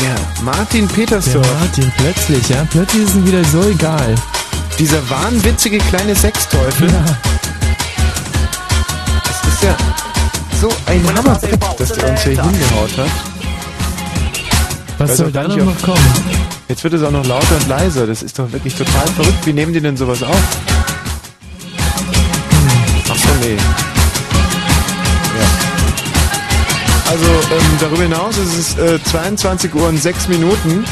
Der Martin Der Petersdorf. Martin, plötzlich, ja. Plötzlich ist ihm wieder so egal. Dieser wahnwitzige kleine Sexteufel. Ja. Das ist ja so ein Hammerbrett, dass der uns hier hingehaut hat. Was Weiß soll da noch, noch kommen? Jetzt wird es auch noch lauter und leiser. Das ist doch wirklich total verrückt. Wie nehmen die denn sowas auf? Ach so, nee. Also ähm, darüber hinaus ist es äh, 22 Uhr und 6 Minuten.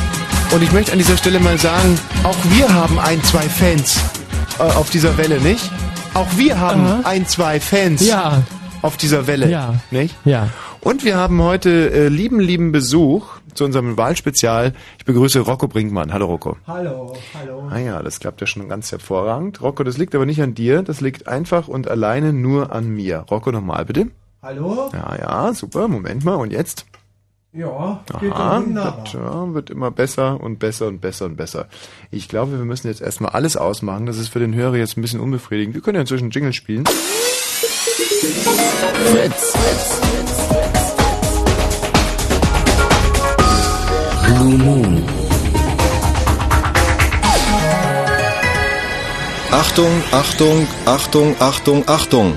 Und ich möchte an dieser Stelle mal sagen, auch wir haben ein, zwei Fans äh, auf dieser Welle, nicht? Auch wir haben Aha. ein, zwei Fans Ja, auf dieser Welle, Ja. nicht? ja. Und wir haben heute äh, lieben, lieben Besuch zu unserem Wahlspezial. Ich begrüße Rocco Brinkmann. Hallo Rocco. Hallo, hallo. Ah ja, das klappt ja schon ganz hervorragend. Rocco, das liegt aber nicht an dir, das liegt einfach und alleine nur an mir. Rocco, nochmal bitte. Hallo? Ja, ja, super, Moment mal. Und jetzt? Ja, geht Aha, wunderbar. wird, ja, wird immer besser und besser und besser und besser. Ich glaube, wir müssen jetzt erstmal alles ausmachen. Das ist für den Hörer jetzt ein bisschen unbefriedigend. Wir können ja inzwischen Jingle spielen. Fritz. Blue Moon. Achtung, Achtung, Achtung, Achtung, Achtung.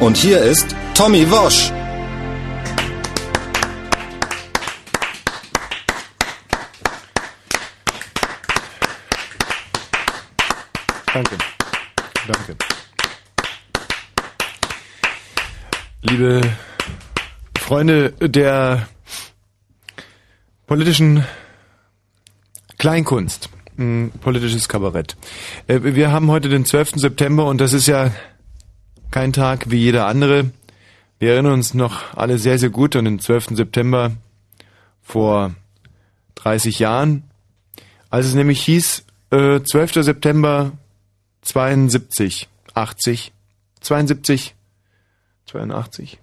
Und hier ist Tommy Wosch. Danke. Danke. Liebe Freunde der politischen Kleinkunst, mh, politisches Kabarett. Äh, Wir haben heute den 12. September und das ist ja kein Tag wie jeder andere. Wir erinnern uns noch alle sehr, sehr gut an den 12. September vor 30 Jahren, als es nämlich hieß, äh, 12. September 72, 80, 72, 82,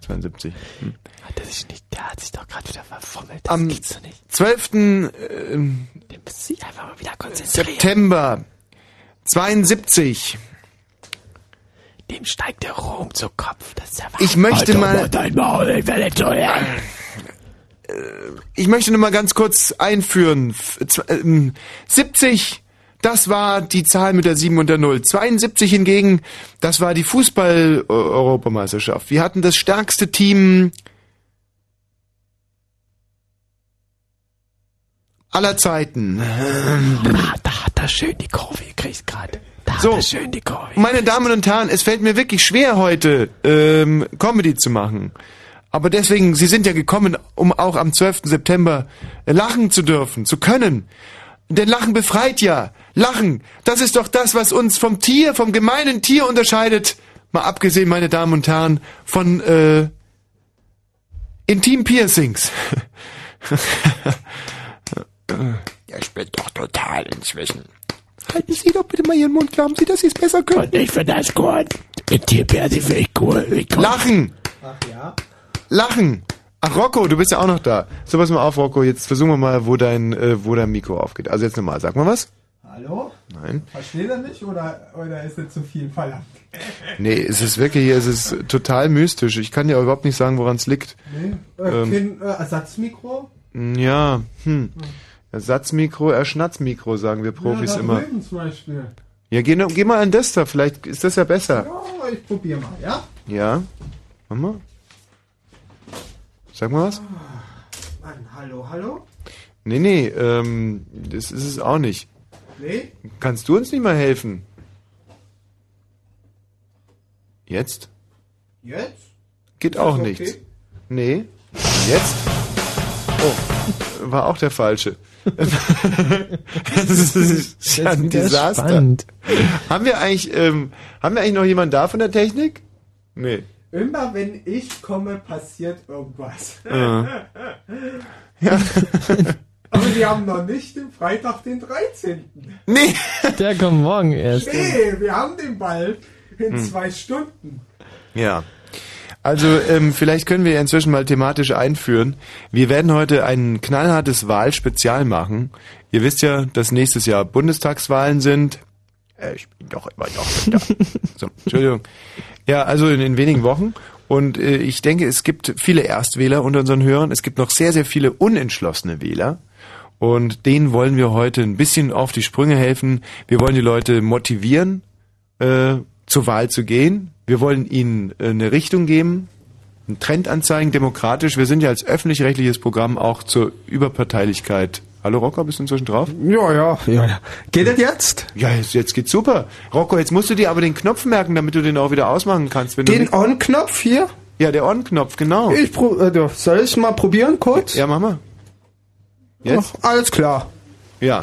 72. Hm. Das ist nicht, der hat sich doch gerade wieder verfummelt. Das Am gibt's doch nicht. 12. ähm, Der muss sich einfach mal wieder konzentrieren. September 72. Dem steigt der Ruhm zu Kopf. Das ist ja Ich möchte mal, Dein Maul, ich möchte nur mal ganz kurz einführen. F- zw- ähm, 70, das war die Zahl mit der 7 und der 0. 72 hingegen, das war die Fußball-Europameisterschaft. Wir hatten das stärkste Team aller Zeiten. Ah, da hat er schön die Kurve gekriegt gerade. Da So. Kurve. Meine Damen und Herren, es fällt mir wirklich schwer heute ähm, Comedy zu machen. Aber deswegen, Sie sind ja gekommen, um auch am 12. September lachen zu dürfen, zu können. Denn Lachen befreit ja. Lachen, das ist doch das, was uns vom Tier, vom gemeinen Tier unterscheidet. Mal abgesehen, meine Damen und Herren, von äh, Intim-Piercings. Ich bin doch total inzwischen. Halten Sie doch bitte mal Ihren Mund, glauben Sie, dass Sie es besser können? Und ich finde das gut. Mit dir, finde ich cool. Ich cool. Lachen! Ach ja. Lachen. Ach, Rocco, du bist ja auch noch da. So, pass mal auf, Rocco. Jetzt versuchen wir mal, wo dein, äh, wo dein Mikro aufgeht. Also jetzt nochmal. Sag mal was. Hallo? Nein. Versteht er nicht oder, oder ist er zu viel verlangt? Nee, es ist wirklich, es ist total mystisch. Ich kann dir überhaupt nicht sagen, woran es liegt. Nee? Äh, kein äh, Ersatzmikro? Ja, hm. Ersatzmikro, Erschnatzmikro, sagen wir Profis ja, immer. zum Beispiel. Ja, geh, geh mal an das da. Vielleicht ist das ja besser. Ja, ich probier mal, ja? Ja. Mach mal. Sag mal was. Mann, hallo, hallo? Nee, nee, ähm, das ist es auch nicht. Nee? Kannst du uns nicht mal helfen? Jetzt? Jetzt? Geht das auch okay? nichts. Nee. Jetzt? Oh, war auch der falsche. das ist ja ein Desaster. spannend. Haben wir eigentlich, ähm, haben wir eigentlich noch jemanden da von der Technik? Nee. Immer wenn ich komme, passiert irgendwas. Ja. Aber wir haben noch nicht den Freitag, den 13. Nee. Der kommt morgen erst. Nee, wir haben den bald in Hm. zwei Stunden. Ja. Also ähm, vielleicht können wir inzwischen mal thematisch einführen. Wir werden heute ein knallhartes Wahlspezial machen. Ihr wisst ja, dass nächstes Jahr Bundestagswahlen sind. Äh, ich bin doch immer noch da. So, Entschuldigung. Ja, also in, in wenigen Wochen. Und äh, ich denke, es gibt viele Erstwähler unter unseren Hörern. Es gibt noch sehr, sehr viele unentschlossene Wähler. Und denen wollen wir heute ein bisschen auf die Sprünge helfen. Wir wollen die Leute motivieren, äh, zur Wahl zu gehen. Wir wollen ihnen äh, eine Richtung geben, einen Trend anzeigen, demokratisch. Wir sind ja als öffentlich-rechtliches Programm auch zur Überparteilichkeit. Hallo Rocco, bist du inzwischen drauf? Ja, ja, ja, ja. Geht das jetzt? Ja, jetzt, jetzt geht's super. Rocco, jetzt musst du dir aber den Knopf merken, damit du den auch wieder ausmachen kannst. Den On-Knopf hier? ja, der On-Knopf, genau. Ich pro, äh, soll ich mal probieren kurz? Ja, mach mal. Jetzt? Ach, alles klar. Ja.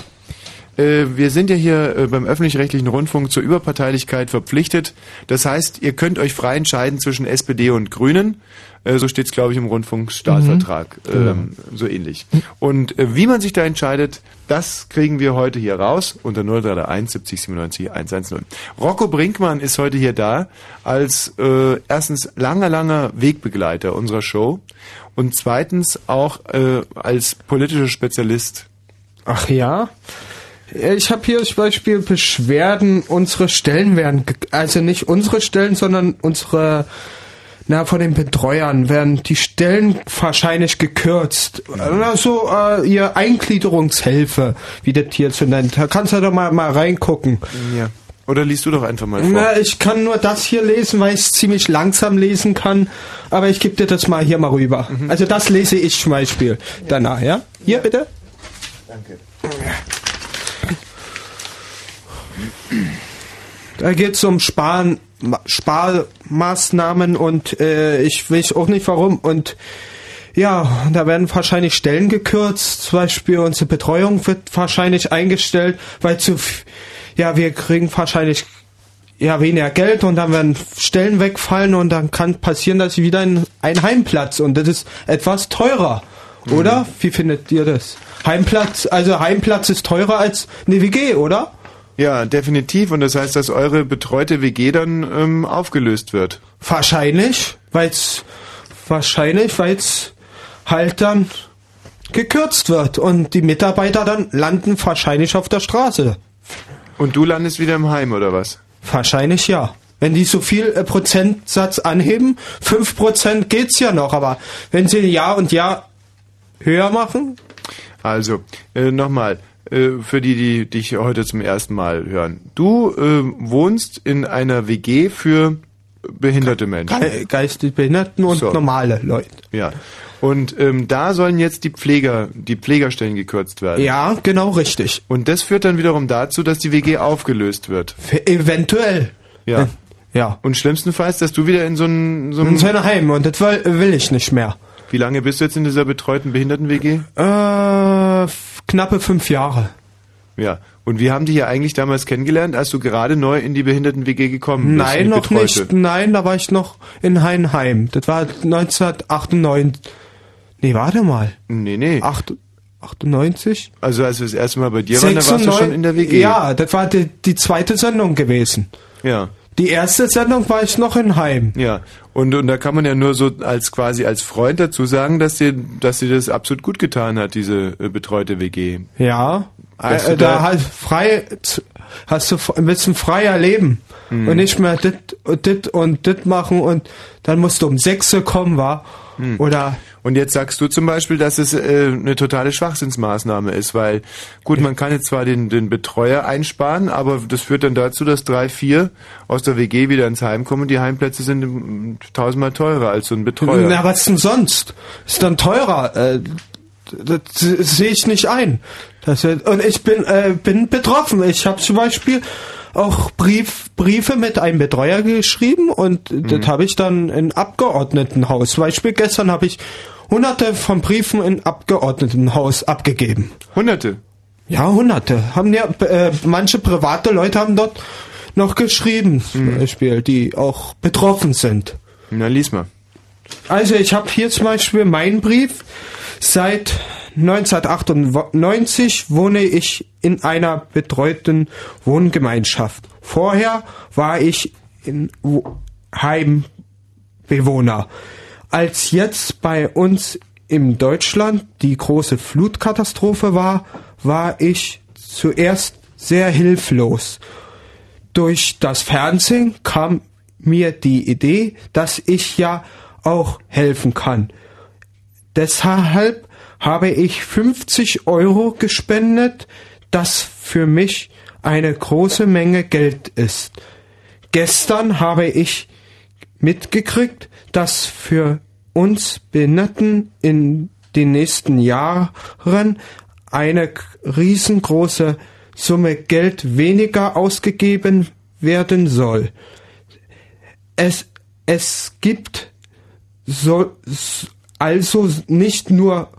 Äh, Wir sind ja hier äh, beim öffentlich-rechtlichen Rundfunk zur Überparteilichkeit verpflichtet. Das heißt, ihr könnt euch frei entscheiden zwischen SPD und Grünen. Äh, So steht es, glaube ich, im Rundfunkstaatvertrag. Ähm, so ähnlich. Und wie man sich da entscheidet, das kriegen wir heute hier raus unter 0331 70 97 110. Rocco Brinkmann ist heute hier da als äh, erstens langer, langer Wegbegleiter unserer Show und zweitens auch äh, als politischer Spezialist. Ach ja? Ich habe hier zum Beispiel Beschwerden, unsere Stellen werden, also nicht unsere Stellen, sondern unsere, na, von den Betreuern werden die Stellen wahrscheinlich gekürzt. Also äh, ihr Eingliederungshilfe, wie das hier zu nennt. Da kannst du doch mal, mal reingucken. Ja. Oder liest du doch einfach mal vor. Na, ich kann nur das hier lesen, weil ich es ziemlich langsam lesen kann. Aber ich gebe dir das mal hier mal rüber. Also das lese ich zum Beispiel danach, ja? Hier bitte. Danke. Da geht es um Sparen, Ma- Sparmaßnahmen und äh, ich weiß auch nicht warum. Und ja, da werden wahrscheinlich Stellen gekürzt. Zum Beispiel unsere Betreuung wird wahrscheinlich eingestellt, weil zu, ja, wir kriegen wahrscheinlich ja weniger Geld und dann werden Stellen wegfallen und dann kann passieren, dass sie wieder in ein Heimplatz und das ist etwas teurer. Oder? Wie findet ihr das? Heimplatz, also Heimplatz ist teurer als eine WG, oder? Ja, definitiv. Und das heißt, dass eure betreute WG dann ähm, aufgelöst wird. Wahrscheinlich, weil's wahrscheinlich, weil's halt dann gekürzt wird und die Mitarbeiter dann landen wahrscheinlich auf der Straße. Und du landest wieder im Heim, oder was? Wahrscheinlich ja. Wenn die so viel äh, Prozentsatz anheben, 5% geht's ja noch, aber wenn sie Jahr und Jahr höher machen, Also, äh, nochmal, äh, für die, die dich heute zum ersten Mal hören. Du äh, wohnst in einer WG für behinderte Menschen. ge geistig Behinderten und So. normale Leute. Ja. Und ähm, da sollen jetzt die Pfleger, die Pflegerstellen gekürzt werden. Ja, genau richtig. Und das führt dann wiederum dazu, dass die WG aufgelöst wird. F eventuell. Ja. Ja. Und schlimmstenfalls, dass du wieder in so ein, so In ein Heim und das will, will ich nicht mehr. Wie lange bist du jetzt in dieser betreuten Behinderten-WG? Äh, knappe fünf Jahre. Ja. Und wie haben die hier eigentlich damals kennengelernt, als du gerade neu in die Behinderten-WG gekommen bist? in Nein, noch betreute? nicht. Nein, da war ich noch in Heinheim. Das war 1998. Nee, warte mal. Nee, nee. Acht- 98? Also als wir das erste Mal bei dir waren, da warst du schon in der WG. Ja, das war die, die zweite Sendung gewesen. Ja. Die erste Sendung war ich noch in Heim. Ja. Und, und da kann man ja nur so als quasi als Freund dazu sagen, dass dir, dass dir das absolut gut getan hat, diese äh, betreute WG. Ja. Äh, du da da- halt frei, hast du ein bisschen freier Leben. Mhm. Und nicht mehr dit und dit und dit machen und dann musst du um sechs kommen, war. Mhm. Oder Und jetzt sagst du zum Beispiel, dass es äh, eine totale Schwachsinnsmaßnahme ist, weil gut, man kann jetzt zwar den, den Betreuer einsparen, aber das führt dann dazu, dass drei, vier aus der WG wieder ins Heim kommen. Die Heimplätze sind tausendmal teurer als so ein Betreuer. Na, was denn sonst? Ist dann teurer. Äh, das sehe ich nicht ein. Das, und ich bin, äh, bin betroffen. Ich habe zum Beispiel auch Brief, Briefe mit einem Betreuer geschrieben und das habe ich dann in Abgeordnetenhaus. Zum Beispiel gestern habe ich hunderte von Briefen in Abgeordnetenhaus abgegeben. Hunderte. Ja, hunderte. Haben ja, äh, manche private Leute haben dort noch geschrieben, zum Beispiel, die auch betroffen sind. Na, lies mal. Also ich habe hier zum Beispiel meinen Brief. Seit 1998 wohne ich in einer betreuten Wohngemeinschaft. Vorher war ich in Wo- Heimbewohner. Als jetzt bei uns in Deutschland die große Flutkatastrophe war, war ich zuerst sehr hilflos. Durch das Fernsehen kam mir die Idee, dass ich ja auch helfen kann. Deshalb habe ich 50 Euro gespendet, das für mich eine große Menge Geld ist. Gestern habe ich mitgekriegt, dass für uns Behinderten in den nächsten Jahren eine riesengroße Summe Geld weniger ausgegeben werden soll. Es, es gibt so, also nicht nur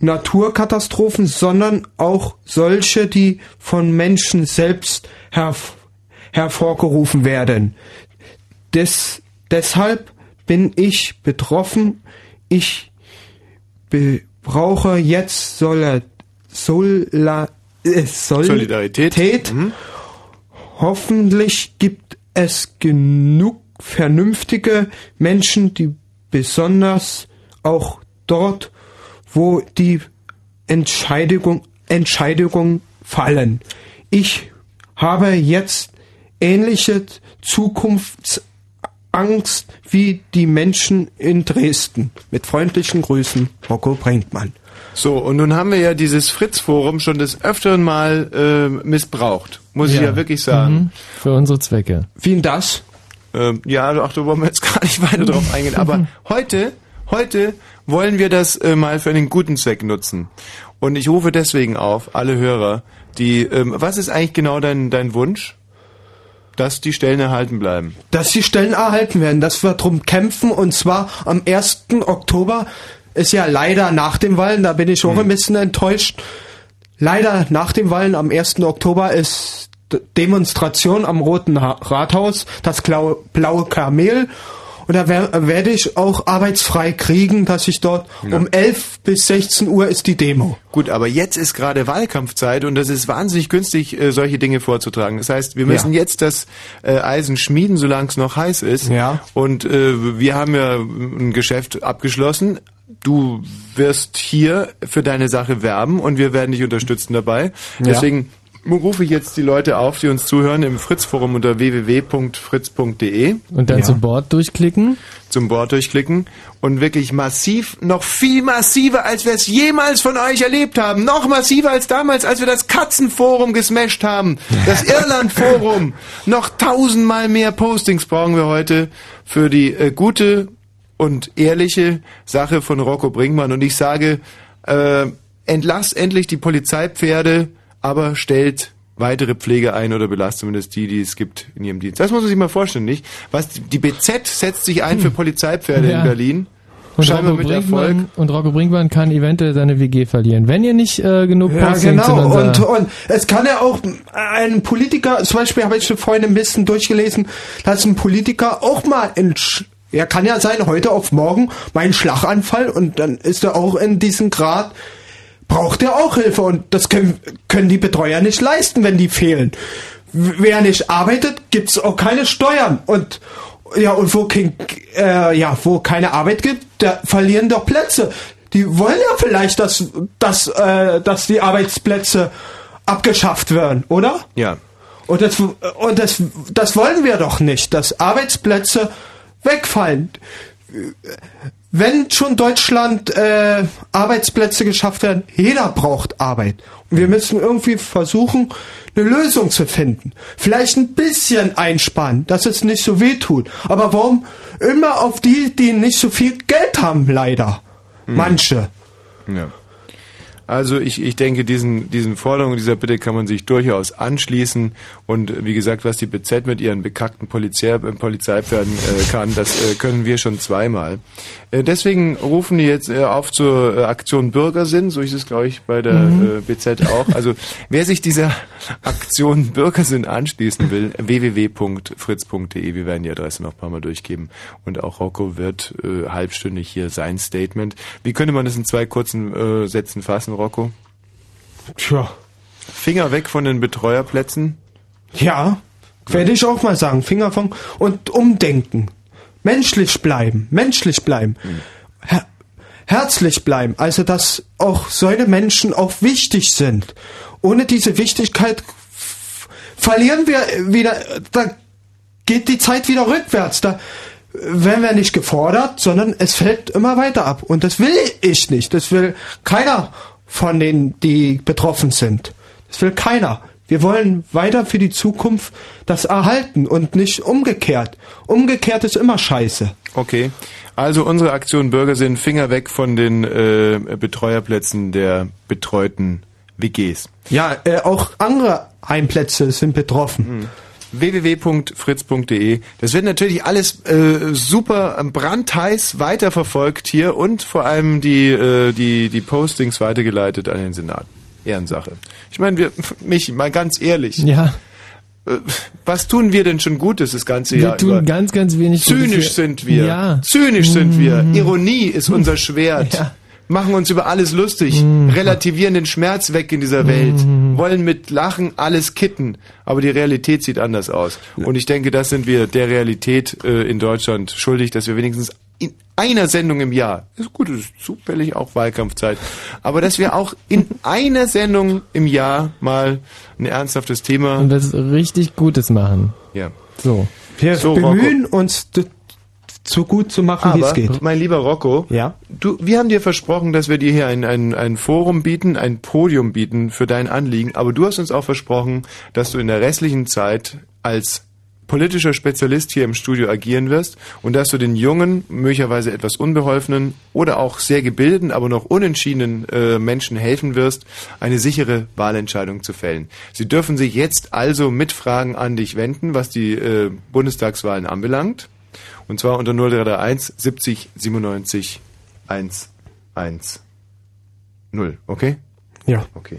Naturkatastrophen, sondern auch solche, die von Menschen selbst herv hervorgerufen werden. Des, deshalb bin ich betroffen. Ich brauche jetzt Sola, Sola, äh, Sol Solidarität. Mhm. Hoffentlich gibt es genug vernünftige Menschen, die besonders auch dort, wo die Entscheidung, Entscheidungen fallen. Ich habe jetzt ähnliche Zukunftsangst wie die Menschen in Dresden. Mit freundlichen Grüßen, Rocco Brinkmann. So, und nun haben wir ja dieses Fritz-Forum schon des Öfteren mal äh, missbraucht. Muss ich ja wirklich sagen. Mhm. Für unsere Zwecke. Wie denn das? Ähm, ja, ach, da wollen wir jetzt gar nicht weiter drauf eingehen. Aber heute, heute wollen wir das äh, mal für einen guten Zweck nutzen. Und ich rufe deswegen auf, alle Hörer, die, ähm, was ist eigentlich genau dein, dein Wunsch? Dass die Stellen erhalten bleiben. dass die Stellen erhalten werden, dass wir drum kämpfen und zwar am 1. Oktober ist ja leider nach dem Wahlen, da bin ich auch ein bisschen enttäuscht. Leider nach dem Wahlen am 1. Oktober ist Demonstration am Roten Ha- Rathaus, das blaue, blaue Kamel. Und da wer- werde ich auch arbeitsfrei kriegen, dass ich dort um 11 bis 16 Uhr ist die Demo. Gut, aber jetzt ist gerade Wahlkampfzeit und das ist wahnsinnig günstig, äh, solche Dinge vorzutragen. Das heißt, wir müssen Ja. jetzt das äh, Eisen schmieden, solange es noch heiß ist. Ja. Und äh, wir haben ja ein Geschäft abgeschlossen. Du wirst hier für deine Sache werben und wir werden dich unterstützen dabei. Deswegen rufe ich jetzt die Leute auf, die uns zuhören im Fritz-Forum unter www.fritz.de Und dann zu Bord durchklicken. zum Board durchklicken und wirklich massiv, noch viel massiver, als wir es jemals von euch erlebt haben. Noch massiver als damals, als wir das Katzenforum gesmasht haben. Das Irland-Forum. noch tausendmal mehr Postings brauchen wir heute für die äh, gute und ehrliche Sache von Rocco Brinkmann. Und ich sage, äh, entlass endlich die Polizeipferde, aber stellt weitere Pflege ein oder belastet zumindest die, die es gibt in ihrem Dienst. Das muss man sich mal vorstellen, nicht? Was die BZ setzt sich ein für Polizeipferde Ja. in Berlin. Und Scheinbar Rocco, mit Erfolg. Brinkmann, und Rocco Brinkmann kann eventuell seine WG verlieren. Wenn ihr nicht äh, genug Ja, Postings in genau. Und, und es kann ja auch ein Politiker, zum Beispiel habe ich vorhin ein bisschen durchgelesen, dass ein Politiker auch mal in, ja, kann ja sein, heute auf morgen mein Schlaganfall und dann ist er auch in diesem Grad, braucht er auch Hilfe und das können, können die Betreuer nicht leisten, wenn die fehlen. Wer nicht arbeitet, gibt's auch keine Steuern und ja und wo kein, äh, ja wo keine Arbeit gibt, da verlieren doch Plätze. Die wollen ja vielleicht, dass dass äh, dass die Arbeitsplätze abgeschafft werden, oder? Ja. Und das und das das wollen wir doch nicht, dass Arbeitsplätze wegfallen. Wenn schon Deutschland äh, Arbeitsplätze geschafft werden, jeder braucht Arbeit. Und wir müssen irgendwie versuchen, eine Lösung zu finden. Vielleicht ein bisschen einsparen, dass es nicht so weh tut. Aber warum immer auf die, die nicht so viel Geld haben, leider? Manche. Ja. Also ich, ich denke, diesen, diesen Forderungen dieser Bitte kann man sich durchaus anschließen. Und wie gesagt, was die BZ mit ihren bekackten Polizei, äh, Polizeipferden äh, kann, das äh, können wir schon zweimal. Äh, deswegen rufen die jetzt äh, auf zur äh, Aktion Bürgersinn, so ist es, glaube ich, bei der Mhm. äh, BZ auch. Also wer sich dieser Aktion Bürgersinn anschließen will, www.fritz.de, wir werden die Adresse noch ein paar Mal durchgeben. Und auch Rocco wird äh, halbstündig hier sein Statement. Wie könnte man das in zwei kurzen äh, Sätzen fassen, Rocco? Tja. Finger weg von den Betreuerplätzen. Ja, werde ich auch mal sagen. Finger von und umdenken. Menschlich bleiben, menschlich bleiben. Her herzlich bleiben. Also, dass auch solche Menschen auch wichtig sind. Ohne diese Wichtigkeit verlieren wir wieder, da geht die Zeit wieder rückwärts. Da werden wir nicht gefordert, sondern es fällt immer weiter ab. Und das will ich nicht. Das will keiner von denen, die betroffen sind. Das will keiner. Wir wollen weiter für die Zukunft das erhalten und nicht umgekehrt. Umgekehrt ist immer scheiße. Okay. Also unsere Aktion Bürgersinn, Finger weg von den äh, Betreuerplätzen der betreuten WGs. Ja, äh, auch andere Heimplätze sind betroffen. www.fritz.de. Das wird natürlich alles äh, super ähm, brandheiß weiterverfolgt hier und vor allem die, äh, die, die Postings weitergeleitet an den Senat. Ehrensache. Ich meine, wir, mich mal ganz ehrlich, Ja, äh, was tun wir denn schon Gutes das ganze wir Jahr tun über? ganz, ganz wenig. Zynisch sind wir. Ja. Zynisch sind wir. Ironie ist unser Schwert. Ja. Machen uns über alles lustig, relativieren den Schmerz weg in dieser Welt, wollen mit Lachen alles kitten, aber die Realität sieht anders aus. Und ich denke, das sind wir der Realität äh, in Deutschland schuldig, dass wir wenigstens in einer Sendung im Jahr, ist gut, es ist zufällig auch Wahlkampfzeit, aber dass wir auch in einer Sendung im Jahr mal ein ernsthaftes Thema, Und das richtig Gutes machen. ja. So. Wir So, bemühen uns d- so gut zu machen, wie es geht. mein lieber Rocco, Ja. du, wir haben dir versprochen, dass wir dir hier ein, ein, ein Forum bieten, ein Podium bieten für dein Anliegen, aber du hast uns auch versprochen, dass du in der restlichen Zeit als politischer Spezialist hier im Studio agieren wirst und dass du den jungen, möglicherweise etwas unbeholfenen oder auch sehr gebildeten, aber noch unentschiedenen äh, Menschen helfen wirst, eine sichere Wahlentscheidung zu fällen. Sie dürfen sich jetzt also mit Fragen an dich wenden, was die äh, Bundestagswahlen anbelangt. Und zwar unter 0331 70 97 110. Okay? Ja. Okay.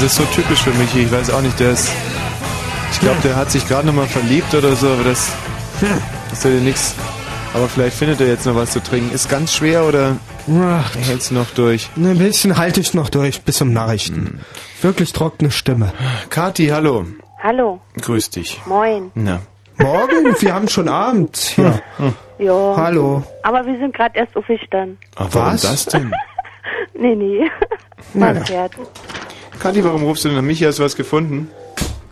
Das ist so typisch für mich. Ich weiß auch nicht, der ist. Ich glaube, der hat sich gerade nochmal verliebt oder so, aber das. Das ist ja nix. Aber vielleicht findet er jetzt noch was zu trinken. Ist ganz schwer oder Ach, hältst du noch durch? ein bisschen halte ich noch durch bis zum Nachrichten. Wirklich trockene Stimme. Kati, hallo. Hallo, Grüß dich. moin. Na. Morgen? Wir haben schon Abend. Ja. Ja. Hallo. Aber wir sind gerade erst aufgestanden. Warum Was? das denn? Nee, nee. Naja. War fertig. Kathi, warum rufst du denn an mich? Hast du was gefunden?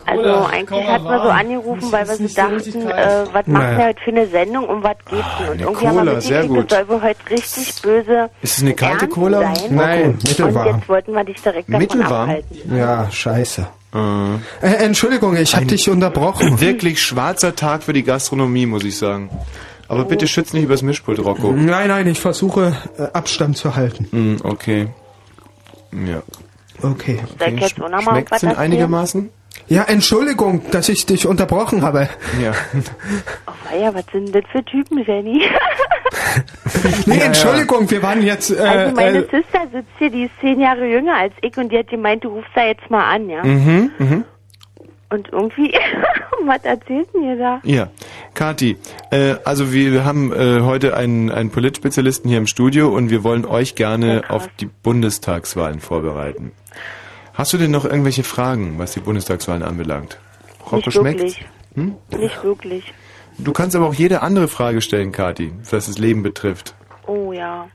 Also eigentlich hat man so angerufen, weil wir so dachten, äh, was machen Naja. wir heute für eine Sendung und was geht's denn? Und eine irgendwie haben Cola, wir sehr mitgekriegt, soll wohl heute richtig böse Ist es eine kalte ernst Cola? sein. Nein, Und mittelwarm. jetzt wollten wir dich direkt davon Mittelwarm? abhalten. Ja, scheiße. Äh, Äh, Entschuldigung, ich habe dich unterbrochen. wirklich schwarzer Tag für die Gastronomie, muss ich sagen. Aber bitte schütz nicht übers Mischpult, Rocco. Nein, nein, ich versuche äh, Abstand zu halten. Hm, okay. Ja. Okay. Mal Schmeckt's was denn einigermaßen? Ja, Entschuldigung, dass ich dich unterbrochen habe. Ja. Oh ja, was sind denn das für Typen, Jenny? Nee, Entschuldigung, wir waren jetzt. Äh, also meine äh, Sister sitzt hier, die ist zehn Jahre jünger als ich und die hat gemeint, du rufst da jetzt mal an, ja? Mhm, mhm. Und irgendwie, was erzählt ihr da? Ja, Kati, äh, also wir haben äh, heute einen, einen Politspezialisten hier im Studio und wir wollen euch gerne auf die Bundestagswahlen vorbereiten. Hast du denn noch irgendwelche Fragen, was die Bundestagswahlen anbelangt? Nicht wirklich. Hm? Nicht wirklich. Du kannst aber auch jede andere Frage stellen, Kati, was das Leben betrifft. Oh ja.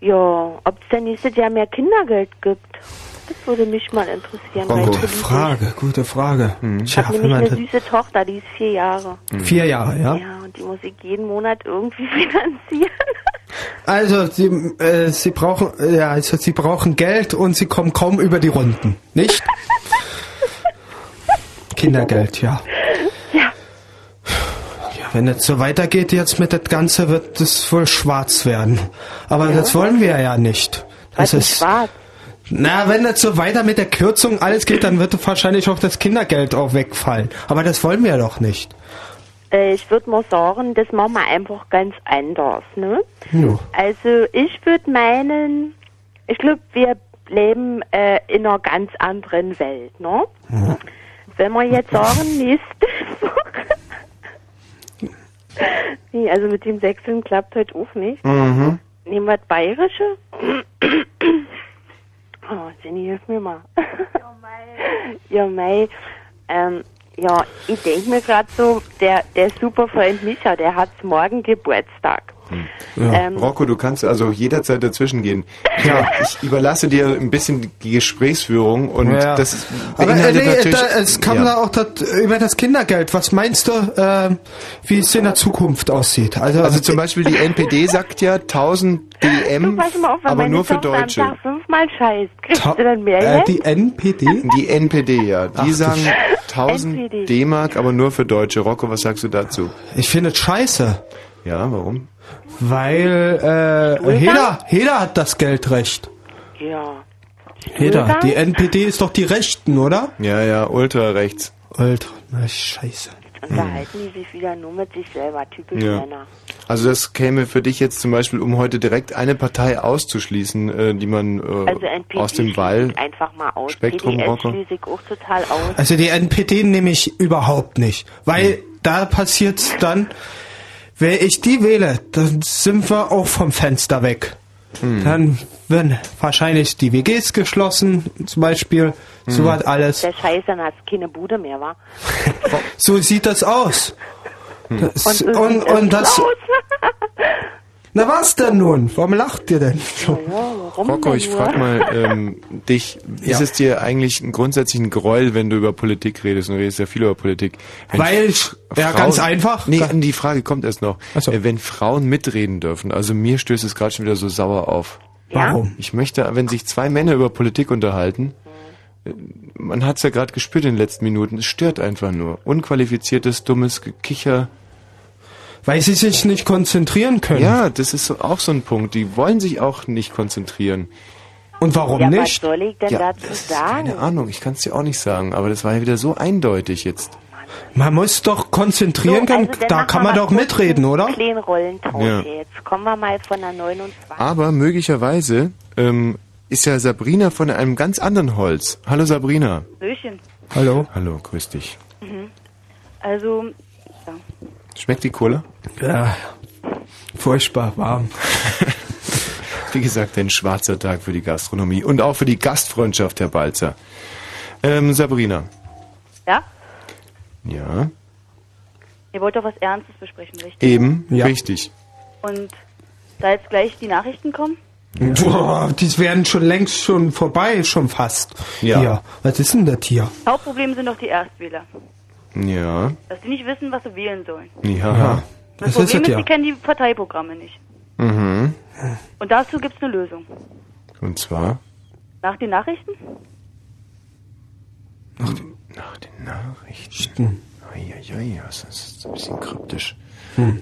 Ja, ob es denn nächstes Jahr mehr Kindergeld gibt. Das würde mich mal interessieren. Gute du, die- Frage, gute Frage. Ich Tja, habe nämlich eine süße Tochter, die ist vier Jahre. vier Jahre, ja. Ja, und die muss ich jeden Monat irgendwie finanzieren. Also sie, äh, sie brauchen, äh, ja, also sie brauchen Geld und sie kommen kaum über die Runden, nicht? Kindergeld, ja. Ja. Ja, wenn es so weitergeht jetzt mit das Ganze, wird es wohl schwarz werden. Aber das wollen wir ja nicht. Das Was ist, schwarz? Na, wenn das so weiter mit der Kürzung alles geht, dann wird wahrscheinlich auch das Kindergeld auch wegfallen. Aber das wollen wir doch nicht. Äh, ich würde mal sagen, das machen wir einfach ganz anders, ne? Ja. Also ich würde meinen, ich glaube, wir leben äh, in einer ganz anderen Welt, ne? Wenn wir jetzt sagen, nächste Woche. nee, also mit dem Sechseln klappt heute auch nicht. Mhm. Nehmen wir das Bayerische. Oh, Jenny, hilf mir mal. ja, Mai. Ähm, ja, ich denke mir gerade so, der, der Superfreund Micha, der hat morgen Geburtstag. Ähm, Rocco, du kannst also jederzeit dazwischen gehen. Ja, ich überlasse dir ein bisschen die Gesprächsführung und Ja. das ist- Aber äh, beinhaltet nee, natürlich. da, es kam ja. da auch dat, über das Kindergeld. Was meinst du, äh, wie es in der Zukunft aussieht? Also, Also zum Beispiel die NPD sagt ja 1000 DM, auf, aber nur für Tochter am Deutsche. Tag fünfmal scheißt, kriegst Ta- du dann mehr äh, die NPD? Die NPD, ja. Die Ach sagen Sch- 1000 NPD. D-Mark, aber nur für Deutsche. Rocco, was sagst du dazu? Ich finde es scheiße, Ja, warum? Weil äh? Heda, Heda hat das Geldrecht. ja. Heda, die NPD ist doch die Rechten, oder? Ja, ja, ultra rechts. Alter, na scheiße. Unterhalten die sich wieder nur mit sich selber, typisch Ja. Männer. Also das käme für dich jetzt zum Beispiel, um heute direkt eine Partei auszuschließen, äh, die man äh, Also aus dem Wahl... einfach mal aus. Spektrum, aus. Also die NPD nehme ich überhaupt nicht, weil da passiert's dann, wenn ich die wähle, dann sind wir auch vom Fenster weg. Dann werden wahrscheinlich die WGs geschlossen, zum Beispiel, so was alles. Der Scheiß, dann hat's keine Bude mehr, wa? So sieht das aus. Das, Und, so und, und das, aus. na was denn nun? Warum lacht ihr denn? So. ja, warum Rocco, denn ich nur? frag mal ähm, dich, Ja. ist es dir eigentlich ein grundsätzlich ein Gräuel, wenn du über Politik redest und du redest ja viel über Politik? Wenn Weil ich, ja, ganz einfach. Nee, die Frage kommt erst noch. Ach so. Äh, wenn Frauen mitreden dürfen, also mir stößt es gerade schon wieder so sauer auf. Warum? Ich möchte, wenn sich zwei Männer über Politik unterhalten, äh, man hat's ja gerade gespürt in den letzten Minuten, es stört einfach nur. Unqualifiziertes, dummes Gekicher. Weil sie sich nicht konzentrieren können. Ja, das ist so, auch so ein Punkt. Die wollen sich auch nicht konzentrieren. Und warum ja, was nicht? soll ich denn Ja, dazu das ist sagen? keine Ahnung, ich kann es dir auch nicht sagen, aber das war ja wieder so eindeutig jetzt. Man muss doch konzentrieren So, können, also dann da kann man doch mitreden, oder? Ja. jetzt. Kommen wir mal von der 29. Aber möglicherweise ähm, ist ja Sabrina von einem ganz anderen Holz. Hallo Sabrina. Hallöchen. Hallo? Hallo, grüß dich. Also, ja. Schmeckt die Cola? Ja, furchtbar warm. Wie gesagt, ein schwarzer Tag für die Gastronomie und auch für die Gastfreundschaft, Herr Balzer. Ähm, Sabrina. ja? Ja, Ihr wollt doch was Ernstes besprechen, richtig? eben, Ja. richtig. Und da jetzt gleich die Nachrichten kommen? Boah, die wären schon längst schon vorbei, schon fast. Ja. Hier, was ist denn das hier? Hauptproblem sind doch die Erstwähler. Ja, Dass die nicht wissen, was sie wählen sollen. ja. Das, Das ist Problem es ist, ja. die kennen die Parteiprogramme nicht. Mhm. Und dazu gibt's eine Lösung. Und zwar Nach den Nachrichten? nach den Nachrichten. Eieiei, das ist ein bisschen kryptisch.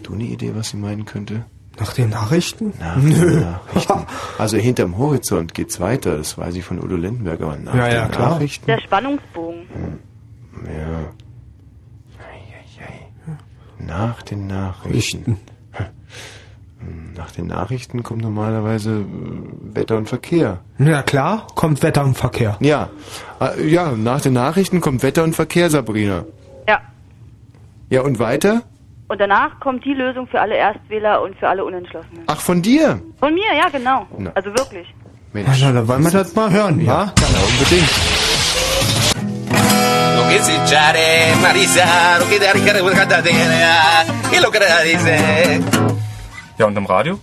Du eine Idee, was sie meinen könnte? Nach den Nachrichten? Nach den Nachrichten. Also hinterm Horizont geht's weiter, das weiß ich von Udo Lindenberg, aber nach Ja, den ja, klar. Nachrichten. Der Spannungsbogen. Ja. Nach den Nachrichten. Nach den Nachrichten kommt normalerweise äh, Wetter und Verkehr. Ja klar, kommt Wetter und Verkehr. Ja, Äh, ja, nach den Nachrichten kommt Wetter und Verkehr, Sabrina. Ja. Ja, und weiter? Und danach kommt die Lösung für alle Erstwähler und für alle Unentschlossenen. Ach, von dir? Von mir, ja, genau. Na. Also wirklich. Mensch. Na, da wollen wir das mal hören, Ja, wa? ja, unbedingt. Lokizijare Marisa, Lokidare Kadadera, Ilokradise. Eh, ja, und im Radio?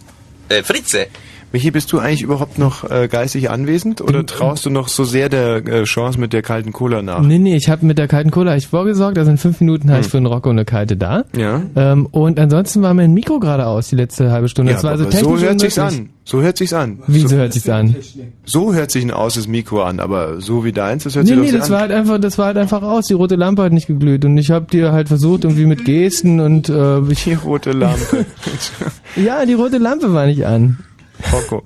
Eh, äh, Fritze. Michi, bist du eigentlich überhaupt noch äh, geistig anwesend oder traust du noch so sehr der äh, Chance mit der kalten Cola nach? Nee, nee, ich habe mit der kalten Cola ich vorgesorgt, also in fünf Minuten habe ich für den Rocco eine kalte da. Ja. Ähm, und ansonsten war mein Mikro gerade aus die letzte halbe Stunde. Ja, das war also aber so technisch hört sich's an. So hört sich's an. Wieso so, hört sich's an? so hört sich ein außes Mikro an, aber so wie deins, das hört Nee, sich nee, doch das sehr war an. halt einfach, das war halt einfach aus. Die rote Lampe hat nicht geglüht und ich habe dir halt versucht irgendwie mit Gesten und äh, ich, Die rote Lampe. ja, die rote Lampe war nicht an. Rocco,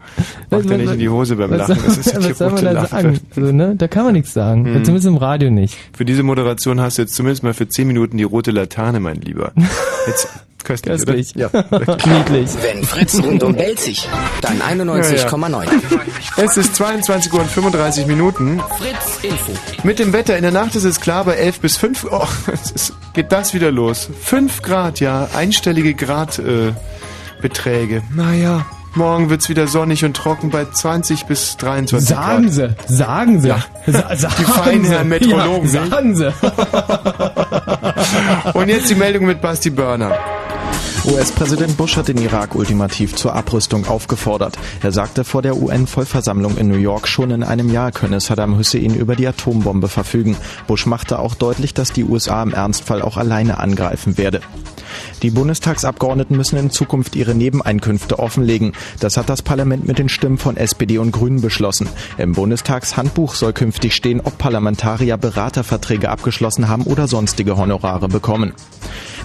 mach dir nicht in die Hose beim Lachen. Das ist ja die was soll man rote da sagen? Also, ne? Da kann man nichts sagen. Hm. Zumindest im Radio nicht. Für diese Moderation hast du jetzt zumindest mal für 10 Minuten die rote Laterne, mein Lieber. Jetzt köstlich, Köstlich. oder? Ja. Niedlich. Wenn Fritz rundum bellt sich, dann 91,9. Es ist 22 Uhr und 35 Minuten. Fritz Info. Mit dem Wetter in der Nacht ist es klar bei 11 bis 5. Oh, es ist, geht das wieder los. 5 Grad, ja, einstellige Grad äh, Beträge. Naja, morgen wird's wieder sonnig und trocken bei 20 bis 23 Sagen Grad. Sie, sagen Sie. Ja. Sa sagen Die Feinherren Sie. Meteorologen, Ja, ne? sagen Sie. Und jetzt die Meldung mit Basti Börner. US-Präsident Bush hat den Irak ultimativ zur Abrüstung aufgefordert. Er sagte vor der UN-Vollversammlung in New York, schon in einem Jahr könne Saddam Hussein über die Atombombe verfügen. Bush machte auch deutlich, dass die USA im Ernstfall auch alleine angreifen werde. Die Bundestagsabgeordneten müssen in Zukunft ihre Nebeneinkünfte offenlegen. Das hat das Parlament mit den Stimmen von SPD und Grünen beschlossen. Im Bundestagshandbuch soll künftig stehen, ob Parlamentarier Beraterverträge abgeschlossen haben oder sonstige Honorare bekommen.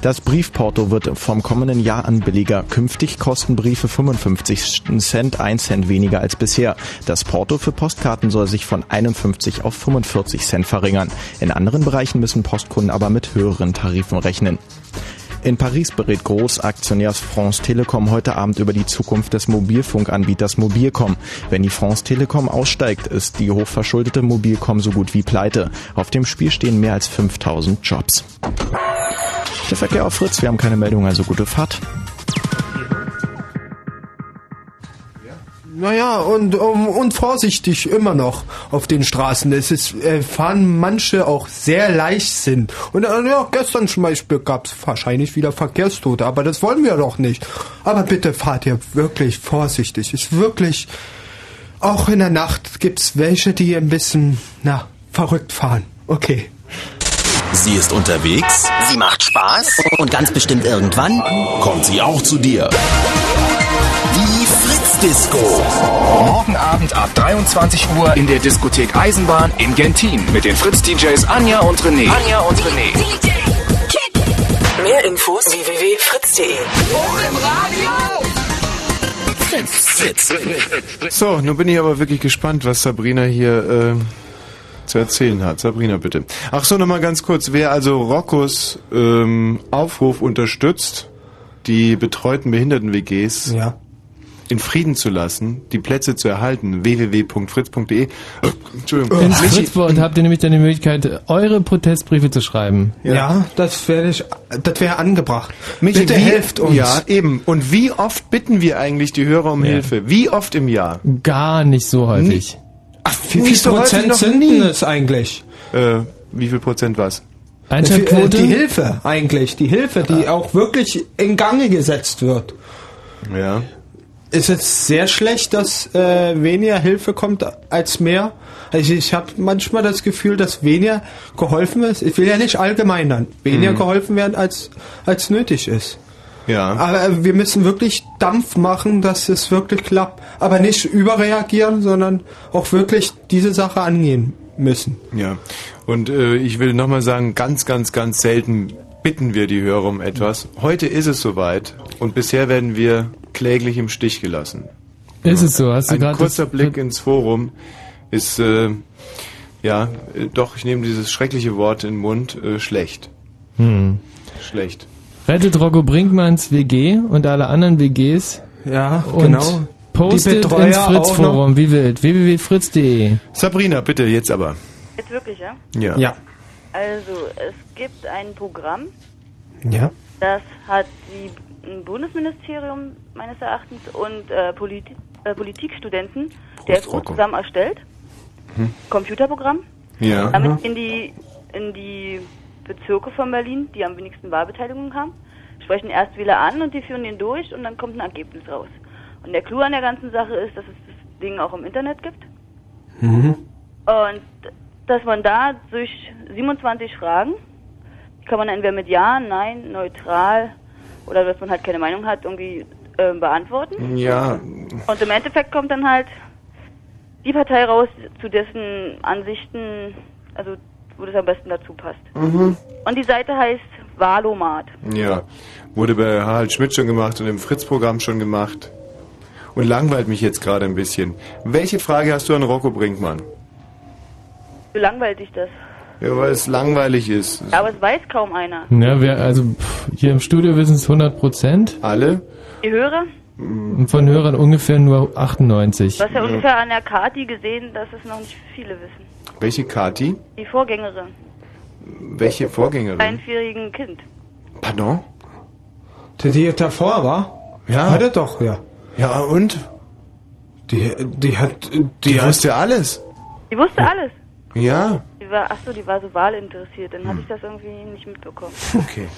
Das Briefporto wird vom kommenden Jahr an billiger. Künftig kosten Briefe 55 Cent, 1 Cent weniger als bisher. Das Porto für Postkarten soll sich von 51 auf 45 Cent verringern. In anderen Bereichen müssen Postkunden aber mit höheren Tarifen rechnen. In Paris berät Großaktionärs France Telekom heute Abend über die Zukunft des Mobilfunkanbieters Mobilcom. Wenn die France Telekom aussteigt, ist die hochverschuldete Mobilcom so gut wie pleite. Auf dem Spiel stehen mehr als 5000 Jobs. Der Verkehr auf Fritz, wir haben keine Meldung, also gute Fahrt. Naja, und, um, und vorsichtig immer noch auf den Straßen. Es ist, äh, fahren manche auch sehr Leichtsinn. Und äh, ja, gestern zum Beispiel gab es wahrscheinlich wieder Verkehrstote, aber das wollen wir doch nicht. Aber bitte fahrt ihr wirklich vorsichtig. Ist wirklich, auch in der Nacht gibt's welche, die ein bisschen, na, verrückt fahren. Okay. Sie ist unterwegs, Sie macht Spaß und ganz bestimmt irgendwann kommt sie auch zu dir. Die Fritz Disco. Morgen Abend ab 23 Uhr in der Diskothek Eisenbahn in Gentin mit den Fritz-DJs Anja und René. Anja und René. Mehr Infos www.fritz.de. Fritz. So, nun bin ich aber wirklich gespannt, was Sabrina hier äh, zu erzählen hat. Sabrina, bitte. Ach so, nochmal ganz kurz. Wer also Roccos ähm, Aufruf unterstützt, die betreuten Behinderten-WGs Ja. in Frieden zu lassen, die Plätze zu erhalten, www.fritz.de. Äh, Entschuldigung. Ins Fritzboard habt ihr nämlich dann die Möglichkeit, eure Protestbriefe zu schreiben. Ja, das wäre ich, das wäre angebracht. Michi, Bitte wie, helft uns. Ja, eben. Und wie oft bitten wir eigentlich die Hörer um Ja. Hilfe? Wie oft im Jahr? Gar nicht so häufig. Ach, Wie viel Prozent sind denn es eigentlich? Äh, wie viel Prozent was? Einschaltquote? Äh, Die Hilfe eigentlich, die Hilfe, die auch wirklich in Gange gesetzt wird. Ja. Ist es sehr schlecht, dass äh, weniger Hilfe kommt als mehr? Also ich habe manchmal das Gefühl, dass weniger geholfen ist. Ich will ja nicht allgemeinern. Weniger Mhm. geholfen werden als als nötig ist. Ja. Aber äh, wir müssen wirklich Dampf machen, dass es wirklich klappt. Aber nicht überreagieren, sondern auch wirklich diese Sache angehen müssen. Ja. Und äh, ich will nochmal sagen, ganz, ganz, ganz selten bitten wir die Hörer um etwas. Heute ist es soweit und bisher werden wir kläglich im Stich gelassen. Ist es so? Hast du Ein kurzer Blick ins Forum ist, äh, ja, äh, doch, ich nehme dieses schreckliche Wort in den Mund, äh, schlecht. Hm. Schlecht. Rettet Rocco Brinkmanns WG und alle anderen WGs. Ja, und genau. Postet Die Betreuer ins Fritz-Forum, wie wild. www.fritz.de. Sabrina, bitte, jetzt aber. Jetzt wirklich, ja? Ja. Ja. Also, es gibt ein Programm, Ja. das hat die ein Bundesministerium meines Erachtens und äh, Polit äh, Politikstudenten der FU zusammen erstellt. Hm. Computerprogramm. Ja. Damit in die in die Bezirke von Berlin, die am wenigsten Wahlbeteiligung haben, sprechen Erstwähler an und die führen den durch und dann kommt ein Ergebnis raus. Und der Clou an der ganzen Sache ist, dass es das Ding auch im Internet gibt. Mhm. Und dass man da durch 27 Fragen, die kann man entweder mit Ja, Nein, neutral oder dass man halt keine Meinung hat, irgendwie äh, beantworten. Ja. Und im Endeffekt kommt dann halt die Partei raus, zu dessen Ansichten, also wo das am besten dazu passt. Mhm. Und die Seite heißt Valomat. Ja. Wurde bei Harald Schmidt schon gemacht und im Fritz-Programm schon gemacht. und langweilt mich jetzt gerade ein bisschen. Welche Frage hast du an Rocco Brinkmann? Wie langweilt dich das? Ja, weil es langweilig ist. Ja, aber es weiß kaum einer. Ja, wir, also pff, hier im Studio wissen es 100 Prozent. Alle? Die Hörer? Und von Hörern ungefähr nur 98. Du hast ja ungefähr an der Kati gesehen, dass es noch nicht viele wissen. Welche Kati? Die Vorgängerin. Welche Vorgängerin? Einjährigen Kind. Pardon? Die, die davor war? Ja. Hatte doch, ja. Ja, und? Die, die hat... Die, Die hat, wusste alles. Die wusste alles. Ja. Die war, ach so, die war so wahlinteressiert. Dann hatte ich das irgendwie nicht mitbekommen. Okay.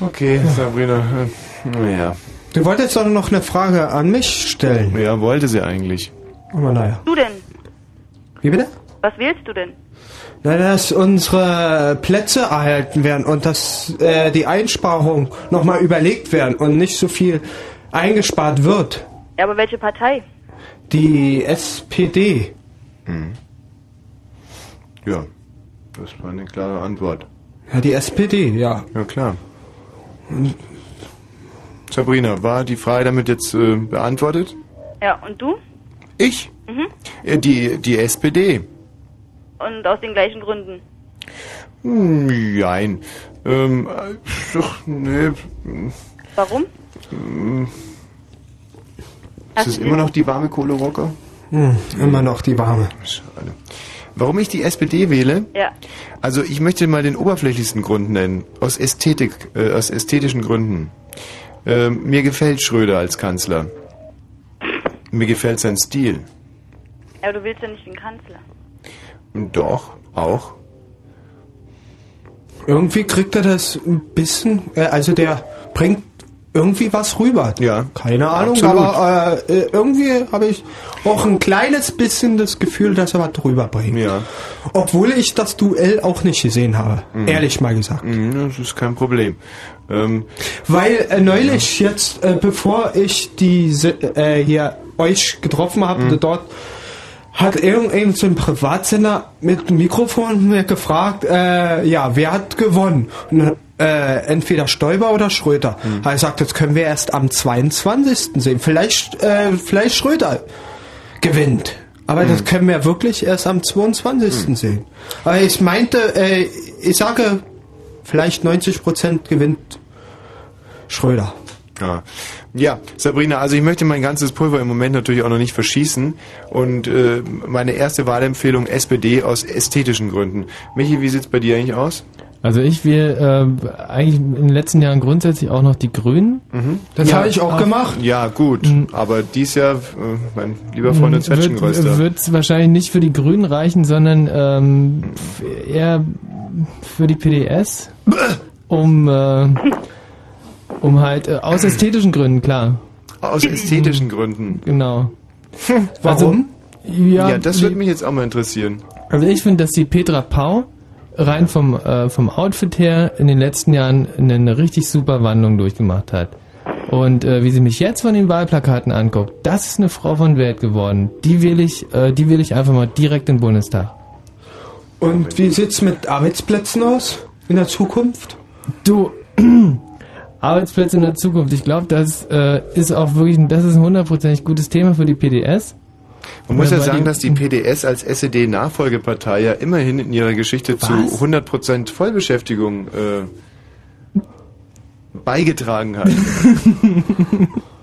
Okay, Sabrina. äh, Naja. Du wolltest doch noch eine Frage an mich stellen. Ja, wollte sie eigentlich. Aber naja. Du denn? Wie bitte? Was wählst du denn? Na, dass unsere Plätze erhalten werden und dass äh, die Einsparungen nochmal überlegt werden und nicht so viel eingespart wird. Ja, aber welche Partei? Die SPD. Ja, das war eine klare Antwort. Ja, die SPD, ja. Ja, klar. Sabrina, war die Frage damit jetzt äh, beantwortet? Ja, und du? Ich? Mhm. Äh, die, die SPD. Und aus den gleichen Gründen. Hm, Jein. Ähm, äh, doch, nee. Warum? Hm. Ist es immer noch die warme Kohle Rocker? Hm, immer noch die warme. Schade. Warum ich die SPD wähle? Ja. Also ich möchte mal den oberflächlichsten Grund nennen. Aus Ästhetik, äh, aus ästhetischen Gründen. Ähm, mir gefällt Schröder als Kanzler. Mir gefällt sein Stil. Ja, aber du willst ja nicht den Kanzler. Doch, auch. Irgendwie kriegt er das ein bisschen, äh, also der bringt irgendwie was rüber. Ja. Keine Ahnung, Absolut. aber äh, äh, irgendwie habe ich auch ein kleines bisschen das Gefühl, dass er was drüber bringt. Ja. Obwohl ich das Duell auch nicht gesehen habe, Mhm. ehrlich mal gesagt. Mhm, Das ist kein Problem. Ähm, Weil äh, neulich jetzt, äh, bevor ich diese äh, hier euch getroffen habe, Mhm. dort hat irgendein so ein Privatsender mit dem Mikrofon mir gefragt, äh, ja, wer hat gewonnen? Und, äh, entweder Stoiber oder Schröder. Mhm. Er sagt, das können wir erst am 22. sehen. Vielleicht, äh, vielleicht Schröder gewinnt. Aber Mhm. das können wir wirklich erst am 22. sehen. Aber ich meinte, äh, ich sage, vielleicht 90% gewinnt Schröder. Ja. Ja, Sabrina, also ich möchte mein ganzes Pulver im Moment natürlich auch noch nicht verschießen und äh, meine erste Wahlempfehlung SPD aus ästhetischen Gründen. Michi, wie sieht's bei dir eigentlich aus? Also ich will äh, eigentlich in den letzten Jahren grundsätzlich auch noch die Grünen. Das Ja, habe ich auch gemacht. Ja, gut, aber dies Jahr, äh, mein lieber Freund und Zwetschgenröster. Wird es wahrscheinlich nicht für die Grünen reichen, sondern ähm, eher für die PDS, um äh, um halt äh, aus ästhetischen Gründen, klar. Aus ästhetischen Gründen. Genau. Warum? Also, ja, Ja, das würde mich jetzt auch mal interessieren. Also ich finde, dass die Petra Pau rein vom, äh, vom Outfit her in den letzten Jahren eine, eine richtig super Wandlung durchgemacht hat. Und äh, wie sie mich jetzt von den Wahlplakaten anguckt, das ist eine Frau von Welt geworden. Die will ich, äh, die will ich einfach mal direkt in den Bundestag. Und wie sieht's mit Arbeitsplätzen aus in der Zukunft? Du, Arbeitsplätze in der Zukunft. Ich glaube, das äh, ist auch wirklich, ein- das ist ein hundertprozentig gutes Thema für die PDS. Man muss ja sagen, dass die PDS als SED-Nachfolgepartei ja immerhin in ihrer Geschichte zu Was? 100% Vollbeschäftigung äh, beigetragen hat.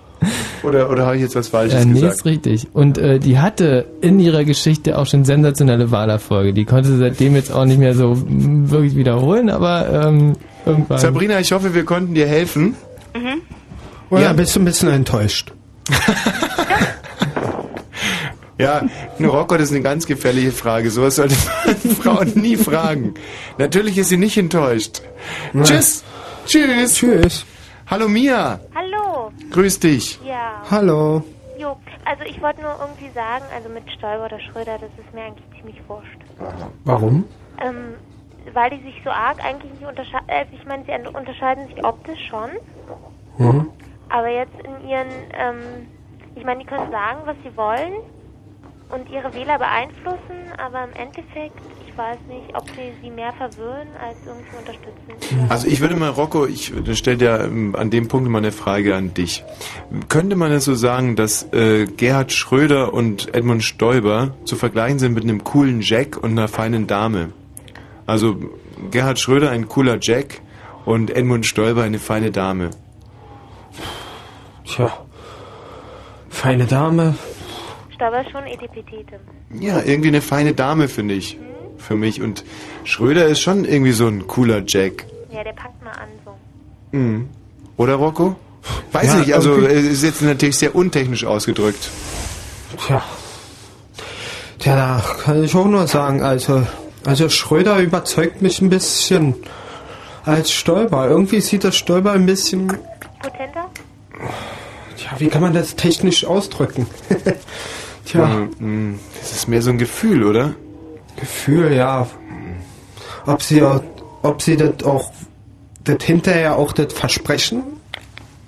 oder oder habe ich jetzt was Falsches Ja, nee, gesagt? ist richtig. Und äh, die hatte in ihrer Geschichte auch schon sensationelle Wahlerfolge. Die konnte sie seitdem jetzt auch nicht mehr so wirklich wiederholen, aber ähm, irgendwann. Sabrina, ich hoffe, wir konnten dir helfen. Mhm. Oder Ja. bist du ein bisschen enttäuscht? Ja, ein Rocker, das ist eine ganz gefährliche Frage. Sowas sollte man Frauen nie fragen. Natürlich ist sie nicht enttäuscht. Nein. Tschüss. Tschüss. Tschüss. Hallo Mia. Hallo. Grüß dich. Ja. Hallo. Jo, also ich wollte nur irgendwie sagen, also mit Stoiber oder Schröder, das ist mir eigentlich ziemlich wurscht. Warum? Ähm, weil die sich so arg eigentlich nicht unterscheiden, also ich meine, sie un- unterscheiden sich optisch schon, Mhm. aber jetzt in ihren, ähm, ich meine, die können sagen, was sie wollen und ihre Wähler beeinflussen, aber im Endeffekt, ich weiß nicht, ob sie sie mehr verwirren als irgendwie unterstützen. Also ich würde mal, Rocco, ich stelle dir ähm, an dem Punkt mal eine Frage an dich. Könnte man es so sagen, dass äh, Gerhard Schröder und Edmund Stoiber zu vergleichen sind mit einem coolen Jack und einer feinen Dame? Also Gerhard Schröder ein cooler Jack und Edmund Stoiber eine feine Dame. Tja. Feine Dame. Stauber ist schon Etipetete. Ja, irgendwie eine feine Dame, finde ich. Für mich. Und Schröder ist schon irgendwie so ein cooler Jack. Ja, der packt mal an so. Mhm. Oder Rocco? Weiß Ja, nicht, also irgendwie- es ist jetzt natürlich sehr untechnisch ausgedrückt. Tja. Tja, da kann ich auch nur sagen, also, also Schröder überzeugt mich ein bisschen als Stolper. Irgendwie sieht das Stolper ein bisschen, Potenter? tja, wie kann man das technisch ausdrücken? Tja, Mhm. Das ist mehr so ein Gefühl, oder? Gefühl, ja. Ob sie, auch- ob sie das auch, das hinterher auch das versprechen,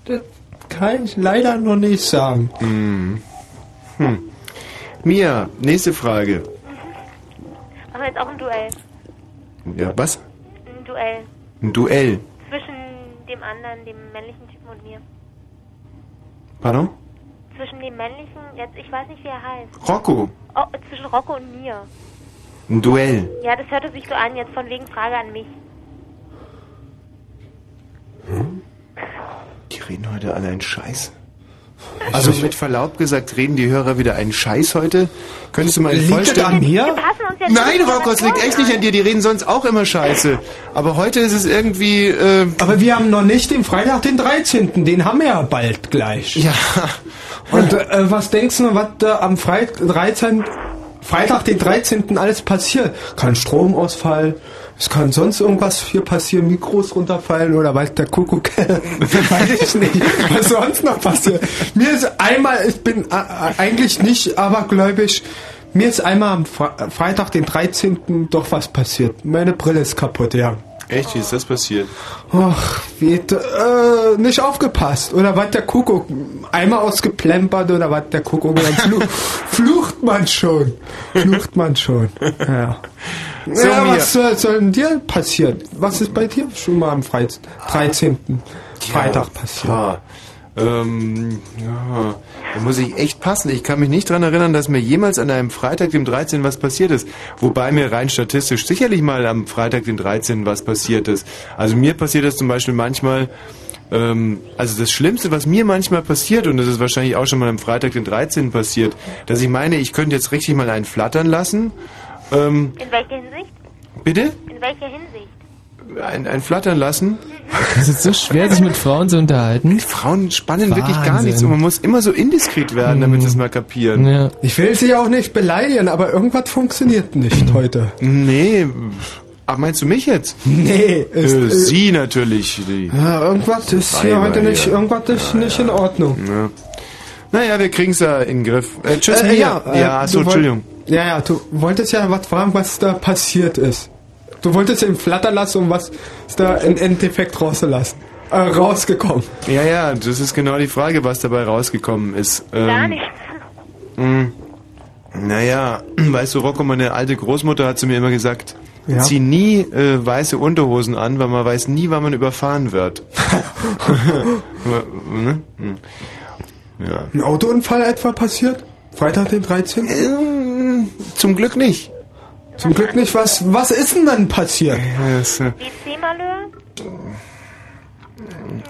das kann ich leider noch nicht sagen. Mhm. Hm. Mia, nächste Frage. Machen wir jetzt auch ein Duell. Ja, was? Ein Duell Ein Duell. zwischen dem anderen, dem männlichen Typen und mir. Pardon? Zwischen dem männlichen, jetzt ich weiß nicht wie er heißt. Rocco. Oh, zwischen Rocco und mir. Ein Duell. Ja, das hörte sich so an, jetzt von wegen Frage an mich. Die reden heute alle einen Scheiß. Also mit Verlaub gesagt, reden die Hörer wieder einen Scheiß heute? Könntest du mal Liegt das vollständig... an mir? Jetzt Nein, es liegt echt nicht an dir. Die reden sonst auch immer Scheiße. Aber heute ist es irgendwie... Äh, Aber wir haben noch nicht den Freitag, den 13., den haben wir ja bald gleich. Ja. Und äh, was denkst du, was da am Freit 13. Freitag, den 13. alles passiert? Kann Stromausfall, es kann sonst irgendwas hier passieren, Mikros runterfallen oder weiß der Kuckuck, weiß ich nicht, was sonst noch passiert. Mir ist einmal, ich bin äh, äh, eigentlich nicht abergläubisch, mir ist einmal am Fre Freitag, den 13. doch was passiert. Meine Brille ist kaputt, ja. Echt, wie ist das passiert? Ach, wie, äh, nicht aufgepasst. Oder was der Kuckuck, einmal ausgeplempert oder was der Kuckuck, dann fluch, flucht man schon. Flucht man schon. Ja. So, ja, was soll, soll denn dir passieren? Was ist bei dir schon mal am Freiz 13. Freitag passiert? Ja, ähm, ja, da muss ich echt passen. Ich kann mich nicht dran erinnern, dass mir jemals an einem Freitag, dem 13. was passiert ist. Wobei mir rein statistisch sicherlich mal am Freitag, dem 13. was passiert ist. Also mir passiert das zum Beispiel manchmal, ähm, also das Schlimmste, was mir manchmal passiert, und das ist wahrscheinlich auch schon mal am Freitag, den 13. passiert, dass ich meine, ich könnte jetzt richtig mal einen flattern lassen. Ähm, In welcher Hinsicht? bitte? In welcher Hinsicht? Ein, ein Flattern lassen? Es ist so schwer, sich mit Frauen zu unterhalten. Frauen spannen wirklich gar Wahnsinn. nichts und man muss immer so indiskret werden, damit sie es mal kapieren. Ja. Ich will sie auch nicht beleidigen, aber irgendwas funktioniert nicht heute. Nee, ach, meinst du mich jetzt? Nee, ist, äh, äh, sie natürlich. Die Ja, irgendwas ist hier heute nicht, hier. irgendwas ist nicht in Ordnung. Ja. Naja, wir kriegen's ja in den Griff. Äh, tschüss, Äh, ja, äh, ja, so, Entschuldigung. Ja, ja, du wolltest ja was fragen, was da passiert ist. Du wolltest ja ihn flattern lassen und was ist da im Endeffekt rausgelassen? Äh, rausgekommen. Ja, ja, das ist genau die Frage, was dabei rausgekommen ist. Ähm, Gar nichts. mh, naja, weißt du, Rocco, meine alte Großmutter hat zu mir immer gesagt, Ja. zieh nie äh, weiße Unterhosen an, weil man weiß nie, wann man überfahren wird. Hm. ja. Ein Autounfall etwa passiert? Freitag den 13.? Ähm, zum Glück nicht. Zum Glück nicht. Was, was ist denn dann passiert?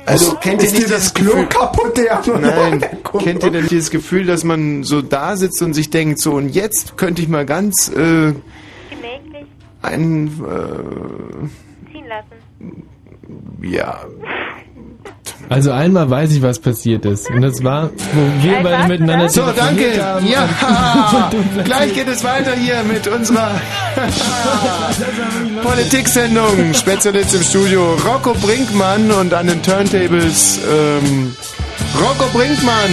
Also kennt ihr ist nicht dir das Klo Gefühl- kaputt? Ja, Nein, kennt ihr denn dieses Gefühl, dass man so da sitzt und sich denkt, so und jetzt könnte ich mal ganz äh, Gemächlich ein äh, ziehen lassen. ja Also einmal weiß ich, was passiert ist. Und das war, wo wir beide miteinander So, danke. haben. Ja, gleich geht es weiter hier mit unserer Politik-Sendung. Spezialist im Studio Rocco Brinkmann und an den Turntables ähm, Rocco Brinkmann.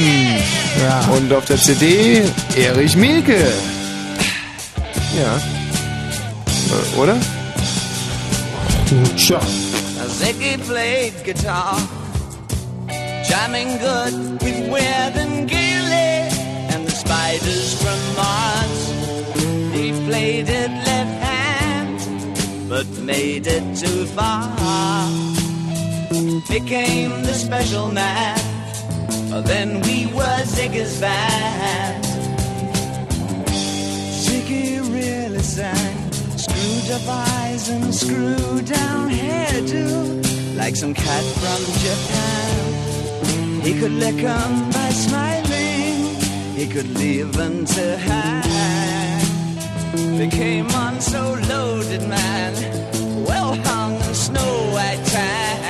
Ja. Und auf der CD Erich Mielke. Ja. Äh, oder? Tja. Ziggy played guitar, jamming good with Weird and Gilly and the spiders from Mars. He played it left hand but made it too far. Became the special man. Then we were Ziggy's band. Ziggy really sang. Screwed up eyes and screwed down hairdo. Like some cat from Japan. He could lick 'em by smiling. He could leave them to hang. Became on so loaded man. Well hung in snow white tan.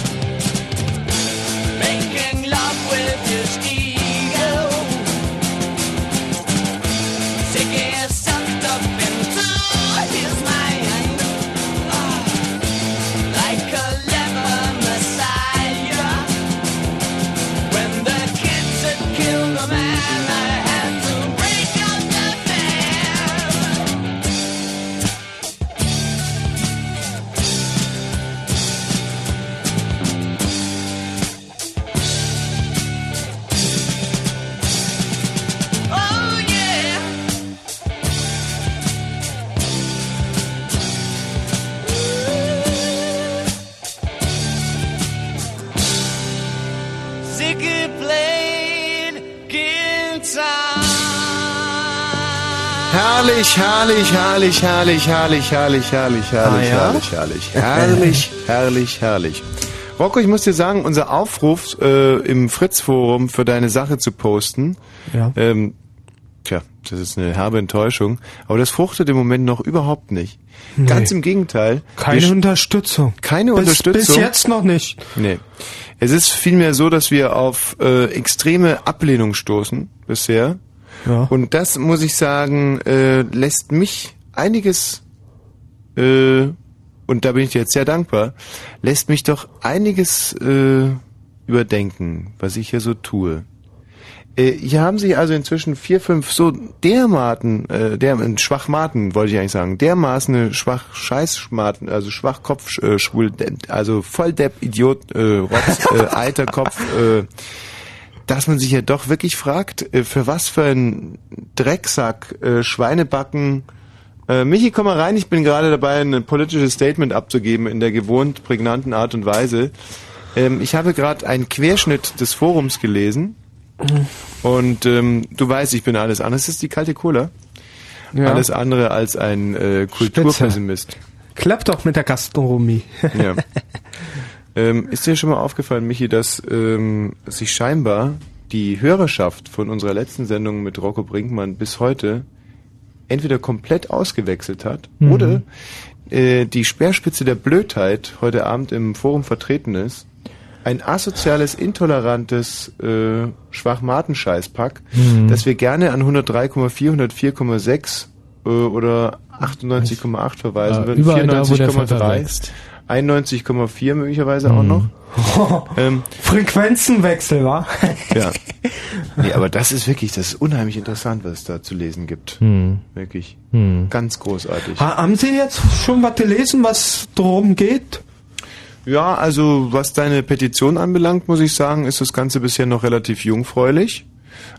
Herrlich, herrlich, herrlich, herrlich, herrlich, herrlich, herrlich, herrlich, Ah, ja? herrlich, herrlich, herrlich, herrlich, herrlich. Rocco, ich muss dir sagen, unser Aufruf äh, im Fritz-Forum für deine Sache zu posten, Ja. ähm, tja, das ist eine herbe Enttäuschung, aber das fruchtet im Moment noch überhaupt nicht. Nee. Ganz im Gegenteil. Keine Unterstützung. Keine bis, Unterstützung. Bis jetzt noch nicht. Nee. Es ist vielmehr so, dass wir auf äh, extreme Ablehnung stoßen bisher. Ja. Und das, muss ich sagen, äh, lässt mich einiges, äh, und da bin ich dir jetzt sehr dankbar, lässt mich doch einiges äh, überdenken, was ich hier so tue. Äh, hier haben sich also inzwischen vier, fünf so dermaßen, äh, der, Schwachmaten, wollte ich eigentlich sagen, dermaßen schwach Scheißschmaten, also Schwachkopf, äh, schwul, also Volldepp, Idiot, äh, Rotz, äh, alter Kopf, äh, dass man sich ja doch wirklich fragt, äh, für was für ein Drecksack, äh, Schweinebacken. Äh, Michi, komm mal rein, ich bin gerade dabei, ein politisches Statement abzugeben in der gewohnt prägnanten Art und Weise. Ähm, ich habe gerade einen Querschnitt des Forums gelesen und ähm, du weißt, ich bin alles andere. Das ist die kalte Cola. Ja. Alles andere als ein äh, Kulturpessimist. Klappt doch mit der Gastronomie. Ja. ähm, ist dir schon mal aufgefallen, Michi, dass ähm, sich scheinbar die Hörerschaft von unserer letzten Sendung mit Rocco Brinkmann bis heute entweder komplett ausgewechselt hat Mhm. oder äh, die Speerspitze der Blödheit heute Abend im Forum vertreten ist. Ein asoziales, intolerantes äh, Schwachmatenscheißpack, Mhm. das wir gerne an 103,4, 104,6 äh, oder 98,8 verweisen Ja, würden. überall da, wo der 94,3. Pfeffer wächst. 91,4 möglicherweise auch Mhm. noch. Ähm, Frequenzenwechsel, wa? ja. Nee, aber das ist wirklich, das ist unheimlich interessant, was es da zu lesen gibt. Hm. Wirklich. Hm. Ganz großartig. Ha, haben Sie jetzt schon was gelesen, was darum geht? Ja, also was deine Petition anbelangt, muss ich sagen, ist das Ganze bisher noch relativ jungfräulich.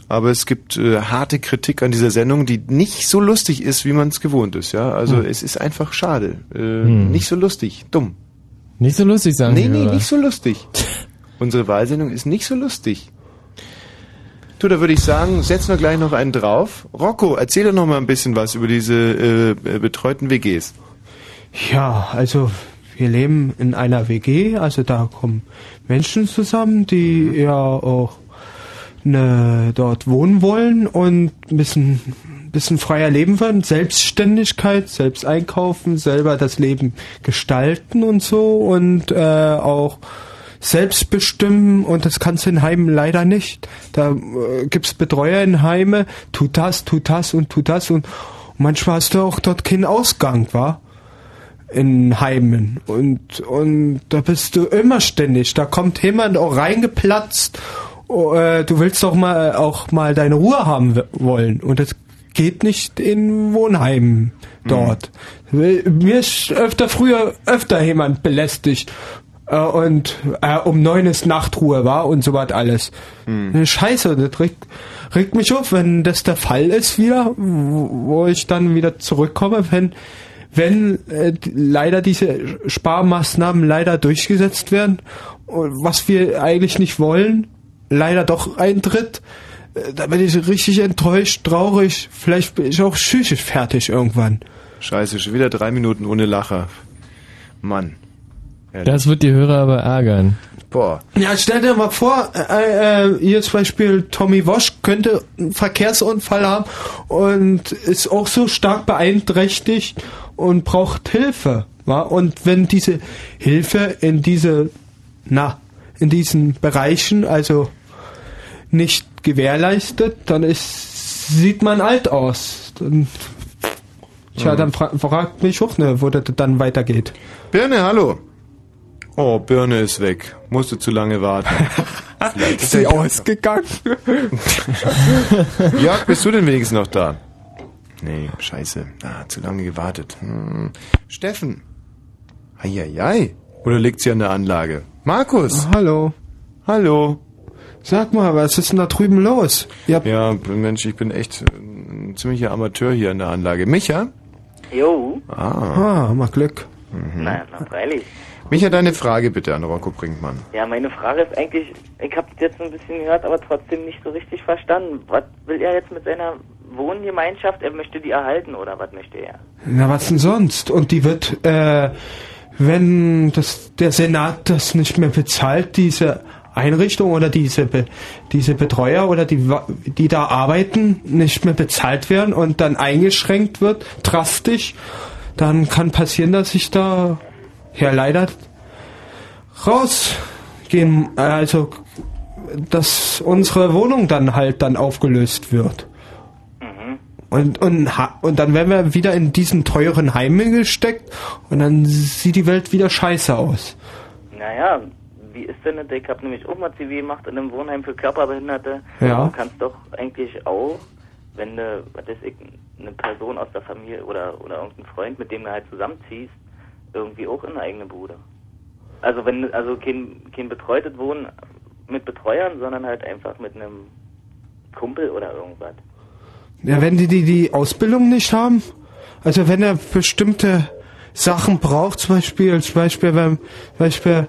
Aber es gibt äh, harte Kritik an dieser Sendung, die nicht so lustig ist, wie man es gewohnt ist. Ja, also Hm. es ist einfach schade, äh, Hm. nicht so lustig, dumm. Nicht so lustig sagen Nee, nee, nicht so lustig. Unsere Wahlsendung ist nicht so lustig. Du, da würde ich sagen, setzen wir gleich noch einen drauf. Rocco, erzähl doch noch mal ein bisschen was über diese äh, äh, betreuten WGs. Ja, also wir leben in einer WG, also da kommen Menschen zusammen, die ja auch ne, dort wohnen wollen und ein bisschen, bisschen freier leben wollen. Selbstständigkeit, selbst einkaufen, selber das Leben gestalten und so und äh, auch selbst bestimmen und das kannst du in Heimen leider nicht. Da äh, gibt's Betreuer in Heime, tut das, tut das und tut das und, und manchmal hast du auch dort keinen Ausgang, wa? In Heimen und und da bist du immer ständig. Da kommt jemand auch reingeplatzt. Äh, du willst doch mal auch mal deine Ruhe haben wollen und das geht nicht in Wohnheimen dort. Mir ist öfter früher öfter jemand belästigt äh, und äh, um neun ist Nachtruhe war und so was alles. Ne, Scheiße, das regt, regt mich auf, wenn das der Fall ist wieder, wo ich dann wieder zurückkomme, wenn wenn äh, leider diese Sparmaßnahmen leider durchgesetzt werden, was wir eigentlich nicht wollen, leider doch eintritt, da bin ich richtig enttäuscht, traurig, vielleicht bin ich auch psychisch fertig irgendwann. Scheiße, schon wieder drei Minuten ohne Lacher. Mann. Das wird die Hörer aber ärgern. Boah. Ja, stell dir mal vor, äh, äh, hier zum Beispiel Tommy Wosch könnte einen Verkehrsunfall haben und ist auch so stark beeinträchtigt und braucht Hilfe. Wa? Und wenn diese Hilfe in diese, na, in diesen Bereichen also nicht gewährleistet, dann ist, sieht man alt aus. Dann, tja, Mhm. dann fra fragt mich auch, ne, wo das dann weitergeht. Birne, hallo. Oh, Birne ist weg. Musste zu lange warten. Vielleicht Ist sie ausgegangen? Jörg, bist du denn wenigstens noch da? Nee, scheiße. Ah, zu lange gewartet. Hm. Steffen. Eieiei. Oder liegt sie an der Anlage? Markus. Hallo. Hallo. Sag mal, was ist denn da drüben los? Ja, Mensch, ich bin echt ein ziemlicher Amateur hier an der Anlage. Micha? Jo. Ah. Ah, mal Glück. Mhm. Na, na, freilich. Micha, deine Frage bitte an Rocco Brinkmann. Ja, meine Frage ist eigentlich, ich habe jetzt ein bisschen gehört, aber trotzdem nicht so richtig verstanden. Was will er jetzt mit seiner Wohngemeinschaft? Er möchte die erhalten oder was möchte er? Na, was denn sonst? Und die wird, äh, wenn das, der Senat das nicht mehr bezahlt, diese Einrichtung oder diese, Be, diese Betreuer oder die, die da arbeiten, nicht mehr bezahlt werden und dann eingeschränkt wird, drastisch, dann kann passieren, dass ich da, ja leider, rausgehen, also, dass unsere Wohnung dann halt dann aufgelöst wird. Und, und, ha- und dann werden wir wieder in diesen teuren Heime gesteckt und dann sieht die Welt wieder scheiße aus. Naja, wie ist denn das? Ich habe nämlich auch mal CV gemacht in einem Wohnheim für Körperbehinderte. Ja. Du kannst doch eigentlich auch, wenn du, was ich, eine Person aus der Familie oder, oder irgendein Freund, mit dem du halt zusammenziehst, irgendwie auch in eine eigene Bude. Also wenn, also kein, kein betreutes Wohnen mit Betreuern, sondern halt einfach mit einem Kumpel oder irgendwas. Ja, wenn die, die die Ausbildung nicht haben, also wenn er bestimmte Sachen braucht, zum Beispiel, zum Beispiel, wenn, zum Beispiel,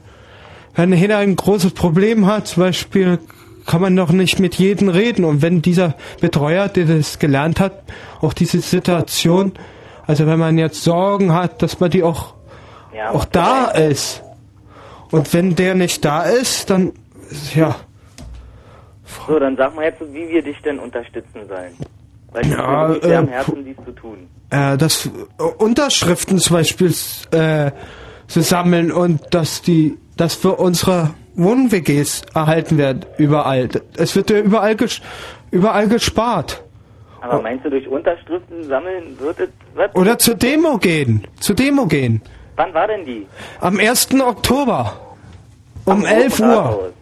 wenn jeder ein großes Problem hat, zum Beispiel, kann man noch nicht mit jedem reden. Und wenn dieser Betreuer, der das gelernt hat, auch diese Situation, also wenn man jetzt Sorgen hat, dass man die auch, Ja, auch da ist. Und wenn der nicht da ist, dann, ja, So, dann sag mal jetzt, wie wir dich denn unterstützen sollen. Weil ich Ja, ja, sehr am äh, Herzen, dies zu tun. äh, das äh, Unterschriften zum Beispiel äh, zu sammeln und dass die, dass für unsere Wohn-WGs erhalten werden überall. Es wird ja überall ges überall gespart. Aber meinst du, durch Unterschriften sammeln wird es, was? Oder zur Demo gehen. Zur Demo gehen. Wann war denn die? Am 1. Oktober. Um Am 11 Roten Uhr. Rathaus.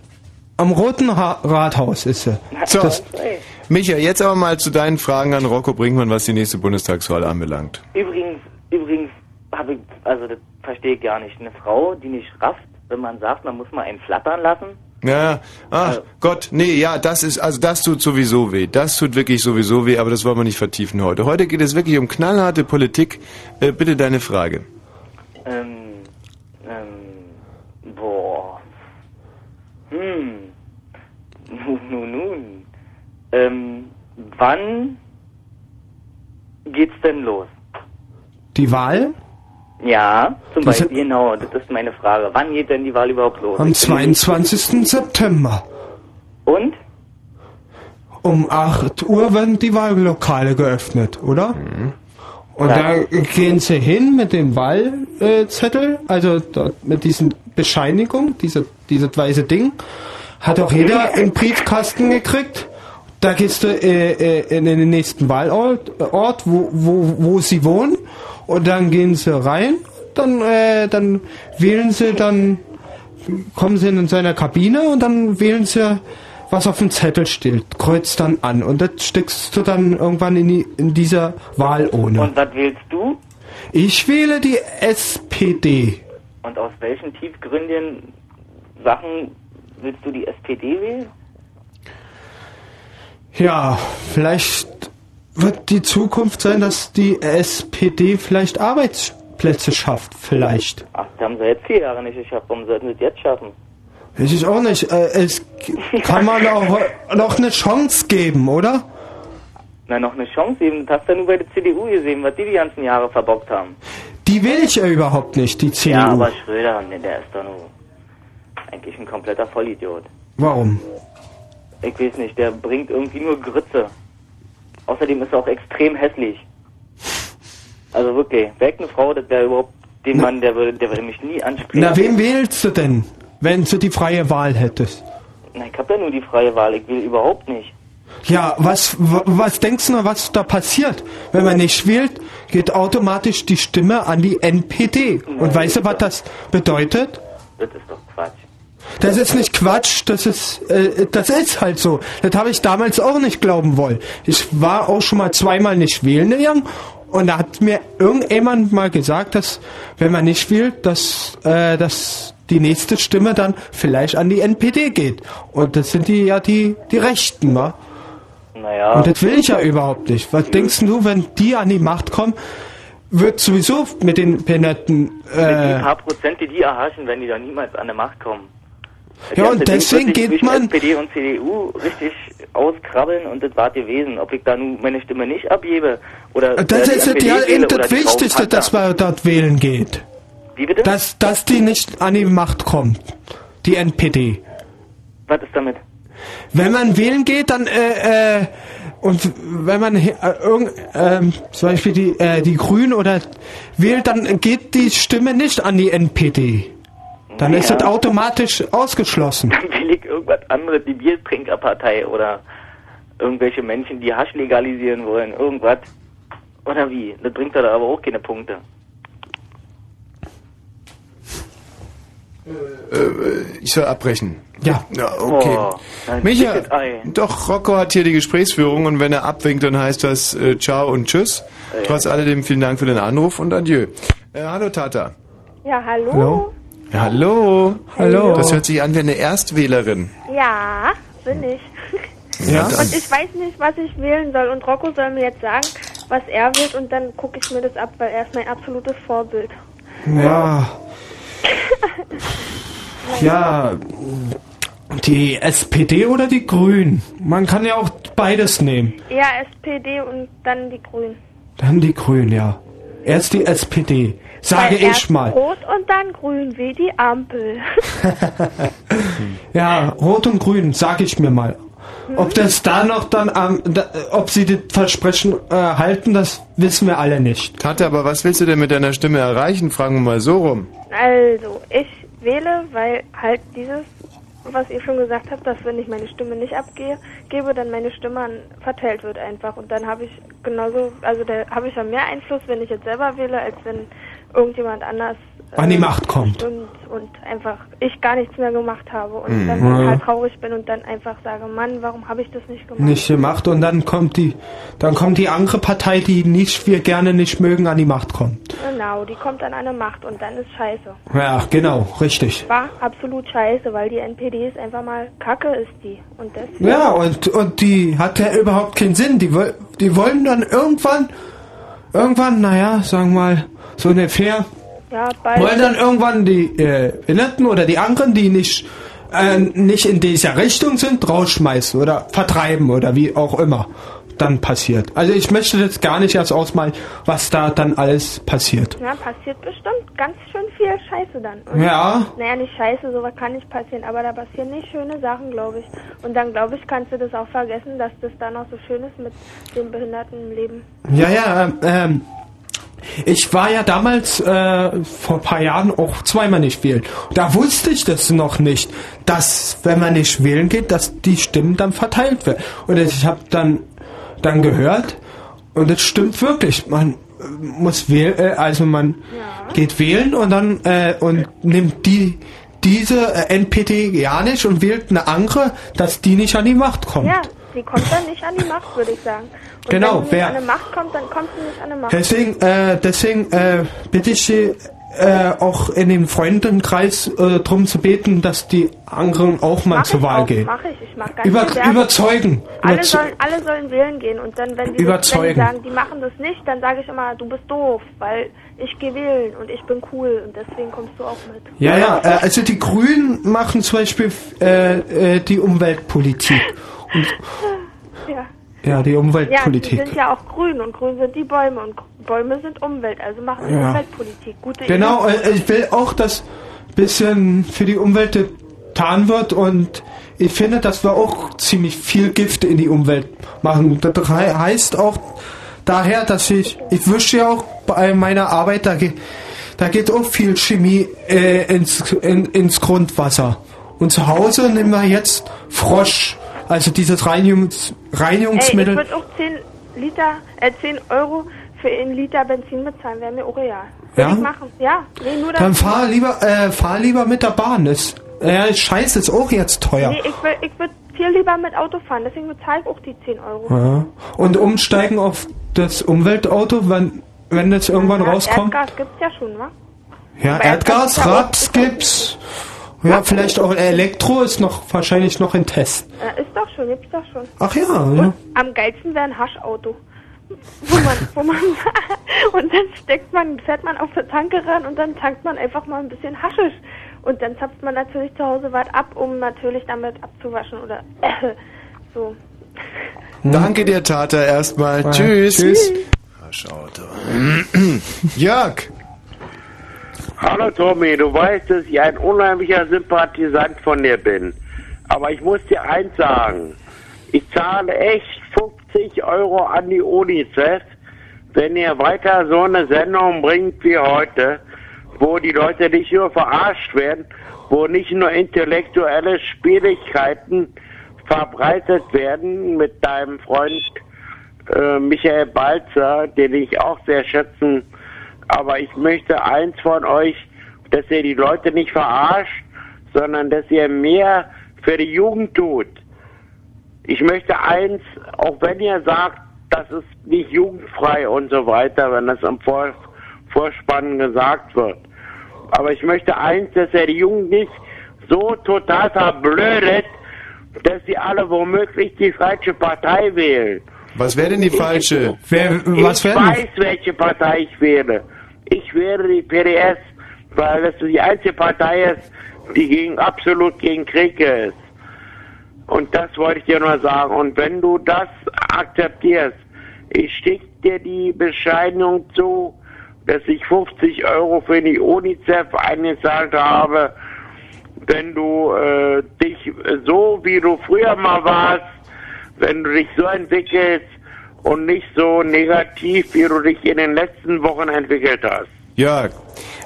Am Roten ha Rathaus ist sie. So. Das, Micha, jetzt aber mal zu deinen Fragen an Rocco Brinkmann, was die nächste Bundestagswahl anbelangt. Übrigens, übrigens habe ich, also das verstehe ich gar nicht. Eine Frau, die nicht rafft, wenn man sagt, man muss mal einen flattern lassen. Ja, ach Gott, nee, ja, das ist, also das tut sowieso weh. Das tut wirklich sowieso weh, aber das wollen wir nicht vertiefen heute. Heute geht es wirklich um knallharte Politik. Äh, bitte deine Frage. Ähm, ähm, boah. Hm. Nun, nun, nun. Ähm, wann geht's denn los? die Wahl? Ja, zum Das- Beispiel, genau, das ist meine Frage. Wann geht denn die Wahl überhaupt los? Am Ich bin nämlich- 22. September. Und? Um 8 Uhr werden die Wahllokale geöffnet, oder? Und Ja. da gehen sie hin mit dem Wahlzettel, also mit diesen Bescheinigung, diese, dieses weiße Ding. Hat auch jeder im Briefkasten gekriegt. Da gehst du äh, äh, in den nächsten Wahlort, Ort, wo, wo, wo sie wohnen. Und dann gehen sie rein. Dann, äh, dann wählen sie dann, kommen sie in seiner Kabine und dann wählen sie, was auf dem Zettel steht. Kreuzt dann an. Und das steckst du dann irgendwann in, die, in dieser Wahlurne. Und was wählst du? Ich wähle die SPD. Und aus welchen tiefgründigen Sachen willst du die SPD wählen? Ja, vielleicht wird die Zukunft sein, dass die SPD vielleicht Arbeitsplätze schafft. Vielleicht. Ach, das haben sie jetzt vier Jahre nicht geschafft. Warum sollten sie es jetzt schaffen? Weiß ich auch nicht. Äh, es kann man auch noch eine Chance geben, oder? Na, noch eine Chance geben. Das hast du ja nur bei der CDU gesehen, was die die ganzen Jahre verbockt haben. Die will ich ja überhaupt nicht, die CDU. Ja, aber Schröder, ne, der ist doch nur eigentlich ein kompletter Vollidiot. Warum? Ich weiß nicht, der bringt irgendwie nur Grütze. Außerdem ist er auch extrem hässlich. Also wirklich, weg eine Frau, das wäre überhaupt den Mann, der würde, der würde mich nie ansprechen. Na, wen wählst du denn, wenn du die freie Wahl hättest? Na, ich hab ja nur die freie Wahl, ich will überhaupt nicht. Ja, was, wa- was denkst du, was da passiert? Wenn man nicht wählt, geht automatisch die Stimme an die NPD. Und weißt du, was das bedeutet? Das ist doch. Das ist nicht Quatsch, das ist, äh, das ist halt so. Das habe ich damals auch nicht glauben wollen. Ich war auch schon mal zweimal nicht wählen gegangen und da hat mir irgendjemand mal gesagt, dass wenn man nicht wählt, dass, äh, dass die nächste Stimme dann vielleicht an die NPD geht. Und das sind die ja die, die Rechten, wa? Naja. Und das will ich ja überhaupt nicht. Was denkst du, wenn die an die Macht kommen, wird sowieso mit den Behinderten, Mit die äh, paar Prozent, die die erhaschen, wenn die da niemals an der Macht kommen. Das Ja, und Ding deswegen geht man- SPD und CDU richtig auskrabbeln und das war gewesen. Ob ich da nun meine Stimme nicht abgebe oder Das äh, ist ja das die Grauen Wichtigste, dass man dort wählen geht. Wie bitte? Dass, dass die nicht an die Macht kommt. Die NPD. Was ist damit? Wenn man wählen geht, dann, äh, äh, und wenn man äh, irgend, ähm, zum Beispiel die, äh, die Grünen oder wählt, dann geht die Stimme nicht an die NPD. Dann ist Ja. das automatisch ausgeschlossen. Dann will ich irgendwas anderes, die Biertrinkerpartei oder irgendwelche Menschen, die Hasch legalisieren wollen, irgendwas. Oder wie? Das bringt da aber auch keine Punkte. Ich soll abbrechen. Ja. Ja, okay. Oh, Micha, doch, Rocco hat hier die Gesprächsführung und wenn er abwinkt, dann heißt das äh, Ciao und Tschüss. Ja. Trotz alledem vielen Dank für den Anruf und Adieu. Äh, hallo Tata. Ja, hallo. Hallo. Ja, hallo. Hallo. Das hört sich an wie eine Erstwählerin. Ja, bin ich. Ja. Und ich weiß nicht, was ich wählen soll. Und Rocco soll mir jetzt sagen, was er wählt und dann gucke ich mir das ab, weil er ist mein absolutes Vorbild. Ja. Ja. Die SPD oder die Grünen? Man kann ja auch beides nehmen. Ja, SPD und dann die Grünen. Dann die Grünen, ja. Erst die SPD. Sage Weil ich erst mal. Rot und dann grün, wie die Ampel. Ja, Rot und Grün, sage ich mir mal. Ob das da noch dann, am da, ob sie das Versprechen äh, halten, das wissen wir alle nicht. Tata, aber was willst du denn mit deiner Stimme erreichen? Fragen wir mal so rum. Also, ich wähle, weil halt dieses, was ihr schon gesagt habt, dass wenn ich meine Stimme nicht abgebe, gebe, dann meine Stimme an, verteilt wird einfach. Und dann habe ich genauso, also da habe ich ja mehr Einfluss, wenn ich jetzt selber wähle, als wenn irgendjemand anders An die Macht kommt. und, einfach ich gar nichts mehr gemacht habe und Mhm. dann total traurig bin und dann einfach sage, Mann, warum habe ich das nicht gemacht? Nicht gemacht und dann kommt die, dann kommt die andere Partei, die nicht, wir gerne nicht mögen, an die Macht kommt. Genau, die kommt an eine Macht und dann ist scheiße. Ja, genau, richtig. War absolut scheiße, weil die NPD ist einfach mal Kacke ist die. Und deswegen Ja, und, und die hat ja überhaupt keinen Sinn. Die, die wollen dann irgendwann, irgendwann, naja, sagen wir mal, so ungefähr, ja, bald. wollen dann irgendwann die äh, Behinderten oder die anderen, die nicht, äh, nicht in dieser Richtung sind, rausschmeißen oder vertreiben oder wie auch immer dann passiert. Also ich möchte jetzt gar nicht erst ausmalen, was da dann alles passiert. ne, passiert bestimmt ganz schön viel Scheiße dann. Und, Ja. Naja, nicht Scheiße, sowas kann nicht passieren, aber da passieren nicht schöne Sachen, glaube ich. Und dann, glaube ich, kannst du das auch vergessen, dass das da noch so schön ist mit dem Behindertenleben. Ja, ja, ähm, ähm, ich war ja damals äh, vor ein paar Jahren auch zweimal nicht wählen. Da wusste ich das noch nicht, dass wenn man nicht wählen geht, dass die Stimmen dann verteilt werden. Und ich habe dann dann gehört und das stimmt wirklich. Man äh, muss wählen, äh, also man geht wählen und dann äh, und nimmt die diese äh, NPD ja nicht und wählt eine andere, dass die nicht an die Macht kommt. Ja, die kommt dann nicht an die Macht, würde ich sagen. Und Genau, wenn sie wer- an die Macht kommt, dann kommt sie nicht an die Macht. Deswegen, äh, deswegen äh, bitte ich Sie äh, auch in dem Freundenkreis äh, drum zu beten, dass die anderen auch mal Mach zur Wahl auch, gehen. Mach ich, ich mach ganz Über, überzeugen. Alle Überze- sollen, alle sollen wählen gehen und dann, wenn die, das, wenn die sagen, die machen das nicht, dann sage ich immer, du bist doof, weil ich gehe wählen und ich bin cool und deswegen kommst du auch mit. ja, ja, äh, also die Grünen machen zum Beispiel äh, äh, die Umweltpolitik. Ja. ja, die Ja, die Umweltpolitik. sind ja auch grün und grün sind die Bäume und Bäume sind Umwelt, also machen Ja. Umweltpolitik. Gute Genau, Idee. äh, ich will auch, dass bisschen für die Umwelt getan wird und ich finde, dass wir auch ziemlich viel Gift in die Umwelt machen. Das hei- heißt auch daher, dass ich, ich wische ja auch bei meiner Arbeit, da geht, da geht auch viel Chemie äh, ins, in, ins Grundwasser. Und zu Hause nehmen wir jetzt Frosch, also dieses Reinigungs, Ey, ich Reinigungsmittel. würde auch 10 Liter, äh, 10 Euro für einen Liter Benzin bezahlen, wäre mir auch real. Würde Ja? ich machen. Ja, nee, nur Dann fahr lieber, äh, fahr lieber mit der Bahn. Das, äh, Scheiße ist auch jetzt teuer. Nee, ich will, ich würde viel lieber mit Auto fahren, deswegen bezahle ich auch die 10 Euro. Ja. Und umsteigen auf das Umweltauto, wenn, wenn das irgendwann Ja, rauskommt. Erdgas gibt's ja schon, wa? Ja, Erdgas, Erdgas Raps gibt's. Ja, vielleicht auch Elektro ist noch wahrscheinlich noch in Test. Äh, ist doch schon, gibt's doch schon. Ach ja, ja. Am geilsten wäre ein Haschauto. Wo man, wo man, und dann steckt man, fährt man auf der Tanke ran und dann tankt man einfach mal ein bisschen Haschisch. Und dann zapft man natürlich zu Hause was ab, um natürlich damit abzuwaschen oder so. Danke dir, Tata, erstmal. Ja, Tschüss. tschüss. Arschauto. Jörg. Hallo Tommy, du weißt, dass ich ein unheimlicher Sympathisant von dir bin. Aber ich muss dir eins sagen. Ich zahle echt 50 Euro an die UNICEF, wenn ihr weiter so eine Sendung bringt wie heute, wo die Leute nicht nur verarscht werden, wo nicht nur intellektuelle Schwierigkeiten verbreitet werden mit deinem Freund äh, Michael Balzer, den ich auch sehr schätzen aber ich möchte eins von euch, dass ihr die Leute nicht verarscht, sondern dass ihr mehr für die Jugend tut. Ich möchte eins, auch wenn ihr sagt, das ist nicht jugendfrei und so weiter, wenn das im Vor Vorspann gesagt wird. Aber ich möchte eins, dass ihr die Jugend nicht so total verblödet, dass sie alle womöglich die falsche Partei wählen. Was wäre denn die falsche? Wer, was ich weiß, welche Partei ich wähle. Ich wähle die PDS, weil das die einzige Partei ist, die gegen absolut gegen Krieg ist. Und das wollte ich dir nur sagen. Und wenn du das akzeptierst, ich schicke dir die Bescheinigung zu, dass ich 50 Euro für die UNICEF eingezahlt habe, wenn du äh, dich so, wie du früher mal warst, wenn du dich so entwickelst und nicht so negativ, wie du dich in den letzten Wochen entwickelt hast. Jörg,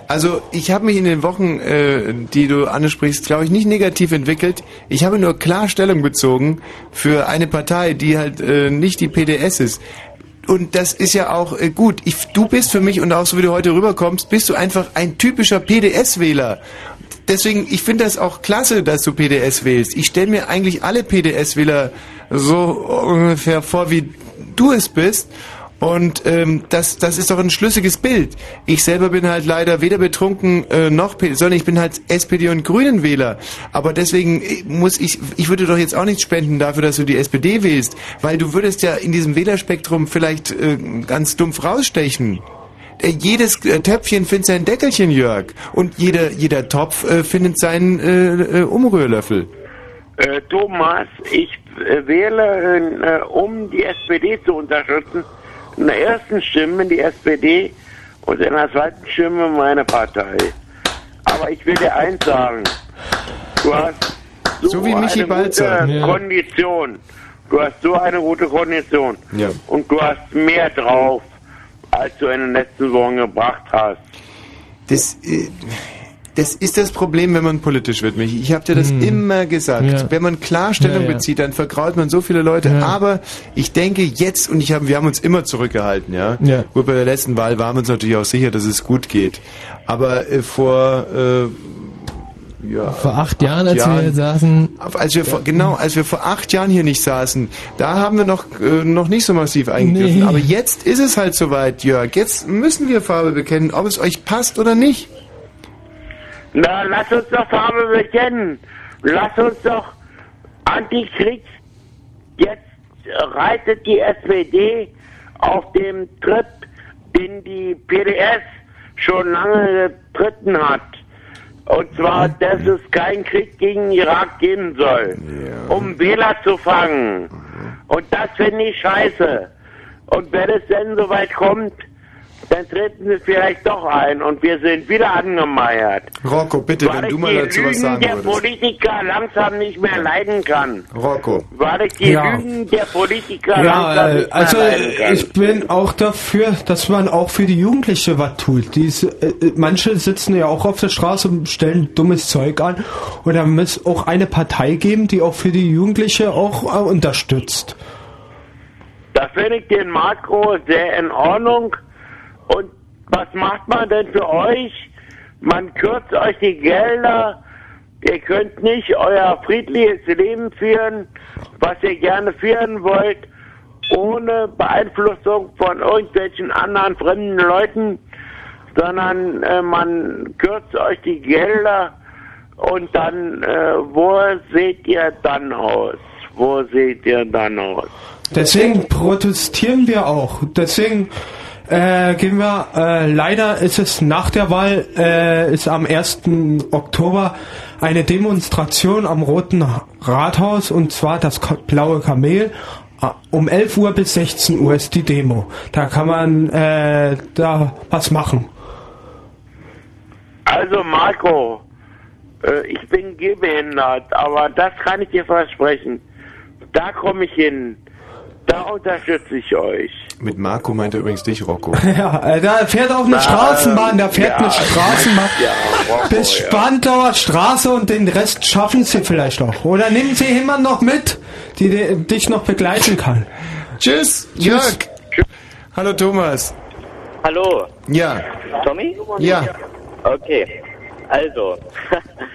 also ich habe mich in den Wochen, äh, die du ansprichst, glaube ich, nicht negativ entwickelt. Ich habe nur klar Stellung bezogen für eine Partei, die halt äh, nicht die PDS ist. Und das ist ja auch äh, gut. Ich, du bist für mich und auch so wie du heute rüberkommst, bist du einfach ein typischer PDS-Wähler. Deswegen, ich finde das auch klasse, dass du PDS wählst. Ich stelle mir eigentlich alle PDS-Wähler so ungefähr vor, wie du es bist. Und ähm, das, das ist doch ein schlüssiges Bild. Ich selber bin halt leider weder betrunken äh, noch, sondern ich bin halt SPD und Grünen Wähler. Aber deswegen äh, muss ich, ich würde doch jetzt auch nicht spenden dafür, dass du die SPD wählst, weil du würdest ja in diesem Wählerspektrum vielleicht äh, ganz dumpf rausstechen. Äh, Jedes äh, Töpfchen findet sein Deckelchen, Jörg. Und jeder, jeder Topf äh, findet seinen Umrührlöffel. Thomas, ich äh, wähle, äh, um die SPD zu unterstützen, in der ersten Stimme die SPD und in der zweiten Stimme meine Partei. Aber ich will dir eins sagen. Du hast so, So wie Michi eine Balzer. gute Ja. Kondition. Du hast so eine gute Kondition. Ja. Und du hast mehr drauf, als du in den letzten Wochen gebracht hast. Das, äh, das ist das Problem, wenn man politisch wird, Michi. Ich habe dir das immer gesagt. Ja. Wenn man klar Stellung Ja, ja. bezieht, dann vergraut man so viele Leute. Aber ich denke jetzt, und ich hab, wir haben uns immer zurückgehalten, ja. Ja. Gut, bei der letzten Wahl waren wir uns natürlich auch sicher, dass es gut geht. Aber äh, vor äh, ja, Vor acht Jahren, als Jahren. wir saßen. als wir vor, genau, als wir vor acht Jahren hier nicht saßen, da haben wir noch äh, noch nicht so massiv eingegriffen. Nee. Aber jetzt ist es halt soweit, Jörg. Jetzt müssen wir Farbe bekennen, ob es euch passt oder nicht. Na, lass uns doch Farbe bekennen. Lass uns doch Antikrieg. Jetzt reitet die SPD auf dem Trip, den die PDS schon lange getritten hat. Und zwar, dass es keinen Krieg gegen Irak geben soll, um Wähler zu fangen. Und das finde ich scheiße. Und wenn es denn soweit kommt, dann treten sie vielleicht doch ein und wir sind wieder angemeiert. Rocco, bitte, Weil wenn du mal dazu was Lügen sagen der würdest. Politiker langsam nicht mehr leiden kann. Rocco. Weil ich die Ja. Lügen der Politiker Ja, langsam äh, nicht mehr also leiden kann. ich bin auch dafür, dass man auch für die Jugendliche was tut. Die, ist, äh, äh, manche sitzen ja auch auf der Straße und stellen dummes Zeug an. Und da muss auch eine Partei geben, die auch für die Jugendliche auch äh, unterstützt. Da finde ich den Makro sehr in Ordnung. Und was macht man denn für euch? Man kürzt euch die Gelder. Ihr könnt nicht euer friedliches Leben führen, was ihr gerne führen wollt, ohne Beeinflussung von irgendwelchen anderen fremden Leuten, sondern äh, man kürzt euch die Gelder und dann, äh, wo seht ihr dann aus? Wo seht ihr dann aus? Deswegen protestieren wir auch. Deswegen äh, gehen wir, äh, leider ist es nach der Wahl, äh, ist am 1. Oktober eine Demonstration am Roten Rathaus und zwar das Blaue Kamel. Äh, Um 11 Uhr bis 16 Uhr ist die Demo. Da kann man äh, da was machen. Also Marco, äh, ich bin gehbehindert, aber das kann ich dir versprechen. Da komme ich hin. Da unterstütze ich euch. Mit Marco meint er übrigens dich, Rocco. Ja, äh, da fährt auch eine Na, Straßenbahn, da fährt ja, eine Straßenbahn ja, Rocco, bis ja. Spandauer Straße und den Rest schaffen sie vielleicht noch. Oder nehmen sie jemanden noch mit, die di- dich noch begleiten kann. Tschüss, Jörg. Hallo Thomas. Hallo. Ja. Tommy? Ja. Okay. Also.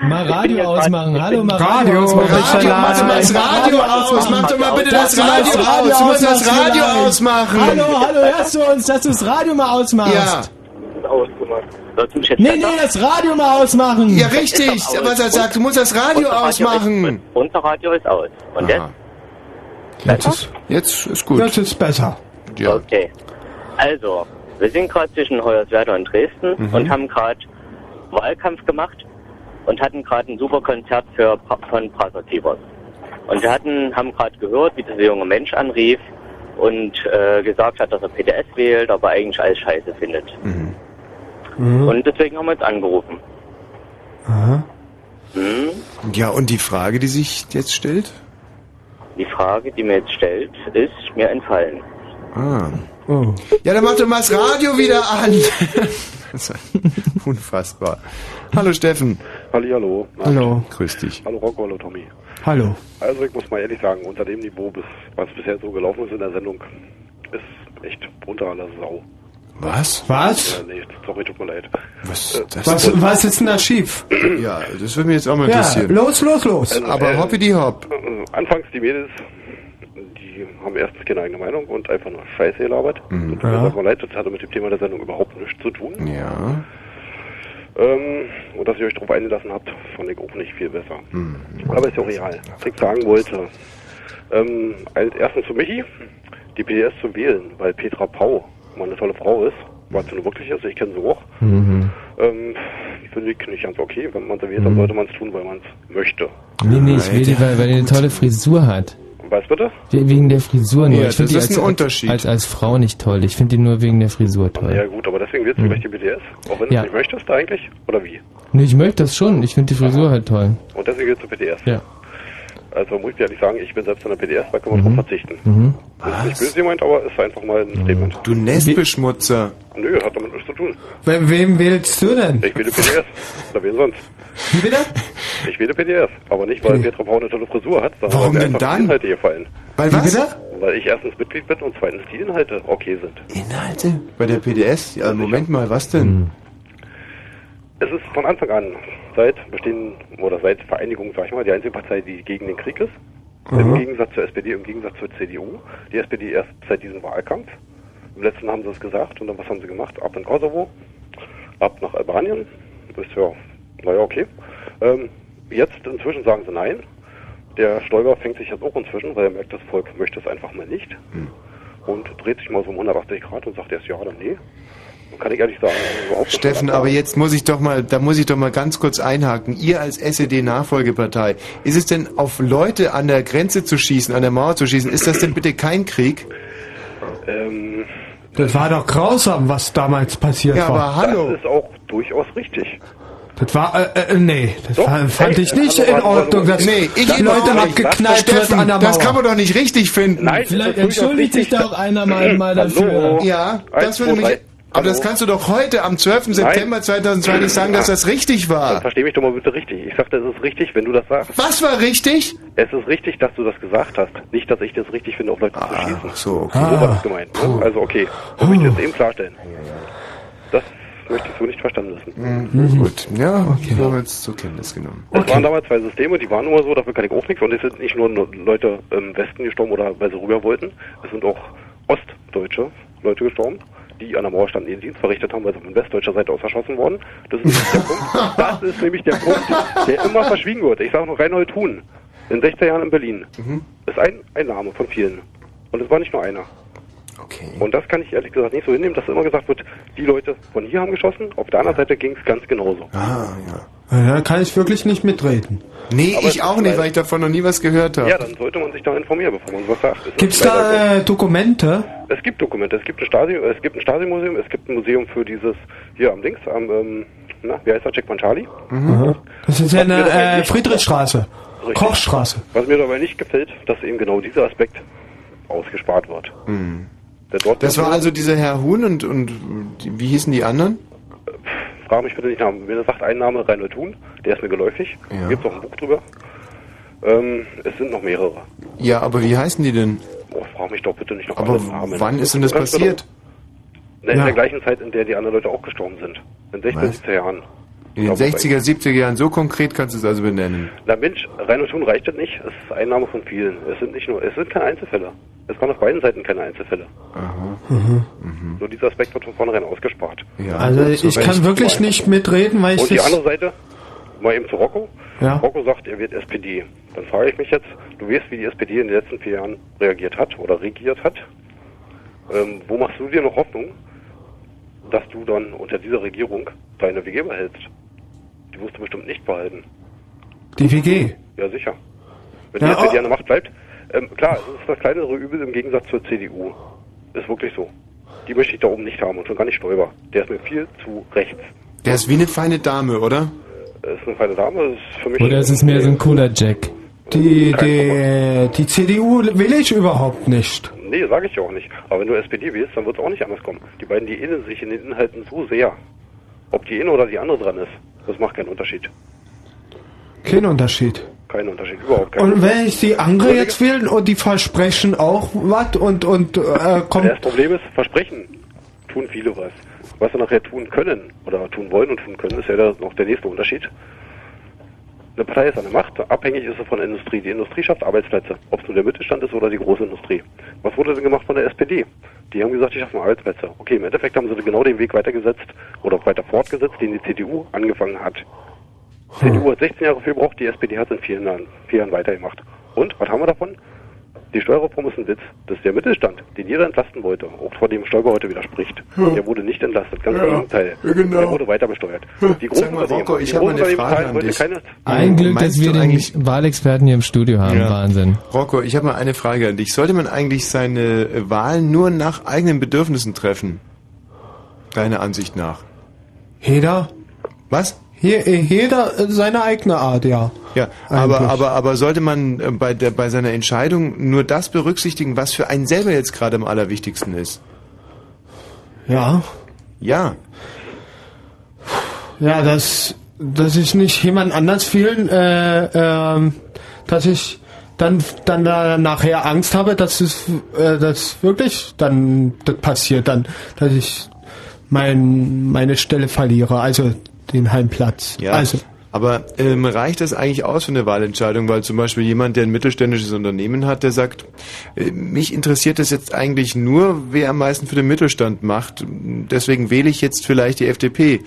Mal Radio jetzt ausmachen. Hallo, mal Radio, ausmachen. Radio, mach doch mal das Radio aus. Mach doch mal bitte das Radio aus. Du musst das Radio ausmachen. Hallo, hallo, hörst du uns, dass du das Radio mal ausmachst? Ja. Ausgemacht. Jetzt Nee, nee, das Radio mal ausmachen. Ja, richtig. Was er sagt, du musst das Radio ausmachen. Unser Radio ist aus. Und jetzt? Jetzt ist, jetzt ist gut. Das ist besser. Ja. Okay. Also, wir sind gerade zwischen Hoyerswerda und Dresden Mhm. und haben gerade Wahlkampf gemacht und hatten gerade ein super Konzert für, von Prager Tivers. Und wir hatten, haben gerade gehört, wie dieser junge Mensch anrief und äh, gesagt hat, dass er PDS wählt, aber eigentlich alles scheiße findet. Mhm. Und deswegen haben wir jetzt angerufen. Aha. Hm? Ja, und die Frage, die sich jetzt stellt? Die Frage, die mir jetzt stellt, ist mir entfallen. Ah. Oh. Ja, dann mach doch mal das Radio wieder an. Das ist Unfassbar. Hallo Steffen. Hallo. Hallo. Grüß dich. Hallo Rocco, hallo Tommy. Hallo. Also ich muss mal ehrlich sagen, unter dem Niveau, bis, was bisher so gelaufen ist in der Sendung, ist echt unter aller Sau. Was? Was? Ja, nee, sorry, tut mir leid. Was, Äh, das Was, was ist denn da schief? Ja, das würde mich jetzt auch mal Ja, interessieren. los, los, los. Also, Aber äh, hoppi die hopp. äh, Anfangs die Mädels, die haben erstens keine eigene Meinung und einfach nur Scheiße gelabert. Mhm. Und tut mir Ja. das mal leid, das hatte mit dem Thema der Sendung überhaupt nichts zu tun. Ja. Ähm, und dass ihr euch darauf eingelassen habt, fand ich auch nicht viel besser. Mhm. Aber ist ja auch real. Was ich sagen wollte, ähm, als erstens zu Michi, die PDS zu wählen, weil Petra Pau mal eine tolle Frau ist, was sie nun wirklich ist, ich kenne sie auch. Mhm. Ähm, finde ich nicht ganz okay. Wenn man sie wählt, dann sollte man es tun, weil man es möchte. Nee, nee, ich will die, weil, weil die eine tolle Frisur hat. Was bitte? We- Wegen der Frisur nur. Ja, ich find das die ist als, ein Unterschied. Als, als Frau nicht toll. Ich finde die nur wegen der Frisur toll. Ja gut, aber deswegen willst du Hm. gleich die BDS? Auch wenn du Ja. es nicht möchtest eigentlich? Oder wie? Nee, ich möchte das schon. Ich finde die Frisur halt toll. Und deswegen willst du BDS? Ja. Also muss ich dir ehrlich sagen, ich bin selbst in der BDS, da kann man drauf verzichten. Mhm. Das ist nicht böse gemeint, aber ist einfach mal ein Statement. Du Nestbeschmutzer. Nö, hat damit nichts zu tun. We wem wählst du denn? Ich wähle PDS. Oder wen sonst? Wie bitte? Ich wähle PDS. Aber nicht, weil Petra Pau eine tolle Frisur hat, sondern Warum weil mir denn dann? die Inhalte gefallen. Weil was? Weil ich erstens Mitglied bin und zweitens die Inhalte okay sind. Inhalte? Bei der PDS? Ja, Moment mal, was denn? Es ist von Anfang an, seit Bestehen oder seit Vereinigung, sag ich mal, die einzige Partei, die gegen den Krieg ist. Im Aha. Gegensatz zur SPD, im Gegensatz zur CDU. Die SPD erst seit diesem Wahlkampf. Im letzten haben sie es gesagt und dann was haben sie gemacht? Ab in Kosovo, ab nach Albanien. Das ist ja, naja, okay. Ähm, jetzt inzwischen sagen sie nein. Der Stoiber fängt sich jetzt auch inzwischen, weil er merkt, das Volk möchte es einfach mal nicht. Und dreht sich mal so um 180 Grad und sagt erst ja oder nee. Kann ich ehrlich sagen, nicht Steffen, aber jetzt muss ich doch mal, da muss ich doch mal ganz kurz einhaken. Ihr als SED-Nachfolgepartei, ist es denn auf Leute an der Grenze zu schießen, an der Mauer zu schießen, ist das denn bitte kein Krieg? Ähm, Das war doch grausam, was damals passiert Ja, war. aber hallo. Das ist auch durchaus richtig. Das war, äh, äh, nee, das Doch, fa- fand hey, ich nicht in Ordnung, dass Nee, ich die Leute abgeknallt wird an der Mauer. das kann man doch nicht richtig finden. Nein, Vielleicht entschuldigt sich da auch einer mal, mal dafür. Hallo. Ja, das würde mich. Aber das kannst du doch heute, am 12. September 2002, nicht sagen, dass das richtig Dann war. versteh mich doch mal bitte richtig. Ich sagte, es ist richtig, wenn du das sagst. Was war richtig? Es ist richtig, dass du das gesagt hast. Nicht, dass ich das richtig finde, auf Leute zu schießen. so, okay. So war das gemeint. Ne? Also okay, das möchte ich jetzt eben klarstellen. Das möchte ich so nicht verstanden wissen. Mhm. Gut, ja, okay. haben wir jetzt zur Kenntnis genommen. Es waren damals zwei Systeme, die waren immer so, dafür kann ich auch nichts. Und es sind nicht nur nur Leute im Westen gestorben oder weil sie rüber wollten. Es sind auch ostdeutsche Leute gestorben, die an der Mauer standen, ihren Dienst verrichtet haben, weil sie von westdeutscher Seite aus erschossen wurden. Das ist nämlich der Punkt. Das ist nämlich der Punkt, der immer verschwiegen wird. Ich sage noch Reinhold Thun, in 16 Jahren in Berlin. Ist ein, ein Name von vielen. Und es war nicht nur einer. Okay. Und das kann ich ehrlich gesagt nicht so hinnehmen, dass immer gesagt wird, die Leute von hier haben geschossen, auf der anderen Seite ging es ganz genauso. Ah, ja. Ja, Da kann ich wirklich nicht mitreden. Nee, Aber es ich auch nicht, weil ich davon noch nie was gehört habe. Ja, dann sollte man sich da informieren, bevor man was sagt. Es leider so. da äh, Dokumente? Es gibt Dokumente, es gibt ein Stasi, es gibt ein Stasi-Museum, es gibt ein Museum für dieses hier am links, am ähm, na, wie heißt das, Checkpoint Charlie? Mhm. Das ist ja eine äh, Friedrichstraße. Richtig. Kochstraße. Was mir dabei nicht gefällt, dass eben genau dieser Aspekt ausgespart wird. Hm. Der dort Das war also dieser Herr Huhn und, und die, wie hießen die anderen? Frag mich bitte nicht Namen. Wenn er sagt ein Name, Reinhold Thun, der ist mir geläufig. Ja. Gibt auch ein Buch drüber. Ähm, es sind noch mehrere. Ja, aber wie heißen die denn? Oh, frag mich doch bitte nicht noch Aber alle Namen. wann ist denn das passiert? Na, in Ja. der gleichen Zeit, in der die anderen Leute auch gestorben sind. In 60er, Was? 70er Jahren. In den 60er, 70er Jahren, so konkret kannst du es also benennen. Na Mensch, Reinhold Thun reicht das nicht. Es ist ein Name von vielen. Es sind nicht nur, es sind keine Einzelfälle. Es waren auf beiden Seiten keine Einzelfälle. Mhm. Nur dieser Aspekt wird von vornherein ausgespart. Ja, Also ich kann wirklich nicht mitreden, weil ich Und die andere Seite, mal eben zu Rocco. Ja. Rocco sagt, er wird SPD. Dann frage ich mich jetzt, du weißt, wie die SPD in den letzten vier Jahren reagiert hat oder regiert hat. Ähm, wo machst du dir noch Hoffnung, dass du dann unter dieser Regierung deine WG behältst? Die wirst du bestimmt nicht behalten. Die WG. Ja, sicher. Wenn Ja, die SPD oh. an der Macht bleibt. Ähm, klar, es ist das kleinere Übel im Gegensatz zur CDU. Ist wirklich so. Die möchte ich da oben nicht haben und schon gar nicht Stoiber. Der ist mir viel zu rechts. Der ist wie eine feine Dame, oder? Das ist eine feine Dame, das ist für mich... Oder ist es mehr so ein cooler Jack? Die, die, die CDU will ich überhaupt nicht. Nee, sage ich ja auch nicht. Aber wenn du SPD wählst, dann wird es auch nicht anders kommen. Die beiden, die ähneln sich in den Inhalten so sehr. Ob die eine oder die andere dran ist, das macht keinen Unterschied. Kein Unterschied. Keinen Unterschied, überhaupt keinen Und wenn ich die andere jetzt wählen und die versprechen auch was und, und äh, kommt... Das Problem ist, Versprechen tun viele was. Was sie nachher tun können oder tun wollen und tun können, ist ja noch der nächste Unterschied. Eine Partei ist der Macht, abhängig ist sie von der Industrie. Die Industrie schafft Arbeitsplätze, ob es nur der Mittelstand ist oder die große Industrie. Was wurde denn gemacht von der SPD? Die haben gesagt, die schaffen Arbeitsplätze. Okay, im Endeffekt haben sie genau den Weg weitergesetzt oder weiter fortgesetzt, den die CDU angefangen hat. Die CDU hat 16 Jahre für gebraucht, die SPD hat es in vier Jahren, vier Jahren weitergemacht. Und, was haben wir davon? Die Steuerreform ist ein Witz. Das ist der Mittelstand, den jeder entlasten wollte, auch vor dem Stoiber heute widerspricht. Ja. Der wurde nicht entlastet, ganz Ja, im Gegenteil. genau. Der wurde weiter besteuert. Die Sag mal, Rocco, ich habe mal eine Frage an dich. Ein Glück, dass wir den eigentlich- Wahlexperten hier im Studio haben. Ja. Wahnsinn. Rocco, ich habe mal eine Frage an dich. Sollte man eigentlich seine äh, Wahlen nur nach eigenen Bedürfnissen treffen? Deiner Ansicht nach? Jeder? Was? Äh, jeder äh, seine eigene Art, ja. Ja, aber, Eigentlich. aber, aber sollte man äh, bei, der, bei seiner Entscheidung nur das berücksichtigen, was für einen selber jetzt gerade am allerwichtigsten ist? Ja. Ja. Ja, dass, dass ich nicht jemand anders fühlen, äh, ähm, dass ich dann, dann da nachher Angst habe, dass es, äh, dass wirklich dann das passiert, dann, dass ich mein, meine Stelle verliere, also den Heimplatz. Ja. Also, Aber ähm, reicht das eigentlich aus für eine Wahlentscheidung? Weil zum Beispiel jemand, der ein mittelständisches Unternehmen hat, der sagt, äh, mich interessiert das jetzt eigentlich nur, wer am meisten für den Mittelstand macht. Deswegen wähle ich jetzt vielleicht die FDP.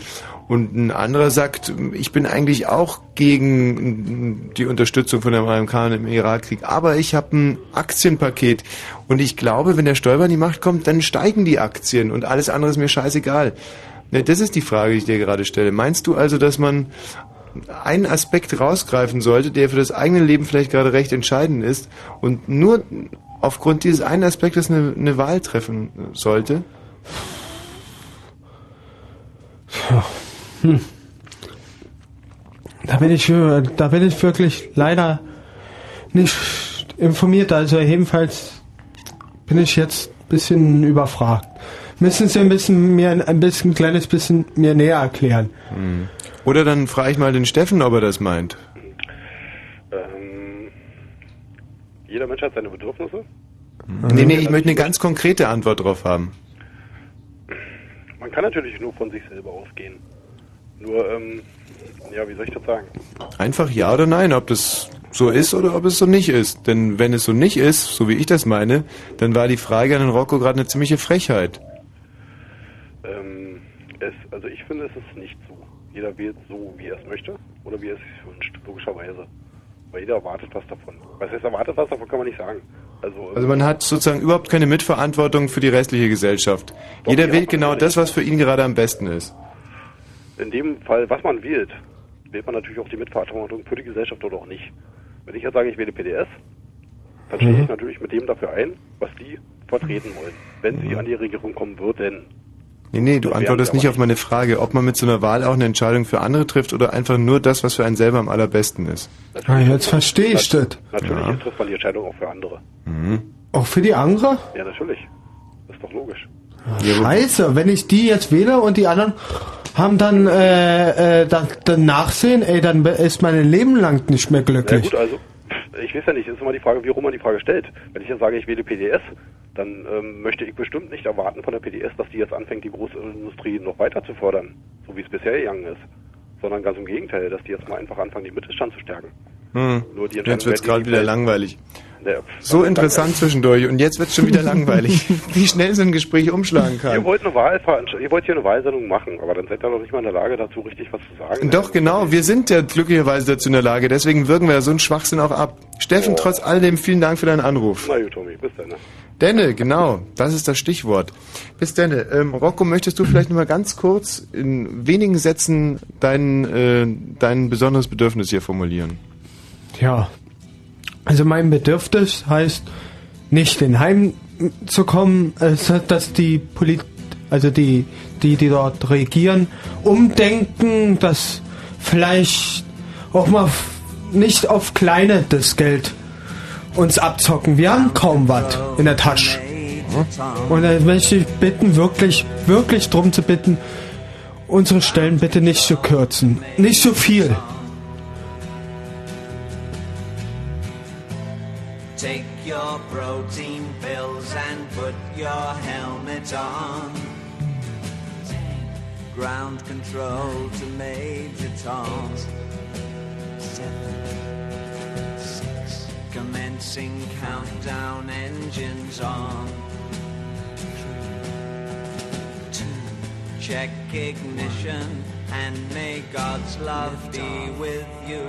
Und ein anderer sagt, ich bin eigentlich auch gegen die Unterstützung von der Amerikaner im Irakkrieg, aber ich habe ein Aktienpaket und ich glaube, wenn der Stoiber an die Macht kommt, dann steigen die Aktien und alles andere ist mir scheißegal. Ne, Das ist die Frage, die ich dir gerade stelle. Meinst du also, dass man einen Aspekt rausgreifen sollte, der für das eigene Leben vielleicht gerade recht entscheidend ist und nur aufgrund dieses einen Aspektes eine, eine Wahl treffen sollte? hm. Da bin ich, äh, da bin ich wirklich leider nicht informiert. Also jedenfalls bin ich jetzt ein bisschen überfragt. Müssen Sie ein bisschen mir ein bisschen ein kleines bisschen mir näher erklären? Hm. Oder dann frage ich mal den Steffen, ob er das meint. Ähm, jeder Mensch hat seine Bedürfnisse. Nee, nee, ich möchte eine ganz konkrete Antwort drauf haben. Man kann natürlich nur von sich selber ausgehen. Nur, ähm, ja, wie soll ich das sagen? Einfach ja oder nein, ob das so ist oder ob es so nicht ist. Denn wenn es so nicht ist, so wie ich das meine, dann war die Frage an den Rocco gerade eine ziemliche Frechheit. Ähm, es, also ich finde, es ist nicht so. Jeder wählt so, wie er es möchte oder wie er es sich wünscht, logischerweise. Weil jeder erwartet was davon. Was heißt erwartet was davon, kann man nicht sagen. Also, Also man hat sozusagen überhaupt keine Mitverantwortung für die restliche Gesellschaft. Jeder wählt genau das, was für ihn gerade am besten ist. in dem Fall, was man wählt, wählt man natürlich auch die Mitverantwortung für die Gesellschaft oder auch nicht. Wenn ich jetzt sage, ich wähle PDS, dann stehe Mhm. ich natürlich mit dem dafür ein, was die vertreten wollen, wenn sie an die Regierung kommen würden. Nee, nee, du Das antwortest nicht auf meine Frage, ob man mit so einer Wahl auch eine Entscheidung für andere trifft oder einfach nur das, was für einen selber am allerbesten ist. Ah, jetzt verstehe ich das. Natürlich Ja. trifft man die Entscheidung auch für andere. Mhm. Auch für die andere? Ja, natürlich. Das ist doch logisch. Scheiße, wenn ich die jetzt wähle und die anderen haben dann äh, äh, dann, dann Nachsehen, ey, dann ist mein Leben lang nicht mehr Na glücklich. gut, also, ich weiß ja nicht, ist immer die Frage, wie rum man die Frage stellt. Wenn ich jetzt sage, ich wähle PDS, dann ähm, möchte ich bestimmt nicht erwarten von der PDS, dass die jetzt anfängt, die Großindustrie noch weiter zu fördern, so wie es bisher gegangen ist. Sondern ganz im Gegenteil, dass die jetzt mal einfach anfangen, den Mittelstand zu stärken. Hm. Nur die Jetzt wird's werden gerade wieder langweilig. Ja, So interessant zwischendurch und jetzt wird's schon wieder langweilig. Wie schnell so ein Gespräch umschlagen Ihr kann. wollt, eine Wahl, ihr wollt hier eine Wahlsendung machen, aber dann seid ihr doch nicht mal in der Lage, dazu richtig was zu sagen. Doch, genau, wir sind ja glücklicherweise dazu in der Lage, deswegen wirken wir ja so einen Schwachsinn auch ab. Steffen, trotz alledem vielen Dank für deinen Anruf. Na gut, Tommy, bis dann. ne? Denne, genau, das ist das Stichwort. Bis Denne. Ähm, Rocco, möchtest du vielleicht noch mal ganz kurz in wenigen Sätzen dein, äh, dein besonderes Bedürfnis hier formulieren? Ja. Also mein Bedürfnis heißt, nicht in Heim zu kommen, hat, dass die Polit also die, die, die dort regieren, umdenken, dass vielleicht auch mal nicht auf kleine das Geld uns abzocken. Wir haben kaum was in der Tasche. Und dann möchte ich bitten, wirklich, wirklich drum zu bitten, unsere Stellen bitte nicht zu kürzen. Nicht so viel. Take your protein pills and put your helmet on. Ground control to Major Tom. Seven. dancing countdown engines on. Two, check ignition and may God's love be with you.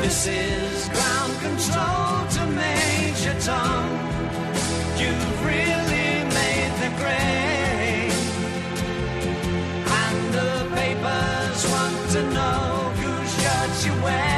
This is ground control to Major Tom you wear.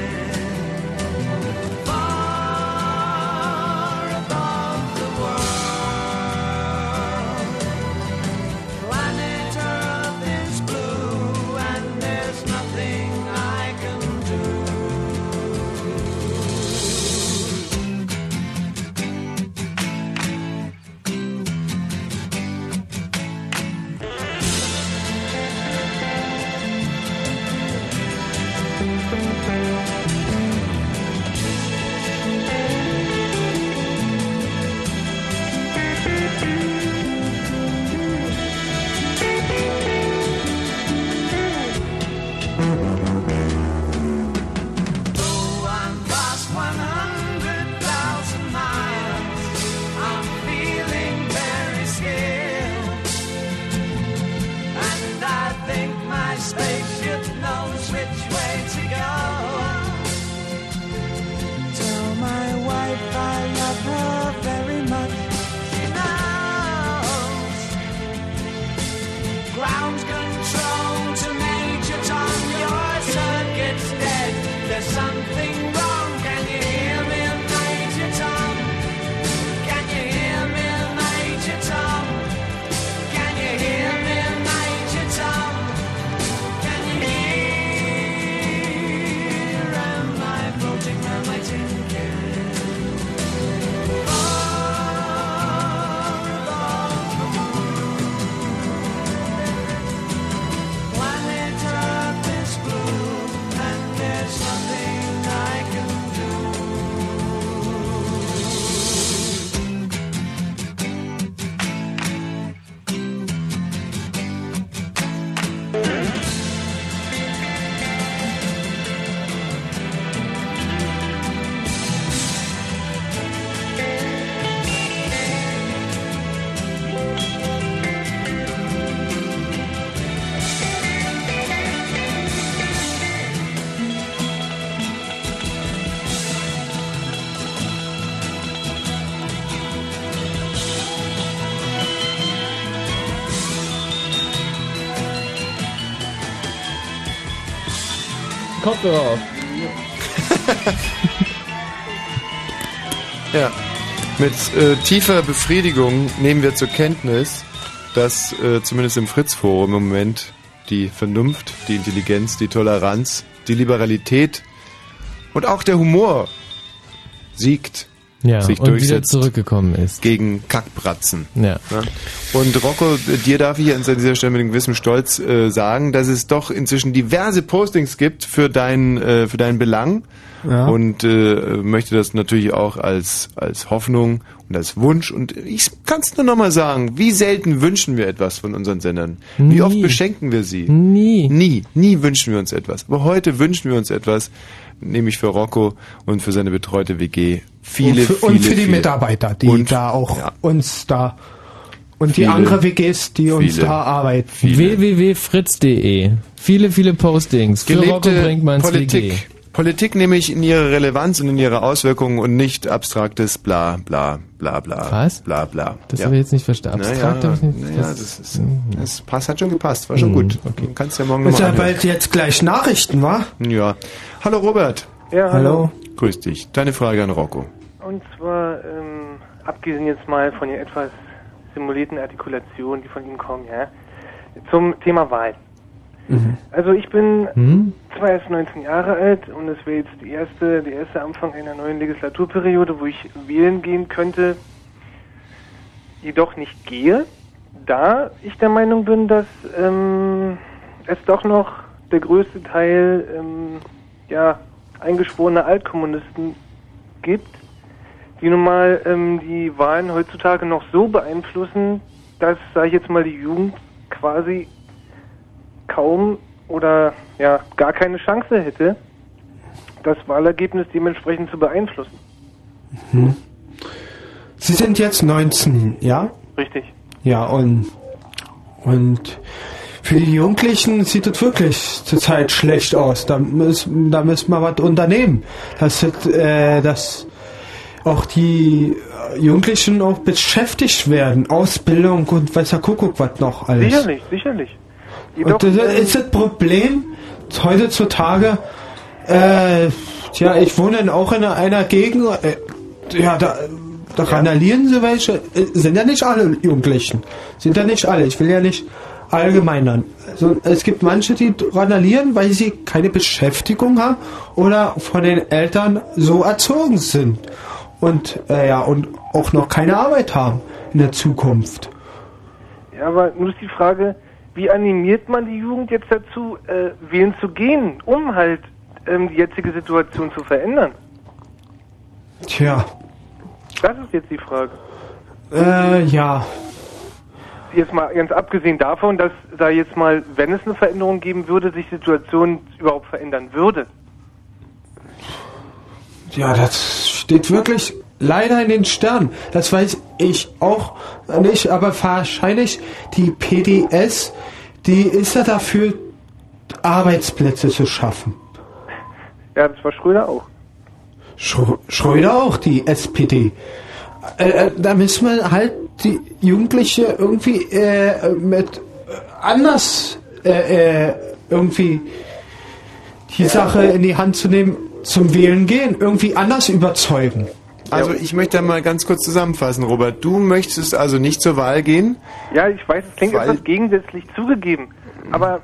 Kopfhörer auf. Ja. Mit äh, tiefer Befriedigung nehmen wir zur Kenntnis, dass äh, zumindest im Fritz-Forum im Moment die Vernunft, die Intelligenz, die Toleranz, die Liberalität und auch der Humor siegt, Ja, sich und wieder zurückgekommen ist. gegen Kackbratzen. Ja. Und Rocco, dir darf ich an dieser Stelle mit einem gewissen Stolz äh, sagen, dass es doch inzwischen diverse Postings gibt für deinen äh, für deinen Belang Ja. und äh, möchte das natürlich auch als als Hoffnung und als Wunsch und ich kann es nur noch mal sagen, wie selten wünschen wir etwas von unseren Sendern? Wie Nie. oft beschenken wir sie? Nie. Nie, nie wünschen wir uns etwas. Aber heute wünschen wir uns etwas, nämlich für Rocco und für seine betreute WG. Viele, und für, viele, und für die viele. Mitarbeiter, die Und- da auch ja. uns da und die Viele, andere WGs, die uns da arbeiten. www.fritz.de. Viele, viele Postings für Rocco gelebte Brinkmanns Politik. WG. Politik nämlich in ihrer Relevanz und in ihrer Auswirkungen und nicht abstraktes bla bla bla bla. Was? Bla bla. Das ja. habe ich jetzt nicht verstanden. Abstrakt naja, habe ich nicht. naja, das- das, ist, das passt, hat schon gepasst, war schon Hm, gut. Du kannst ja morgen Ist nochmal ja bald jetzt gleich Nachrichten, wa? Ja. Hallo Robert. Ja, hallo. Grüß dich. Deine Frage an Rocco. Und zwar, ähm, abgesehen jetzt mal von den etwas simulierten Artikulationen, die von ihm kommen, ja, zum Thema Wahl. Also ich bin Hm? zwar erst 19 Jahre alt und es wäre jetzt die erste, der erste Anfang einer neuen Legislaturperiode, wo ich wählen gehen könnte, jedoch nicht gehe, da ich der Meinung bin, dass ähm, es doch noch der größte Teil ähm, ja, eingeschworener Altkommunisten gibt, die nun mal ähm, die Wahlen heutzutage noch so beeinflussen, dass, sage ich jetzt mal, die Jugend quasi kaum oder ja gar keine Chance hätte, das Wahlergebnis dementsprechend zu beeinflussen. Hm. Sie sind jetzt 19, ja? Richtig. Ja, und, und für die Jugendlichen sieht es wirklich zurzeit schlecht aus. Da müssen, da müssen wir was unternehmen. Dass, äh, dass auch die Jugendlichen auch beschäftigt werden. Ausbildung und weiß der Kuckuck was noch alles. Sicherlich, sicherlich. Und das ist das Problem heutzutage. Äh, tja, ich wohne auch in einer Gegend. Äh, ja, da, da randalieren sie welche. Äh, sind ja nicht alle Jugendlichen. Sind ja nicht alle. Ich will ja nicht allgemeinern. Also, es gibt manche, die randalieren, weil sie keine Beschäftigung haben oder von den Eltern so erzogen sind. Und, äh, ja, und auch noch keine Arbeit haben in der Zukunft. Ja, aber nur ist die Frage, wie animiert man die Jugend jetzt dazu, äh, wählen zu gehen, um halt ähm, die jetzige Situation zu verändern? Tja, Das ist jetzt die Frage. äh, ja. Jetzt mal ganz abgesehen davon, dass da jetzt mal, wenn es eine Veränderung geben würde, sich die Situation überhaupt verändern würde. Ja, das steht wirklich leider in den Sternen. Das weiß ich auch nicht, aber wahrscheinlich die PDS, die ist ja dafür, Arbeitsplätze zu schaffen. Ja, das war Schröder auch. Schrö Schröder auch, die SPD. Äh, äh, da müssen wir halt die Jugendliche irgendwie äh, mit äh, anders äh, äh, irgendwie die Sache in die Hand zu nehmen, zum Wählen gehen, irgendwie anders überzeugen. Also ich möchte da mal ganz kurz zusammenfassen, Robert. Du möchtest also nicht zur Wahl gehen? Ja, ich weiß, es klingt Weil- etwas gegensätzlich zugegeben, aber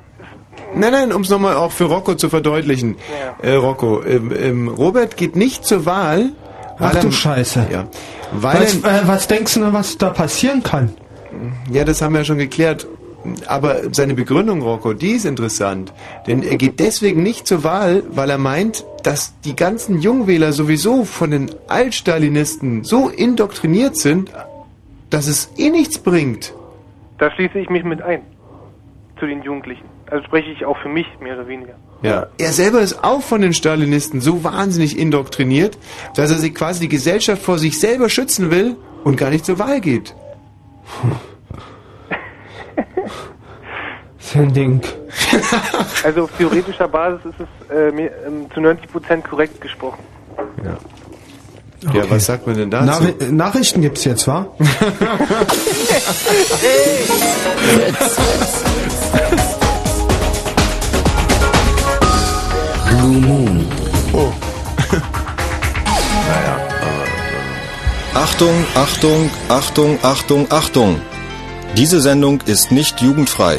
Nein, nein, um es nochmal auch für Rocco zu verdeutlichen. Äh, Rocco, ähm, ähm, Robert geht nicht zur Wahl. Ach du Scheiße. Ja. Weil Was, äh, was denkst du, was da passieren kann? Ja, das haben wir ja schon geklärt. Aber seine Begründung, Rocco, die ist interessant. Denn er geht deswegen nicht zur Wahl, weil er meint, dass die ganzen Jungwähler sowieso von den Altstalinisten so indoktriniert sind, dass es eh nichts bringt. da schließe ich mich mit ein. Zu den Jugendlichen. Also spreche ich auch für mich, mehr oder weniger. Ja. Er selber ist auch von den Stalinisten so wahnsinnig indoktriniert, dass er sich quasi die Gesellschaft vor sich selber schützen will und gar nicht zur Wahl geht. Ein Ding. Also auf theoretischer Basis ist es äh, mir, ähm, zu 90 Prozent korrekt gesprochen. Ja, was sagt man denn dazu? Nachri Nachrichten gibt's jetzt, wa? Blue Moon. Oh. Achtung, Achtung, Achtung, Achtung, Achtung. Diese Sendung ist nicht jugendfrei.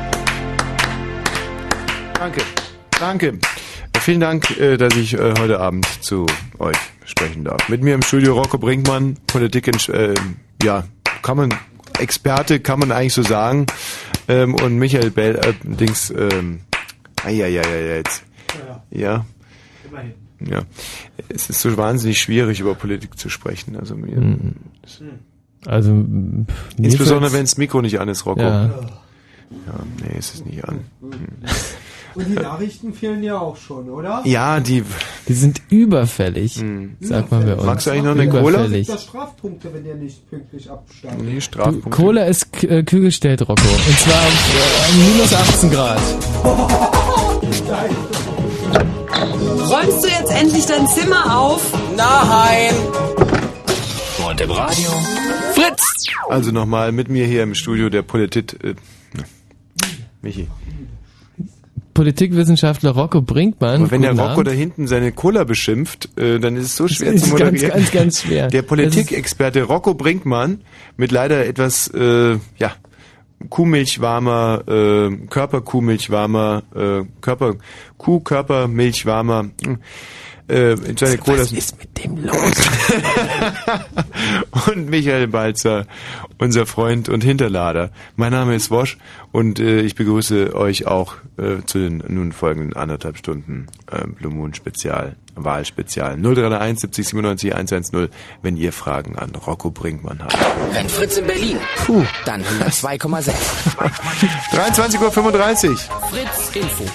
Danke, danke. Vielen Dank, äh, dass ich äh, heute Abend zu euch sprechen darf. Mit mir im Studio Rocco Brinkmann, Politik, in, äh, ja, kann man, Experte kann man eigentlich so sagen. Ähm, und Michael Bell, äh, Dings, ähm, ja, ja, ja, jetzt. Ja. Ja. Es ist so wahnsinnig schwierig, über Politik zu sprechen. Also mir. Also pff, mir Insbesondere wenn das Mikro nicht an ist, Rocco. Ja. Ja, nee, es ist nicht an. Hm. Und die Nachrichten fehlen ja auch schon, oder? Ja, die. Die sind überfällig, sagt man bei uns. Magst du eigentlich noch eine Cola? Überfällig. Das Strafpunkte, wenn ihr nicht pünktlich absteigt. Nee, Du, Strafpunkte. Cola ist äh, kühl gestellt, Rocco. Und zwar auf äh, minus 18 Grad. Räumst du jetzt endlich dein Zimmer auf? Nein. Und im Radio Fritz. Also nochmal mit mir hier im Studio der Politit. Äh, Michi. Politikwissenschaftler Rocco Brinkmann. Und wenn der Rocco Abend. da hinten seine Cola beschimpft, äh, dann ist es so schwer ist zu ganz, moderieren. ganz, ganz schwer. Der Politikexperte Rocco Brinkmann mit leider etwas, äh, ja, Kuhmilchwarmer, äh, Körperkuhmilchwarmer, äh, Körper, Kuhkörpermilchwarmer, äh, seine Cola Was ist mit dem los? und Michael Balzer, unser Freund und Hinterlader. Mein Name ist Wosch und äh, ich begrüße euch auch äh, zu den nun folgenden anderthalb Stunden äh, Blue Moon Spezial, Wahlspezial 0331 70 97 110, wenn ihr Fragen an Rocco Brinkmann habt. Wenn Fritz in Berlin, Puh. dann 102,6. 23.35 Uhr. Fritz Info.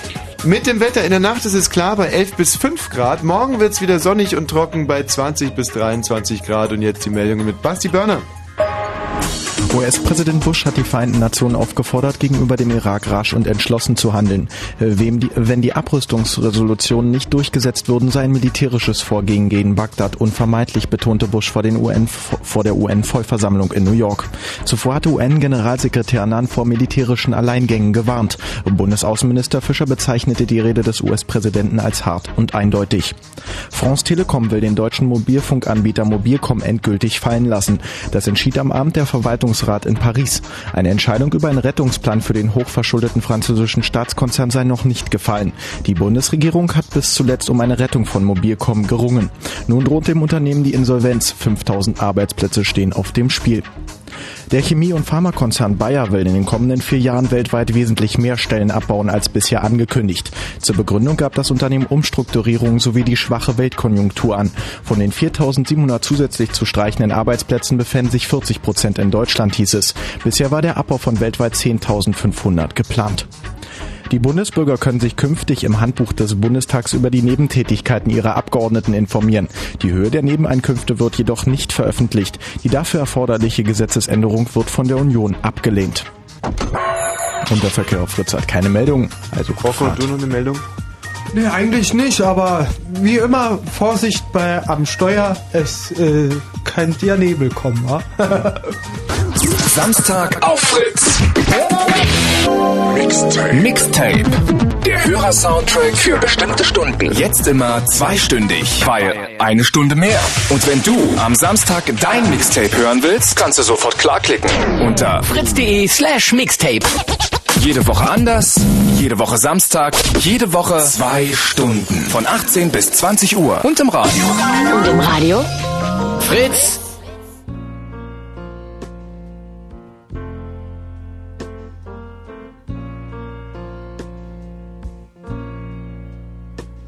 Mit dem Wetter in der Nacht ist es klar bei 11 bis 5 Grad. Morgen wird es wieder sonnig und trocken bei 20 bis 23 Grad. Und jetzt die Meldungen mit Basti Börner. US-Präsident Bush hat die Vereinten Nationen aufgefordert, gegenüber dem Irak rasch und entschlossen zu handeln. Äh, die, wenn die Abrüstungsresolutionen nicht durchgesetzt würden, sei ein militärisches Vorgehen gegen Bagdad unvermeidlich, betonte Bush vor, UN, vor der UN-Vollversammlung in New York. Zuvor hatte UN-Generalsekretär Annan vor militärischen Alleingängen gewarnt. Bundesaußenminister Fischer bezeichnete die Rede des US-Präsidenten als hart und eindeutig. France Telekom will den deutschen Mobilfunkanbieter Mobilcom endgültig fallen lassen. Das entschied am Abend der Verwaltungsrat in Paris. Eine Entscheidung über einen Rettungsplan für den hochverschuldeten französischen Staatskonzern sei noch nicht gefallen. Die Bundesregierung hat bis zuletzt um eine Rettung von Mobilcom gerungen. Nun droht dem Unternehmen die Insolvenz. 5000 Arbeitsplätze stehen auf dem Spiel. Der Chemie- und Pharmakonzern Bayer will in den kommenden vier Jahren weltweit wesentlich mehr Stellen abbauen als bisher angekündigt. Zur Begründung gab das Unternehmen Umstrukturierungen sowie die schwache Weltkonjunktur an. Von den 4.700 zusätzlich zu streichenden Arbeitsplätzen befänden sich 40 Prozent in Deutschland, hieß es. Bisher war der Abbau von weltweit 10.500 geplant. Die Bundesbürger können sich künftig im Handbuch des Bundestags über die Nebentätigkeiten ihrer Abgeordneten informieren. Die Höhe der Nebeneinkünfte wird jedoch nicht veröffentlicht. Die dafür erforderliche Gesetzesänderung wird von der Union abgelehnt. Und der Verkehr auf Fritz hat keine Meldung. Also Rocco, du noch eine Meldung? Nee, eigentlich nicht, aber wie immer Vorsicht bei am Steuer, es äh, kann der Nebel kommen, wa? Samstag auf Fritz. Mixtape. Mixtape. Der Hörersoundtrack für bestimmte Stunden. Jetzt immer zweistündig, weil eine Stunde mehr. Und wenn du am Samstag dein Mixtape hören willst, kannst du sofort klarklicken unter Fritz.de slash Mixtape. jede Woche anders, jede Woche Samstag, jede Woche zwei Stunden von 18 bis 20 Uhr und im Radio. Und im Radio? Fritz.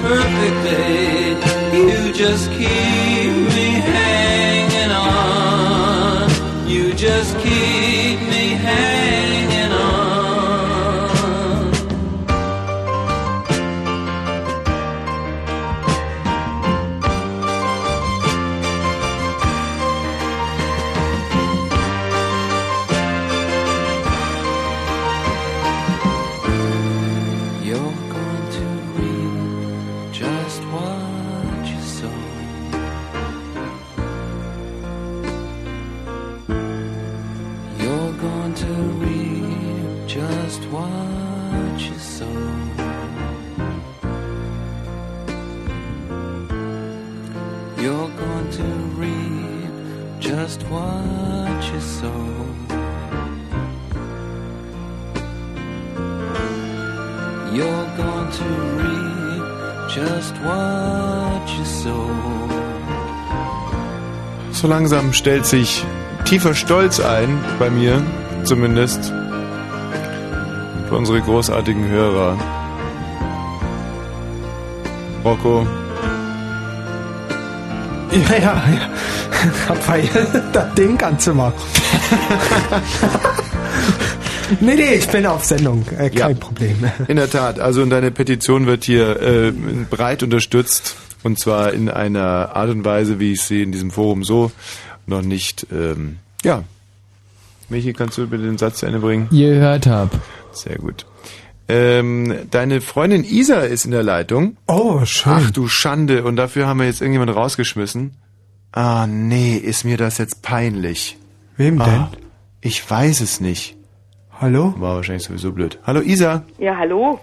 perfect day. You just keep. Langsam stellt sich tiefer Stolz ein, bei mir zumindest, für unsere großartigen Hörer. Rocco, Ja, ja, ja. Weil das Ding du machen. nee, nee, ich bin auf Sendung. Äh, kein Problem. in der Tat, also und deine Petition wird hier äh, breit unterstützt und zwar in einer Art und Weise, wie ich sie in diesem Forum so noch nicht, ähm, ja. Michi, kannst du bitte den Satz zu Ende bringen? Ihr gehört habt. Sehr gut. Ähm, deine Freundin Isa ist in der Leitung. Oh, schön. Ach du Schande, und dafür haben wir jetzt irgendjemand rausgeschmissen. Ah, nee, ist mir das jetzt peinlich. Wem denn? Ah, ich weiß es nicht. Hallo? War wahrscheinlich sowieso blöd. Hallo Isa. Ja, hallo.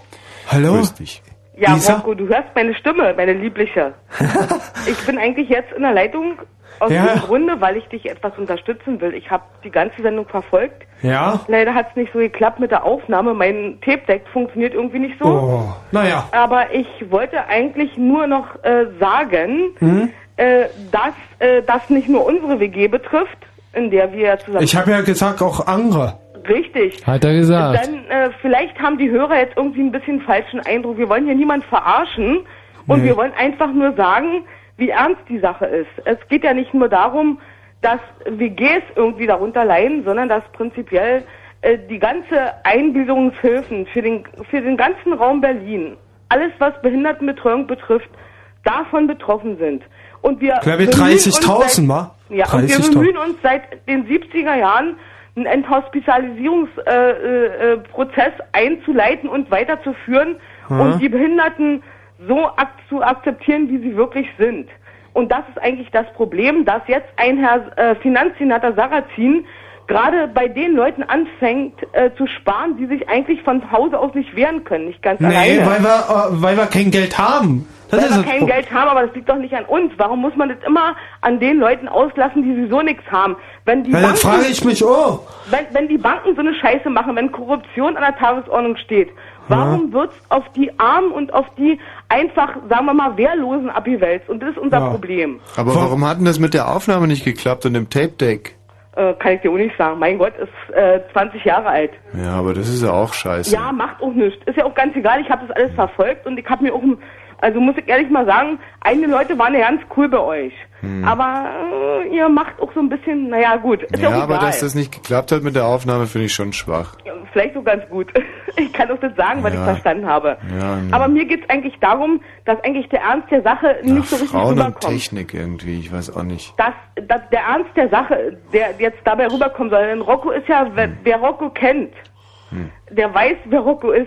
Hallo? Grüß dich. Ja, Isa? Rocco, du hörst meine Stimme, meine liebliche. ich bin eigentlich jetzt in der Leitung aus Ja. dem Grunde, weil ich dich etwas unterstützen will. Ich habe die ganze Sendung verfolgt. Ja? Leider hat es nicht so geklappt mit der Aufnahme. Mein Tape-Deck funktioniert irgendwie nicht so. Oh, naja. Aber ich wollte eigentlich nur noch äh, sagen, Hm? äh, dass äh, das nicht nur unsere WG betrifft, in der wir zusammen Ich habe ja gesagt, auch andere. Richtig. Hat er gesagt. Dann äh, vielleicht haben die Hörer jetzt irgendwie ein bisschen falschen Eindruck. Wir wollen hier niemand verarschen und Nee. wir wollen einfach nur sagen, wie ernst die Sache ist. Es geht ja nicht nur darum, dass WGs irgendwie darunter leiden, sondern dass prinzipiell äh, die ganze Einbildungshilfen für den für den ganzen Raum Berlin, alles was Behindertenbetreuung betrifft, davon betroffen sind. Und wir Glaube ich, bemühen uns 30.000 seit- mal. Ja, und wir 30.000. bemühen uns seit den 70er Jahren, einen Enthospitalisierungsprozess äh, äh, Prozess einzuleiten und weiterzuführen Aha. und die Behinderten so ak zu akzeptieren, wie sie wirklich sind. Und das ist eigentlich das Problem, dass jetzt ein Herr äh, Finanzsenator Sarrazin gerade bei den Leuten anfängt äh, zu sparen, die sich eigentlich von Hause aus nicht wehren können, nicht ganz Nee, alleine. weil wir, äh, weil wir kein Geld haben. Das Weil ist wir kein Pro- Geld haben, aber das liegt doch nicht an uns. Warum muss man das immer an den Leuten auslassen, die sowieso nichts haben? Wenn die Ja, dann Banken- frage ich mich auch. Wenn, wenn die Banken so eine Scheiße machen, wenn Korruption an der Tagesordnung steht, warum wird's auf die Armen und auf die einfach, sagen wir mal, Wehrlosen abgewälzt? Und das ist unser Ja. Problem. Aber warum hat denn das mit der Aufnahme nicht geklappt und dem Tape-Deck? Äh, kann ich dir auch nicht sagen. Mein Gott, ist äh, 20 Jahre alt. Ja, aber das ist ja auch scheiße. Ja, macht auch nichts. Ist ja auch ganz egal. Ich habe das alles verfolgt und ich habe mir auch, also muss ich ehrlich mal sagen, einige Leute waren ja ganz cool bei euch. Hm. Aber äh, ihr macht auch so ein bisschen, naja gut, ist ja, Ja, aber dass das nicht geklappt hat mit der Aufnahme, finde ich schon schwach. Vielleicht so ganz gut. Ich kann auch das sagen, weil Ja. ich verstanden habe. Ja. Aber mir geht's eigentlich darum, dass eigentlich der Ernst der Sache nicht so richtig Frauen und rüberkommt. Technik irgendwie, ich weiß auch nicht. Dass, dass der Ernst der Sache, der jetzt dabei rüberkommen soll. Denn Rocco ist ja, wer, wer Rocco kennt, Hm. der weiß, wer Rocco ist.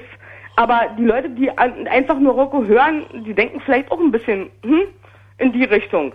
Aber die Leute, die einfach nur Rocco hören, die denken vielleicht auch ein bisschen hm, in die Richtung.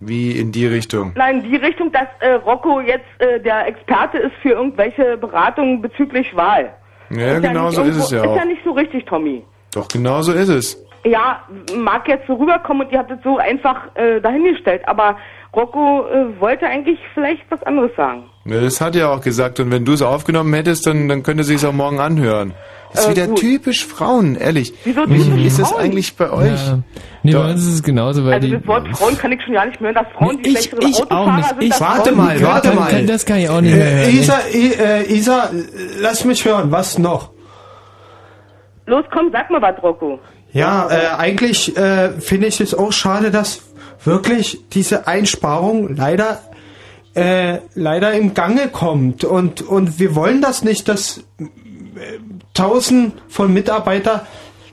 Wie in die Richtung. Nein, in die Richtung, dass äh, Rocco jetzt äh, der Experte ist für irgendwelche Beratungen bezüglich Wahl. Ja, Ist genau so ist irgendwo- es ja Ist auch. ja nicht so richtig, Tommy. Doch, genau so ist es. Ja, mag jetzt so rüberkommen und ihr habt es so einfach äh, dahingestellt, aber Rocco äh, wollte eigentlich vielleicht was anderes sagen. Ja, das hat er auch gesagt. Und wenn du es aufgenommen hättest, dann, dann könnte sie es auch morgen anhören. Ist Äh, wieder gut. typisch Frauen, ehrlich. Wieso Wie typisch ist es Frauen? eigentlich bei euch? Ja. Nee, bei uns ist es genauso, weil Also die. das Wort Frauen kann ich schon gar nicht mehr hören, dass Frauen die ich- schlechteren ich auch Autofahrer nicht. sind. Ich- Warte Frauen mal, warte mal. kann- das kann ich auch nicht mehr hören. Äh, Isa, äh, Isa, lass mich hören, was noch? Los, komm, sag mal was, Rocco. Ja, äh, eigentlich äh, finde ich es auch schade, dass wirklich diese Einsparung leider äh, leider im Gange kommt und und wir wollen das nicht, dass äh, tausend von Mitarbeitern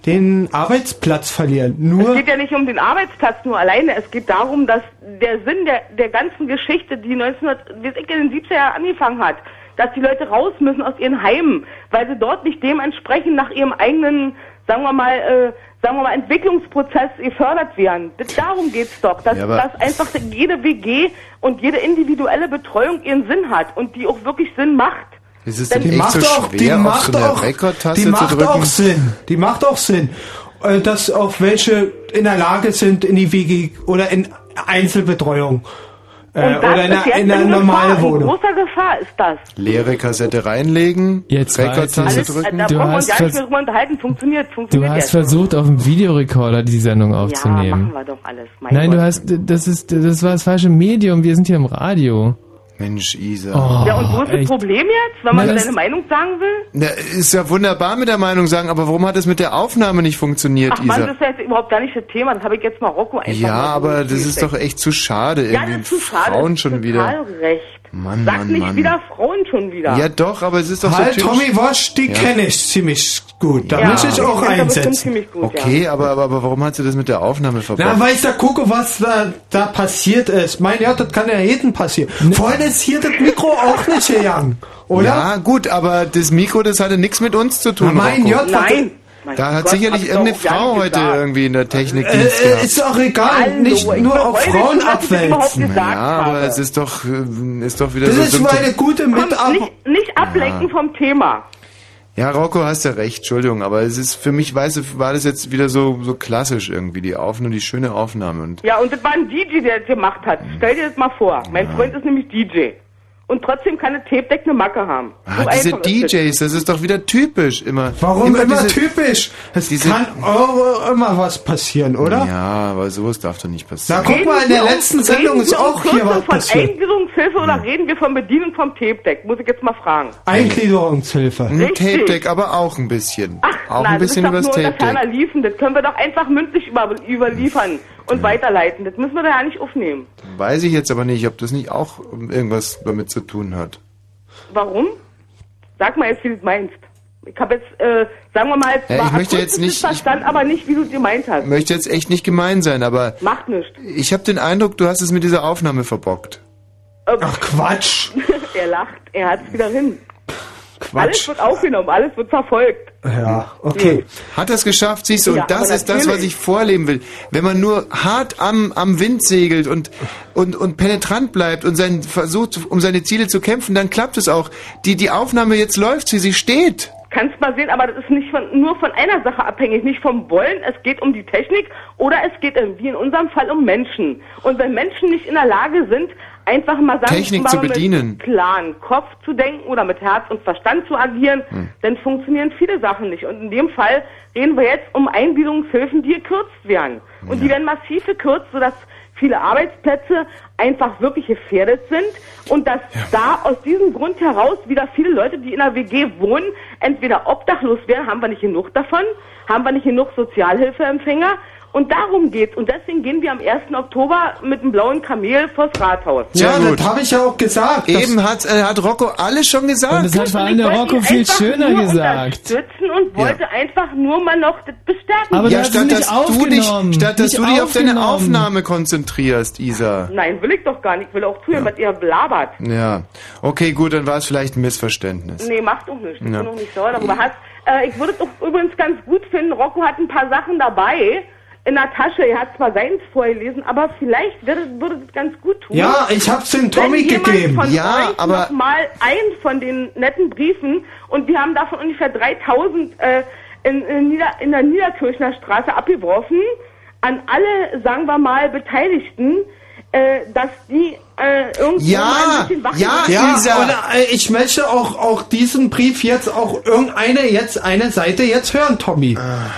den Arbeitsplatz verlieren. Nur Es geht ja nicht um den Arbeitsplatz nur alleine. Es geht darum, dass der Sinn der, der ganzen Geschichte, die 1900, wie es in den 70er Jahren angefangen hat, dass die Leute raus müssen aus ihren Heimen, weil sie dort nicht dementsprechend nach ihrem eigenen, sagen wir mal, äh, sagen wir mal, Entwicklungsprozess gefördert werden. Darum geht's doch, dass, Ja, dass einfach jede WG und jede individuelle Betreuung ihren Sinn hat und die auch wirklich Sinn macht. Es ist die macht so auch, die macht so auch, die macht auch Sinn. Die macht auch Sinn, äh, dass auch welche in der Lage sind, in die WG oder in Einzelbetreuung äh, oder in einer, in einer in normalen Gefahr, in Wohnung. großer Gefahr ist das. Leere Kassette reinlegen, Jetzt Rekordtaste drücken. da Du brauchen wir uns hast gar nicht mehr drüber unterhalten. Funktioniert, Du funktioniert hast jetzt. versucht, auf dem Videorekorder die Sendung Ja, aufzunehmen. machen wir doch alles. Mein Nein, Gott. du hast, das ist, das war das falsche Medium. Wir sind hier im Radio. Mensch, Isa. Oh, Ja, und wo ist das echt. Problem jetzt, wenn man Na, das- seine Meinung sagen will? Na, ist ja wunderbar mit der Meinung sagen, aber warum hat es mit der Aufnahme nicht funktioniert, Ach man, Isa? das ist ja jetzt überhaupt gar nicht das Thema. Das habe ich jetzt mal Rocco einfach Ja, aber das ist doch echt zu schade. Ja, Irgendwie das ist zu schade. Frauen das ist schon total wieder. recht. Mann, Sag Mann, nicht Mann. wieder Frauen schon wieder. Ja, doch, aber es ist doch Halt, so typisch. Tommy Wasch, die Ja. kenne ich ziemlich gut. Da Ja, muss ich auch einsetzen. ziemlich gut, Okay, aber, aber, aber warum hat sie das mit der Aufnahme verbockt? Na, weil ich da gucke, was da, da passiert ist. Mein Gott, das kann ja jedem passieren. Vorhin ist hier das Mikro auch nicht gegangen, oder? Ja, gut, aber das Mikro, das hatte nichts mit uns zu tun. Na, mein. Gott, was- Nein. Mein Da hat Gott, sicherlich irgendeine Frau heute gesagt. irgendwie in der Technik Äh, Dienst äh, gehabt. ist doch egal, Hallo, nicht ich nur auf Frauen das abwälzen. Ja, aber habe. es ist doch, äh, ist doch wieder Das so ist so Symptom- eine gute Mitarbeit. nicht, nicht ablenken vom Thema. Ja, Rocco, hast ja recht, Entschuldigung, aber es ist für mich, weißt du, war das jetzt wieder so so klassisch irgendwie die Aufnahme, die schöne Aufnahme und Ja, und das war ein DJ, der das gemacht hat. Stell dir das mal vor. Mein Freund ist nämlich DJ. Und trotzdem kann eine Tape Deck eine Macke haben. ah, so diese das. DJs, das ist doch wieder typisch immer. Warum immer, diese- typisch? Es diese- kann auch immer was passieren, oder? Ja, aber sowas darf doch nicht Da passieren. guck mal, in der letzten um- Sendung reden ist auch hier was von passiert. Eingliederungshilfe oder reden wir von Bedienung vom Tape Deck? Muss ich jetzt mal fragen. Eingliederungshilfe. Ein. Tape Deck, aber auch ein bisschen. auch Na, ein bisschen das ist doch nur Tape Deck. Das können wir doch einfach mündlich über, überliefern und weiterleiten. Das müssen wir da ja nicht aufnehmen. Weiß ich jetzt aber nicht, ob das nicht auch irgendwas damit zu tun hat. Warum? Sag mal jetzt, wie du es meinst. Ich habe jetzt, äh, sagen wir mal, Ja, ich möchte jetzt nicht- ich- verstanden, aber nicht, wie du es gemeint hast. Möchte jetzt echt nicht gemein sein, aber Macht nichts. ich habe den Eindruck, du hast es mit dieser Aufnahme verbockt. Ach Quatsch. er lacht, er hat es wieder hin. Quatsch. Alles wird aufgenommen, alles wird verfolgt. Ja, okay. Hat das geschafft, siehst du, Ja, und das ist das, was ich vorleben will. Wenn man nur hart am, am Wind segelt und, und, und penetrant bleibt und sein, versucht, um seine Ziele zu kämpfen, dann klappt es auch. Die, die Aufnahme jetzt läuft, wie sie steht. Kannst mal sehen, aber das ist nicht von, nur von einer Sache abhängig, nicht vom Wollen. Es geht um die Technik oder es geht, wie in unserem Fall, um Menschen. Und wenn Menschen nicht in der Lage sind, einfach mal sagen, Technik zu mit bedienen. klaren Kopf zu denken oder mit Herz und Verstand zu agieren, Hm. dann funktionieren viele Sachen nicht. Und in dem Fall reden wir jetzt um Einbildungshilfen, die gekürzt werden. Und die werden massiv gekürzt, sodass viele Arbeitsplätze einfach wirklich gefährdet sind und dass da aus diesem Grund heraus wieder viele Leute, die in der WG wohnen, entweder obdachlos werden, haben wir nicht genug davon, haben wir nicht genug Sozialhilfeempfänger und darum geht's. Und deswegen gehen wir am 1. Oktober mit dem blauen Kamel vors Rathaus. Ja, das habe ich ja auch gesagt. Eben hat, äh, hat Rocco alles schon gesagt. Und das hat vor allem der Rocco viel schöner nur gesagt. unterstützen und wollte einfach nur mal noch das bestärken. Aber ja, statt nicht dass du dich, aufgenommen. statt dass Nicht du dich auf deine. Aufnahme konzentrierst, Isa. Nein, will ich doch gar nicht. Ich will auch zuhören, was ihr blabert. Ja. Okay, gut, dann war es vielleicht ein Missverständnis. Nee, macht doch nicht. Ich Ja. bin noch nicht sauer darüber. Äh, ich würde es doch übrigens ganz gut finden, Rocco hat ein paar Sachen dabei in der Tasche. Er hat zwar seins vorgelesen, aber vielleicht würde, würde es ganz gut tun. Ja, ich hab's dem Tommy gegeben. Von Ja, euch aber- noch mal einen von den netten Briefen und wir haben davon ungefähr 3000 äh, in, in, Nieder, in der Niederkirchner Straße abgeworfen an alle, sagen wir mal, Beteiligten, dass die äh, irgendwo Ja, mal ein bisschen wach ja, werden. Und, äh, ich möchte auch, auch diesen Brief jetzt auch irgendeine jetzt eine Seite jetzt hören, Tommy.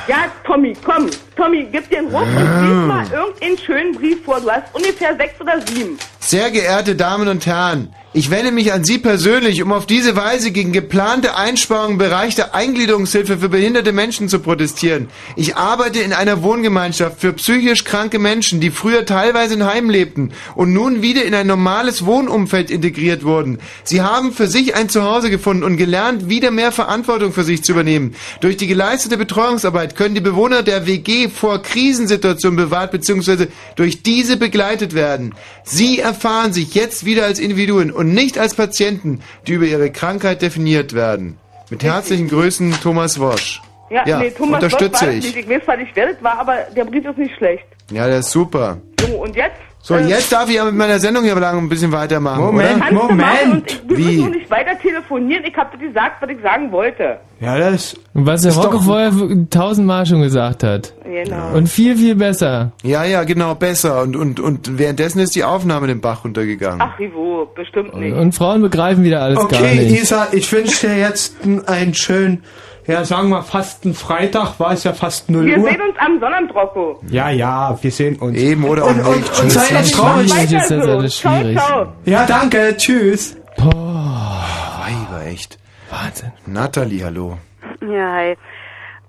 Ja, Tommy, komm. Tommy, gib dir einen Ruck und Ah. lies mal irgendeinen schönen Brief vor. Du hast ungefähr sechs oder sieben. Sehr geehrte Damen und Herren, Ich wende mich an Sie persönlich, um auf diese Weise gegen geplante Einsparungen im Bereich der Eingliederungshilfe für behinderte Menschen zu protestieren. Ich arbeite in einer Wohngemeinschaft für psychisch kranke Menschen, die früher teilweise in Heim lebten und nun wieder in ein normales Wohnumfeld integriert wurden. Sie haben für sich ein Zuhause gefunden und gelernt, wieder mehr Verantwortung für sich zu übernehmen. Durch die geleistete Betreuungsarbeit können die Bewohner der WG vor Krisensituationen bewahrt bzw. durch diese begleitet werden. Sie erfahren sich jetzt wieder als Individuen und nicht als Patienten, die über ihre Krankheit definiert werden. Mit herzlichen Grüßen, Thomas Wosch. Ja, nee, Thomas unterstütze Gott war ich. nicht. Ich weiß zwar nicht, wer das war, aber der Brief ist nicht schlecht. Ja, der ist super. So, und jetzt? So, äh, jetzt darf ich aber mit meiner Sendung hier lang ein bisschen weitermachen, Moment, oder? kannst du machen und ich, wir Wie? nur nicht weiter telefonieren. Ich habe dir gesagt, was ich sagen wollte. Ja, das Und was der Rocco vorher tausendmal schon gesagt hat. Genau. Und viel, viel besser. Ja, ja, genau, besser. Und, und, und währenddessen ist die Aufnahme den Bach runtergegangen. Ach, Rivo, bestimmt nicht. Und Frauen begreifen wieder alles gar Okay, nicht. Isa, ich wünsche dir jetzt einen schönen, ja, sagen wir fast einen Freitag, war es ja fast 0 Wir Uhr. sehen uns am Sonnabend, Rocco. Ja, ja, wir sehen uns. Eben oder auch und, und, nicht. und sei Das nicht traurig. schwierig, ist das alles Ciao, schwierig. ciao. Ja, danke, tschüss. Weiber, echt. Wahnsinn. Nathalie, hallo. Ja, hi.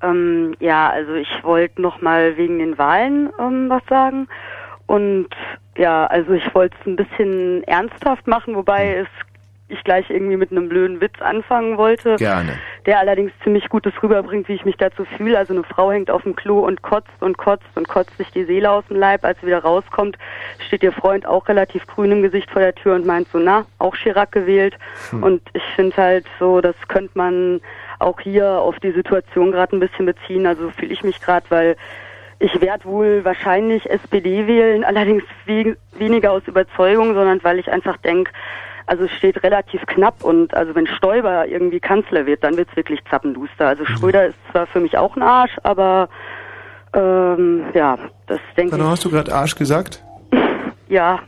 Ähm, ja, also ich wollte noch mal wegen den Wahlen ähm, was sagen. Und ja, also ich wollte es ein bisschen ernsthaft machen, wobei es ich gleich irgendwie mit einem blöden Witz anfangen wollte. Gerne. Der allerdings ziemlich Gutes rüberbringt, wie ich mich dazu fühle. Also eine Frau hängt auf dem Klo und kotzt und kotzt und kotzt sich die Seele aus dem Leib. Als sie wieder rauskommt, steht ihr Freund auch relativ grün im Gesicht vor der Tür und meint so, na, auch Chirac gewählt. Hm. Und ich finde halt so, das könnte man auch hier auf die Situation gerade ein bisschen beziehen. Also fühle ich mich gerade, weil ich werde wohl wahrscheinlich SPD wählen, allerdings we weniger aus Überzeugung, sondern weil ich einfach denke, also es steht relativ knapp und also wenn Stoiber irgendwie Kanzler wird, dann wird's wirklich zappenduster. Also Schröder ist zwar für mich auch ein Arsch, aber ähm, ja, das denke ich, hast du gerade Arsch gesagt? ja,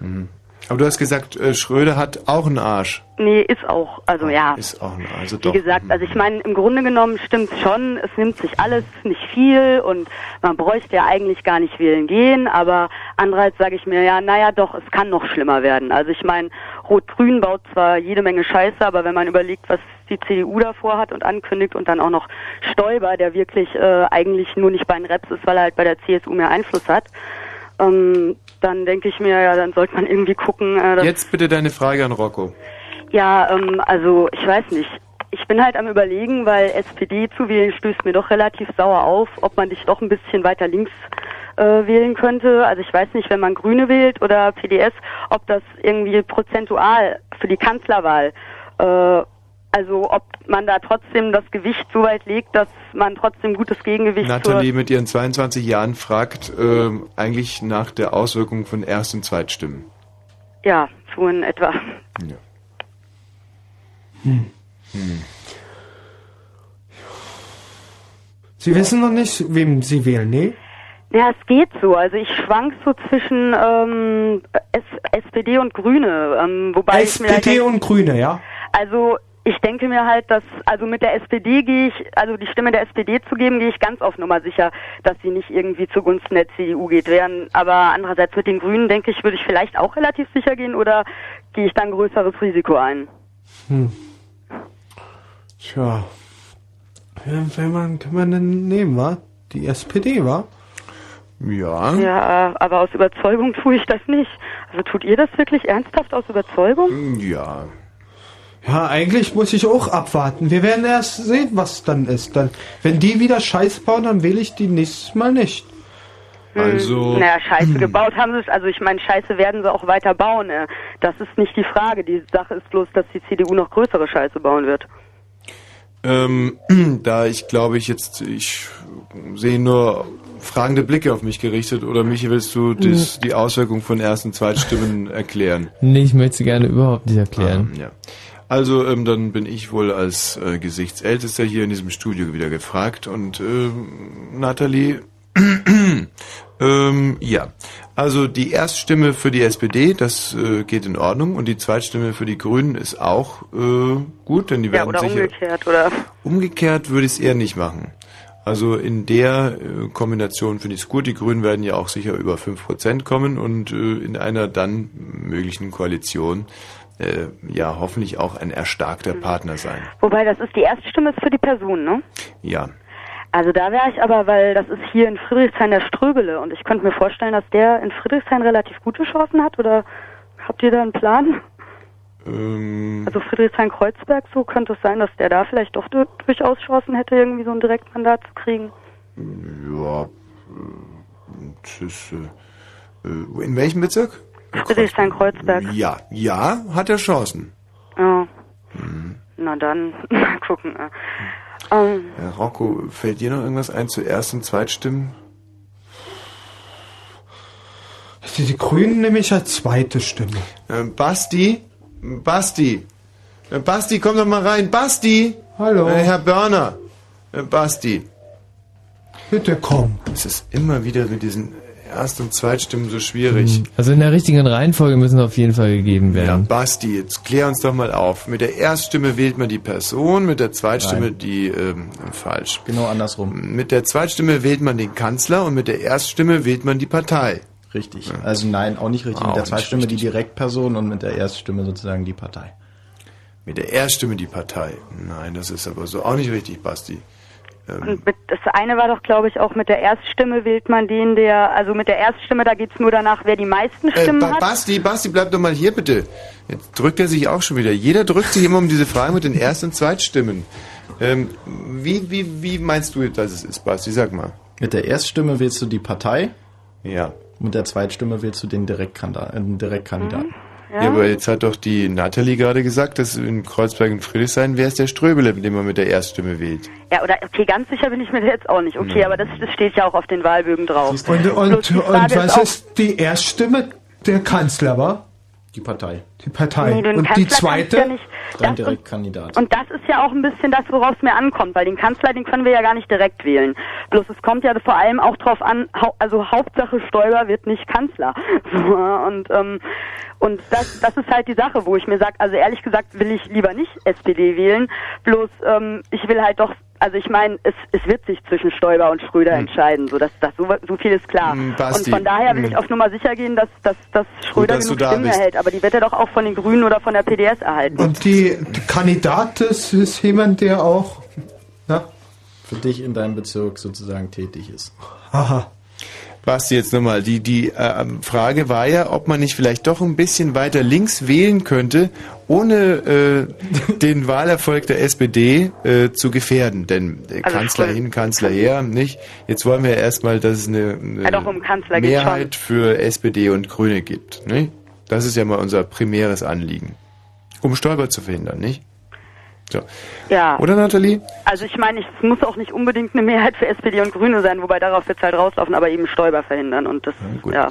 Mhm. Aber du hast gesagt, äh, Schröder hat auch einen Arsch. nee, ist auch, also ja. Ist auch ein Also Wie doch. gesagt, also ich meine, im Grunde genommen stimmt schon, es nimmt sich alles nicht viel und man bräuchte ja eigentlich gar nicht wählen gehen, aber andererseits sage ich mir, ja, naja doch, es kann noch schlimmer werden. Also ich meine, Rot-Grün baut zwar jede Menge Scheiße, aber wenn man überlegt, was die CDU davor hat und ankündigt und dann auch noch Stoiber, der wirklich äh, eigentlich nur nicht bei den Reps ist, weil er halt bei der CSU mehr Einfluss hat, ähm, dann denke ich mir, ja, dann sollte man irgendwie gucken, äh, Jetzt bitte deine Frage an Rocco. ja, ähm, also ich weiß nicht. Ich bin halt am überlegen, weil SPD zu wählen stößt mir doch relativ sauer auf, ob man dich doch ein bisschen weiter links äh, wählen könnte. Also ich weiß nicht, wenn man Grüne wählt oder PDS, ob das irgendwie prozentual für die Kanzlerwahl, äh, also ob man da trotzdem das Gewicht so weit legt, dass man trotzdem gutes Gegengewicht Nathalie zur, mit ihren 22 Jahren fragt ähm, eigentlich nach der Auswirkung von Erst- und Zweitstimmen. ja, so in etwa. Hm. Sie wissen noch nicht, wem Sie wählen, nee? Ja, es geht so. Also ich schwank so zwischen ähm, S SPD und Grüne, ähm, wobei ich mir halt SPD denk- und Grüne, ja? also ich denke mir halt, dass also mit der SPD gehe ich, also die Stimme der SPD zu geben, gehe ich ganz auf Nummer sicher, dass sie nicht irgendwie zugunsten der CDU geht. Während aber andererseits mit den Grünen denke ich, würde ich vielleicht auch relativ sicher gehen oder gehe ich dann größeres Risiko ein. Hm. Tja. Ja, wenn man, kann man denn nehmen, wa? Die SPD, wa? Ja. Ja, aber aus Überzeugung tue ich das nicht. Also tut ihr das wirklich ernsthaft aus Überzeugung? Ja. Ja, eigentlich muss ich auch abwarten. Wir werden erst sehen, was dann ist. Dann, wenn die wieder Scheiß bauen, dann wähle ich die nächstes Mal nicht. Also. Naja, Scheiße gebaut haben sie es. Also ich meine, Scheiße werden sie auch weiter bauen. äh. Das ist nicht die Frage. Die Sache ist bloß, dass die CDU noch größere Scheiße bauen wird. Ähm, da ich glaube ich jetzt, ich sehe nur fragende Blicke auf mich gerichtet oder Michi, willst du das, die Auswirkung von Erst- und Zweitstimmen erklären? Nee, ich möchte sie gerne überhaupt nicht erklären. ja. Also ähm, dann bin ich wohl als äh, Gesichtsältester hier in diesem Studio wieder gefragt und ähm, Nathalie, ähm, ja, also die Erststimme für die SPD, das äh, geht in Ordnung und die Zweitstimme für die Grünen ist auch äh, gut, denn die Ja, werden oder sicher umgekehrt, oder? Umgekehrt würde ich es eher nicht machen. Also in der äh, Kombination finde ich es gut. Die Grünen werden ja auch sicher über 5% kommen und äh, in einer dann möglichen Koalition äh, ja hoffentlich auch ein erstarkter Partner sein. Wobei, das ist die Erststimme ist für die Person, ne? Ja. Also da wäre ich aber, weil das ist hier in Friedrichshain der Ströbele und ich könnte mir vorstellen, dass der in Friedrichshain relativ gute Chancen hat oder habt ihr da einen Plan? Ähm, Also Friedrichshain-Kreuzberg, so könnte es sein, dass der da vielleicht doch du durchaus Chancen hätte, irgendwie so ein Direktmandat zu kriegen. ja. äh, Das ist, äh, äh, in welchem Bezirk? Friedrichshain-Kreuzberg. Ja, ja, hat er Chancen. Ja. Mhm. Na dann, mal gucken. Äh. Ähm, Herr Rocco, fällt dir noch irgendwas ein zu Erst- und Zweitstimmen? Die, die Grünen nehme ich als zweite Stimme. Äh, Basti? Basti? Äh, Basti, komm doch mal rein. Basti! Hallo. Äh, Herr Börner. Äh, Basti. Bitte komm. Es ist immer wieder mit diesen Erst- und Zweitstimmen so schwierig. Also in der richtigen Reihenfolge müssen auf jeden Fall gegeben Ja, werden. Basti, jetzt klär uns doch mal auf. Mit der Erststimme wählt man die Person, mit der Zweitstimme Nein. die, ähm, falsch. Genau andersrum. Mit der Zweitstimme wählt man den Kanzler und mit der Erststimme wählt man die Partei. Richtig. Also nein, auch nicht richtig. Auch mit der Zweitstimme die Direktperson und mit der Erststimme sozusagen die Partei. Mit der Erststimme die Partei. Nein, das ist aber so auch nicht richtig, Basti. Ähm, und mit, das eine war doch, glaube ich, auch mit der Erststimme wählt man den, der, also mit der Erststimme, da geht's nur danach, wer die meisten Äh, Stimmen ba hat. Basti, Basti, bleib doch mal hier bitte. Jetzt drückt er sich auch schon wieder. Jeder drückt sich immer um diese Frage mit den Erst- und Zweitstimmen. Ähm, wie, wie, wie meinst du, dass es ist, Basti? Sag mal. Mit der Erststimme wählst du die Partei. Ja. Mit der Zweitstimme wählst du den Direktkanda- äh, Direktkandidaten. Ja. aber jetzt hat doch die Nathalie gerade gesagt, dass in Kreuzberg und Friedrichshain wäre es der Ströbele, den man mit der Erststimme wählt. Ja, oder, okay, ganz sicher bin ich mir jetzt auch nicht. Okay, aber das, das steht ja auch auf den Wahlbögen drauf. Und, und, und was ist die Erststimme? Der Kanzler, war? Die Partei. Die Partei. Nee, und die Kanzler kannst zweite? ja nicht- Direktkandidat. Und das ist ja auch ein bisschen das, worauf es mir ankommt, weil den Kanzler, den können wir ja gar nicht direkt wählen. Bloß es kommt ja vor allem auch drauf an, also Hauptsache Stoiber wird nicht Kanzler. Und ähm, und das, das ist halt die Sache, wo ich mir sage, also ehrlich gesagt will ich lieber nicht SPD wählen, bloß ähm, ich will halt doch, also ich meine, es, es wird sich zwischen Stoiber und Schröder entscheiden, so dass das so, so viel ist klar. Hm, Basti, und von daher will hm. ich auf Nummer sicher gehen, dass, dass, dass Schröder dass du genug da Stimmen bist. erhält, aber die wird er doch auch von den Grünen oder von der PDS erhalten. Und die, die Kandidat ist, ist jemand, der auch. Na? Für dich in deinem Bezirk sozusagen tätig ist. Aha. Basti, jetzt nochmal, die, die äh, Frage war ja, ob man nicht vielleicht doch ein bisschen weiter links wählen könnte, ohne äh, den Wahlerfolg der SPD äh, zu gefährden. Denn äh, Also Kanzler hin, Kanzler her, nicht? Jetzt wollen wir erstmal, dass es eine, eine Ja, doch, um Mehrheit für SPD und Grüne gibt. Nicht? Das ist ja mal unser primäres Anliegen. Um Stolper zu verhindern, nicht? So. Ja. Oder Nathalie? Also ich meine, es muss auch nicht unbedingt eine Mehrheit für SPD und Grüne sein, wobei darauf wird es halt rauslaufen, aber eben Stoiber verhindern und das, ja.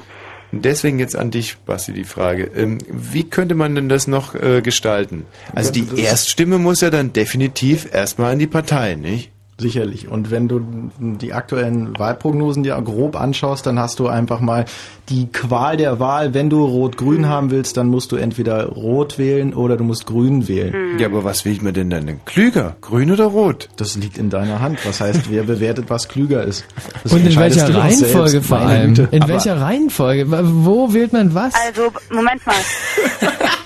Und Deswegen jetzt an dich, Basti, die Frage. Ähm, wie könnte man denn das noch äh, gestalten? Also die Erststimme muss ja dann definitiv erstmal an die Partei, nicht? Sicherlich. Und wenn du die aktuellen Wahlprognosen dir grob anschaust, dann hast du einfach mal die Qual der Wahl. Wenn du Rot-Grün haben willst, dann musst du entweder Rot wählen oder du musst Grün wählen. Ja, aber was wählt man denn dann? Klüger? Grün oder Rot? Das liegt in deiner Hand. Was heißt, wer bewertet, was klüger ist? Das Und in welcher Reihenfolge selbst, vor allem? Güte. In Aber welcher Reihenfolge? Wo wählt man was? Also, Moment mal.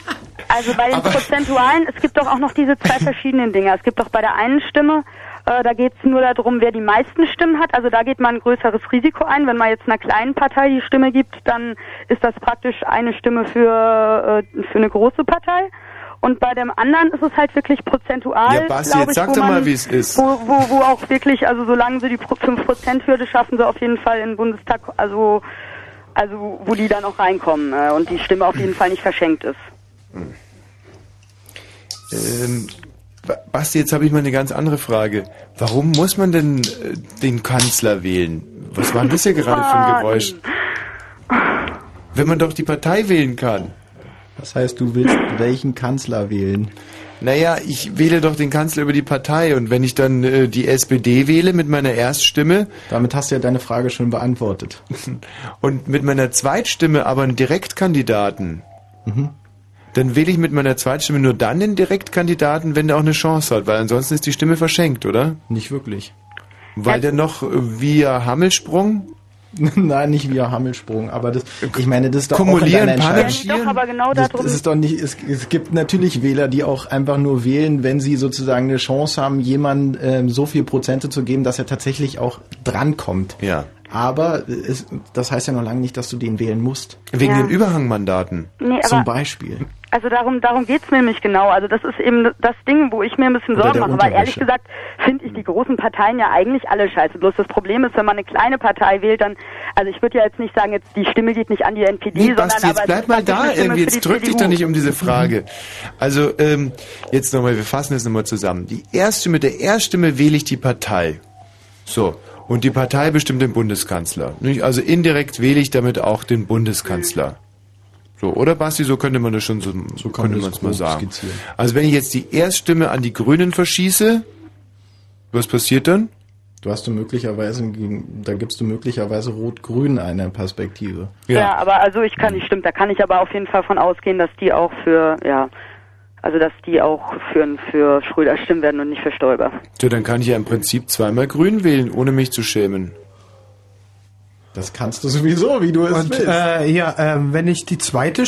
Also bei den Prozentualen, es gibt doch auch noch diese zwei verschiedenen Dinge. Es gibt doch bei der einen Stimme, äh, da geht es nur darum, wer die meisten Stimmen hat. Also da geht man ein größeres Risiko ein. Wenn man jetzt einer kleinen Partei die Stimme gibt, dann ist das praktisch eine Stimme für, äh, für eine große Partei. Und bei dem anderen ist es halt wirklich prozentual. Ja, Basti, jetzt ich, sag doch mal, wie es ist. Wo, wo, wo auch wirklich, also solange sie die Pro- 5%-Hürde schaffen, sie auf jeden Fall in den Bundestag, also, also wo die dann auch reinkommen äh, und die Stimme auf jeden Fall nicht verschenkt ist. Ähm, Basti, jetzt habe ich mal eine ganz andere Frage. Warum muss man denn äh, den Kanzler wählen? Was war denn das hier gerade für ein Geräusch? Wenn man doch die Partei wählen kann. Das heißt, du willst welchen Kanzler wählen? Naja, ich wähle doch den Kanzler über die Partei und wenn ich dann äh, die SPD wähle mit meiner Erststimme. Damit hast du ja deine Frage schon beantwortet. Und mit meiner Zweitstimme aber einen Direktkandidaten. Mhm. Dann wähle ich mit meiner Zweitstimme nur dann den Direktkandidaten, wenn der auch eine Chance hat, weil ansonsten ist die Stimme verschenkt, oder? Nicht wirklich. Weil der noch äh, via Hammelsprung Nein, nicht wie ein Hammelsprung, aber das, ich meine, das ist doch Kumulieren, auch Entscheidung. Doch, aber genau Das, das ist doch nicht, es, es gibt natürlich Wähler, die auch einfach nur wählen, wenn sie sozusagen eine Chance haben, jemandem ähm, so viel Prozente zu geben, dass er tatsächlich auch drankommt. Ja. Aber es, das heißt ja noch lange nicht, dass du den wählen musst. Wegen Ja. den Überhangmandaten. Nee, Zum Beispiel. Also darum, darum geht's mir nämlich genau. Also das ist eben das Ding, wo ich mir ein bisschen Sorgen mache. Weil ehrlich gesagt finde ich die großen Parteien ja eigentlich alle scheiße. Bloß das Problem ist, wenn man eine kleine Partei wählt, dann, also ich würde ja jetzt nicht sagen, jetzt die Stimme geht nicht an die NPD, Nee, sondern Basti, aber jetzt es bleib mal da irgendwie. Jetzt drück dich doch nicht um diese Frage. Also, ähm, jetzt nochmal, wir fassen es nochmal zusammen. Die erste, mit der Erststimme wähle ich die Partei. So. Und die Partei bestimmt den Bundeskanzler. Nicht? Also indirekt wähle ich damit auch den Bundeskanzler. So, oder Basti, so könnte man das schon so, so könnte man es mal sagen. skizzieren. Also wenn ich jetzt die Erststimme an die Grünen verschieße, was passiert dann? Du hast du möglicherweise, da gibst du möglicherweise Rot-Grün eine Perspektive. Ja. aber also ich kann nicht, stimmt, da kann ich aber auf jeden Fall von ausgehen, dass die auch für, ja, also dass die auch für, für Schröder stimmen werden und nicht für Stoiber. So, dann kann ich ja im Prinzip zweimal Grün wählen, ohne mich zu schämen. Das kannst du sowieso, wie du es Und willst. äh, ja, äh, wenn ich die zweite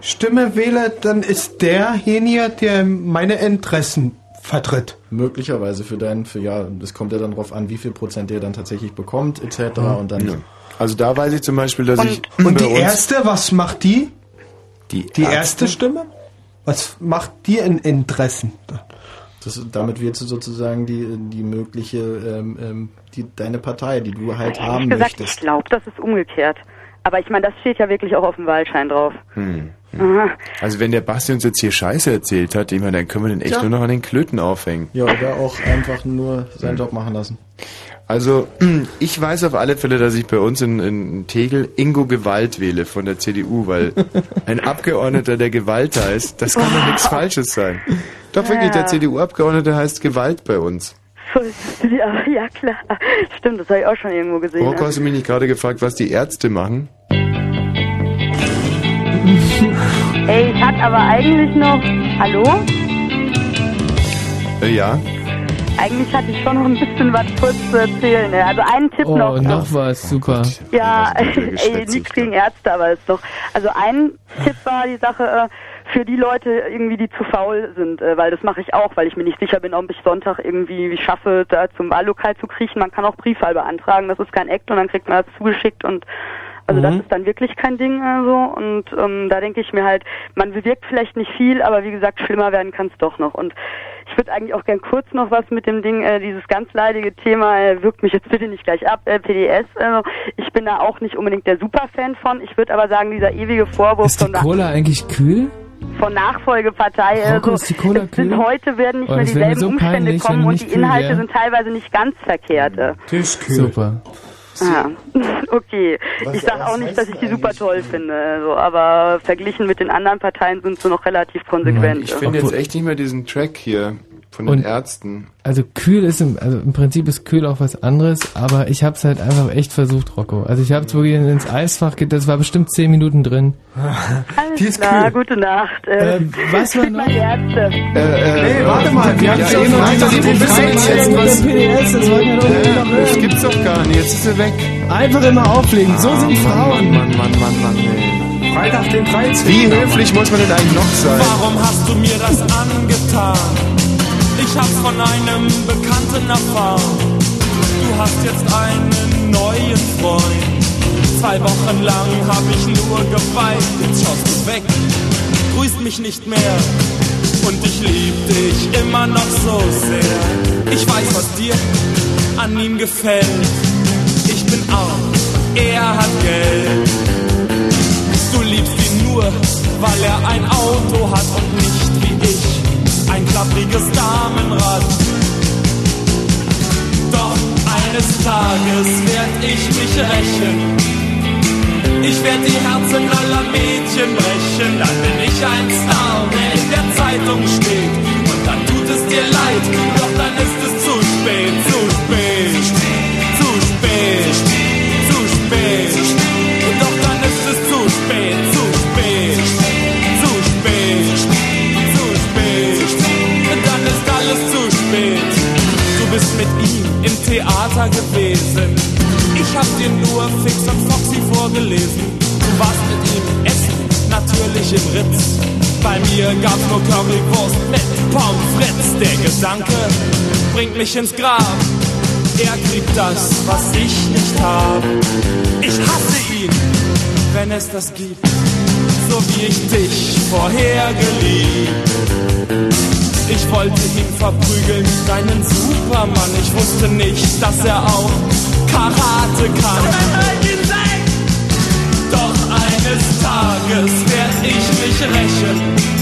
Stimme wähle, dann ist derjenige, der meine Interessen vertritt. Möglicherweise für deinen, für ja, das kommt ja dann drauf an, wie viel Prozent der dann tatsächlich bekommt, etc. Mhm. Und dann. Ja. Also da weiß ich zum Beispiel, dass ich Und die erste, was macht die? Die, Die erste Stimme? Was macht die in Interessen? Das, damit du sozusagen die, die mögliche, ähm, ähm, die, deine Partei, die du halt haben Ehrlich gesagt, möchtest. ich glaube, das ist umgekehrt. Aber ich meine, das steht ja wirklich auch auf dem Wahlschein drauf. Hm. Aha. Also wenn der Basti uns jetzt hier Scheiße erzählt hat, ich meine, dann können wir den echt Ja. nur noch an den Klöten aufhängen. Ja, oder auch einfach nur seinen Job machen lassen. Also ich weiß auf alle Fälle, dass ich bei uns in, in Tegel Ingo Gewalt wähle von der CDU, weil ein Abgeordneter, der Gewalt heißt, das kann doch nichts Falsches sein. Doch wirklich, der CDU-Abgeordnete heißt Gewalt bei uns. So, ja, ja, klar. Stimmt, das habe ich auch schon irgendwo gesehen. Rocco, ja. hast du mich nicht gerade gefragt, was die Ärzte machen? Ey, ich hatte aber eigentlich noch. Hallo? Äh, ja. Eigentlich hatte ich schon noch ein bisschen was kurz zu erzählen. ne? Also einen Tipp Oh, noch. noch was, super. Ja, Also, ey, nichts gegen Ärzte, aber ist doch. Also ein Tipp war die Sache äh, für die Leute irgendwie, die zu faul sind, äh, weil das mache ich auch, weil ich mir nicht sicher bin, ob ich Sonntag irgendwie schaffe, da zum Wahllokal zu kriechen. Man kann auch Briefwahl beantragen, das ist kein Act und dann kriegt man das zugeschickt und also das Mhm. ist dann wirklich kein Ding also und ähm, da denke ich mir halt, man bewirkt vielleicht nicht viel, aber wie gesagt, schlimmer werden kann es doch noch und ich würde eigentlich auch gern kurz noch was mit dem Ding, äh, dieses ganz leidige Thema, äh, wirkt mich jetzt bitte nicht gleich ab, äh, PDS, also ich bin da auch nicht unbedingt der Superfan von, ich würde aber sagen, dieser ewige Vorwurf Ist die von, Cola eigentlich kühl? von Nachfolgepartei, Rocco, also ist die Cola es sind kühl? heute werden nicht Oh, mehr das dieselben so Umstände kommen und die kühl Inhalte wär. sind teilweise nicht ganz verkehrt. äh. Super. Ja, okay. ich sage auch nicht, dass ich die super toll finde, also, aber verglichen mit den anderen Parteien sind sie noch relativ konsequent. Ich finde jetzt echt nicht mehr diesen Track hier von den Und- Ärzten. Also kühl ist im, also im Prinzip ist kühl auch was anderes, aber ich habe es halt einfach echt versucht, Rocco. Also ich habe es wirklich ins Eisfach, ge- das war bestimmt zehn Minuten drin. Alles klar, gute Nacht. Äh, Äh, was war schick mal die Ärzte. Hey, warte mal, wir haben ja, schon eben, die jetzt? mit Was? der PDS, das wollten wir doch Ja, noch hören. das gibt's doch gar nicht, jetzt ist er weg. Einfach immer auflegen, so sind Frauen. Mann, Mann, Mann, Mann, ey. Freitag den 13. Wie höflich muss man denn eigentlich noch sein? Warum hast du mir das angetan? Ich hab's von einem Bekannten erfahren. Du hast jetzt einen neuen Freund. Zwei Wochen lang hab ich nur geweint. Jetzt schaust du weg, grüßt mich nicht mehr. Und ich lieb dich immer noch so sehr. Ich weiß, was dir an ihm gefällt. Ich bin arm, er hat Geld. Die Herzen aller Mädchen Hier gab's nur Currywurst mit Pommes frites. Der Gedanke bringt mich ins Grab. Er kriegt das, was ich nicht hab. Ich hasse ihn, wenn es das gibt, so wie ich dich vorher geliebt. Ich wollte ihn verprügeln, deinen Supermann. Ich wusste nicht, dass er auch Karate kann. Doch eines Tages werd ich mich rächen.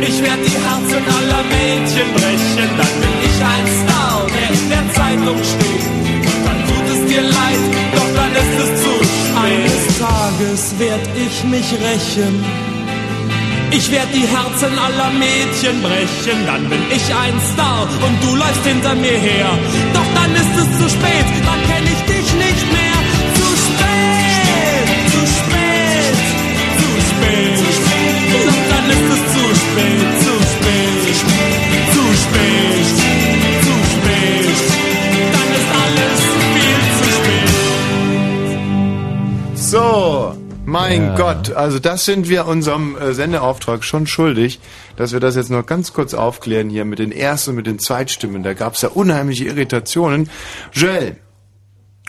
Ich werd die Herzen aller Mädchen brechen. Dann bin ich ein Star, der in der Zeitung steht. Und dann tut es dir leid, doch dann ist es zu spät. Eines Tages werd ich mich rächen. Ich werd die Herzen aller Mädchen brechen, dann bin ich ein Star und du läufst hinter mir her. Doch dann ist es zu spät, dann kenn ich dich nicht mehr. Zu spät, zu spät, zu spät. Doch dann ist es zu spät, zu spät, zu spät, zu spät. Dann ist alles viel zu spät. So, mein Ja. Gott, also das sind wir unserem äh, Sendeauftrag schon schuldig, dass wir das jetzt noch ganz kurz aufklären hier mit den Erst- und mit den Zweitstimmen. Da gab es ja unheimliche Irritationen. Joel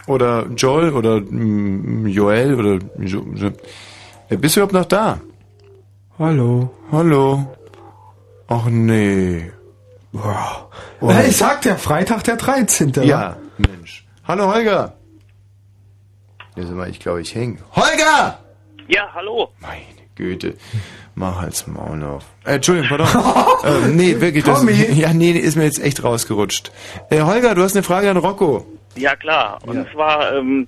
oder Joel oder mm, Joel oder jo, jo, Äh, bist du überhaupt noch da? Hallo. Hallo. Ach nee. Boah. Na, ich sag ja, Freitag der 13. Ja, Mensch. Hallo Holger. Jetzt mal, ich glaube, ich hänge. Holger! Ja, hallo. Goethe, mach halt's Maul auf. Äh, Entschuldigung, pardon. äh, nee, wirklich, das, ja, nee, ist mir jetzt echt rausgerutscht. Äh, Holger, du hast eine Frage an Rocco. Ja, klar. Und zwar, ähm,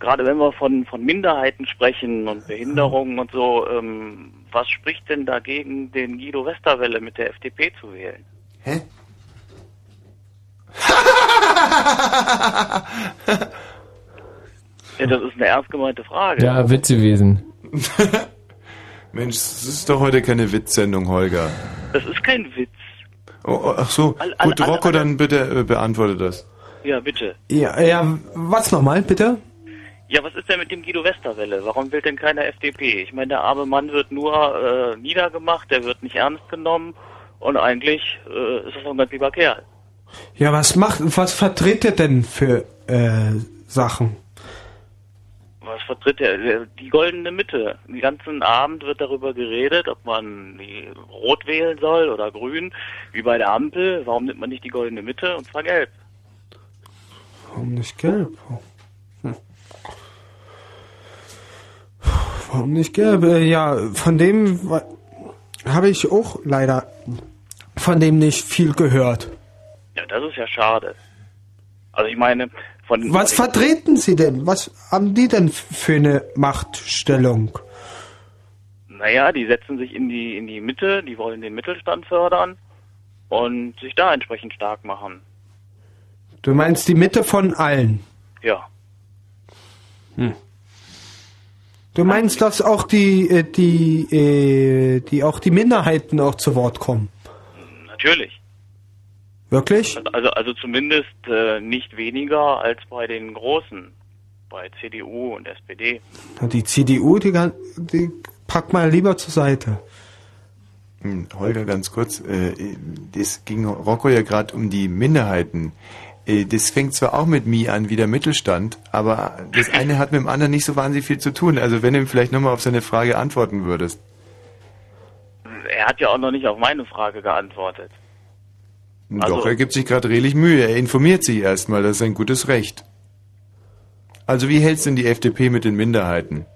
gerade wenn wir von, von Minderheiten sprechen und Behinderungen und so, ähm, was spricht denn dagegen, den Guido Westerwelle mit der FDP zu wählen? Hä? Ja, das ist eine ernst gemeinte Frage. Ja, Witz gewesen. Mensch, das ist doch heute keine Witzsendung, Holger. Das ist kein Witz. Oh, oh, ach so, All- all- gut, all- Rocco, dann bitte äh, beantworte das. Ja, bitte. Ja, ja, was nochmal, bitte? Ja, was ist denn mit dem Guido Westerwelle? Warum will denn keiner FDP? Ich meine, der arme Mann wird nur äh, niedergemacht, der wird nicht ernst genommen und eigentlich äh, ist das doch ein ganz lieber Kerl. Ja, was macht, was vertritt er denn für äh, Sachen? Was vertritt er? Der- Die goldene Mitte. Den ganzen Abend wird darüber geredet, ob man die rot wählen soll oder grün, wie bei der Ampel. Warum nimmt man nicht die goldene Mitte und zwar gelb? Warum nicht gelb? Hm. Warum nicht? Äh, Ja, von dem habe ich auch leider von dem nicht viel gehört. Ja, das ist ja schade. Also ich meine, von Was vertreten Sie denn? Was haben die denn für eine Machtstellung? Naja, die setzen sich in die in die Mitte, die wollen den Mittelstand fördern und sich da entsprechend stark machen. Du meinst die Mitte von allen? Ja. Du meinst, dass auch die, äh, die, äh, die auch die Minderheiten auch zu Wort kommen? Natürlich. Wirklich? Also also zumindest äh, nicht weniger als bei den Großen, bei CDU und SPD. Die CDU, die, gan- die packt mal lieber zur Seite. Hm, Holger, ganz kurz, das ging Rocco ja gerade um die Minderheiten. Äh, Das fängt zwar auch mit Mi an wie der Mittelstand, aber das eine hat mit dem anderen nicht so wahnsinnig viel zu tun. Also wenn du ihm vielleicht nochmal auf seine Frage antworten würdest. Er hat ja auch noch nicht auf meine Frage geantwortet. Also- Doch, er gibt sich gerade redlich Mühe. Er informiert sich erstmal, das ist ein gutes Recht. Also wie hältst denn die FDP mit den Minderheiten?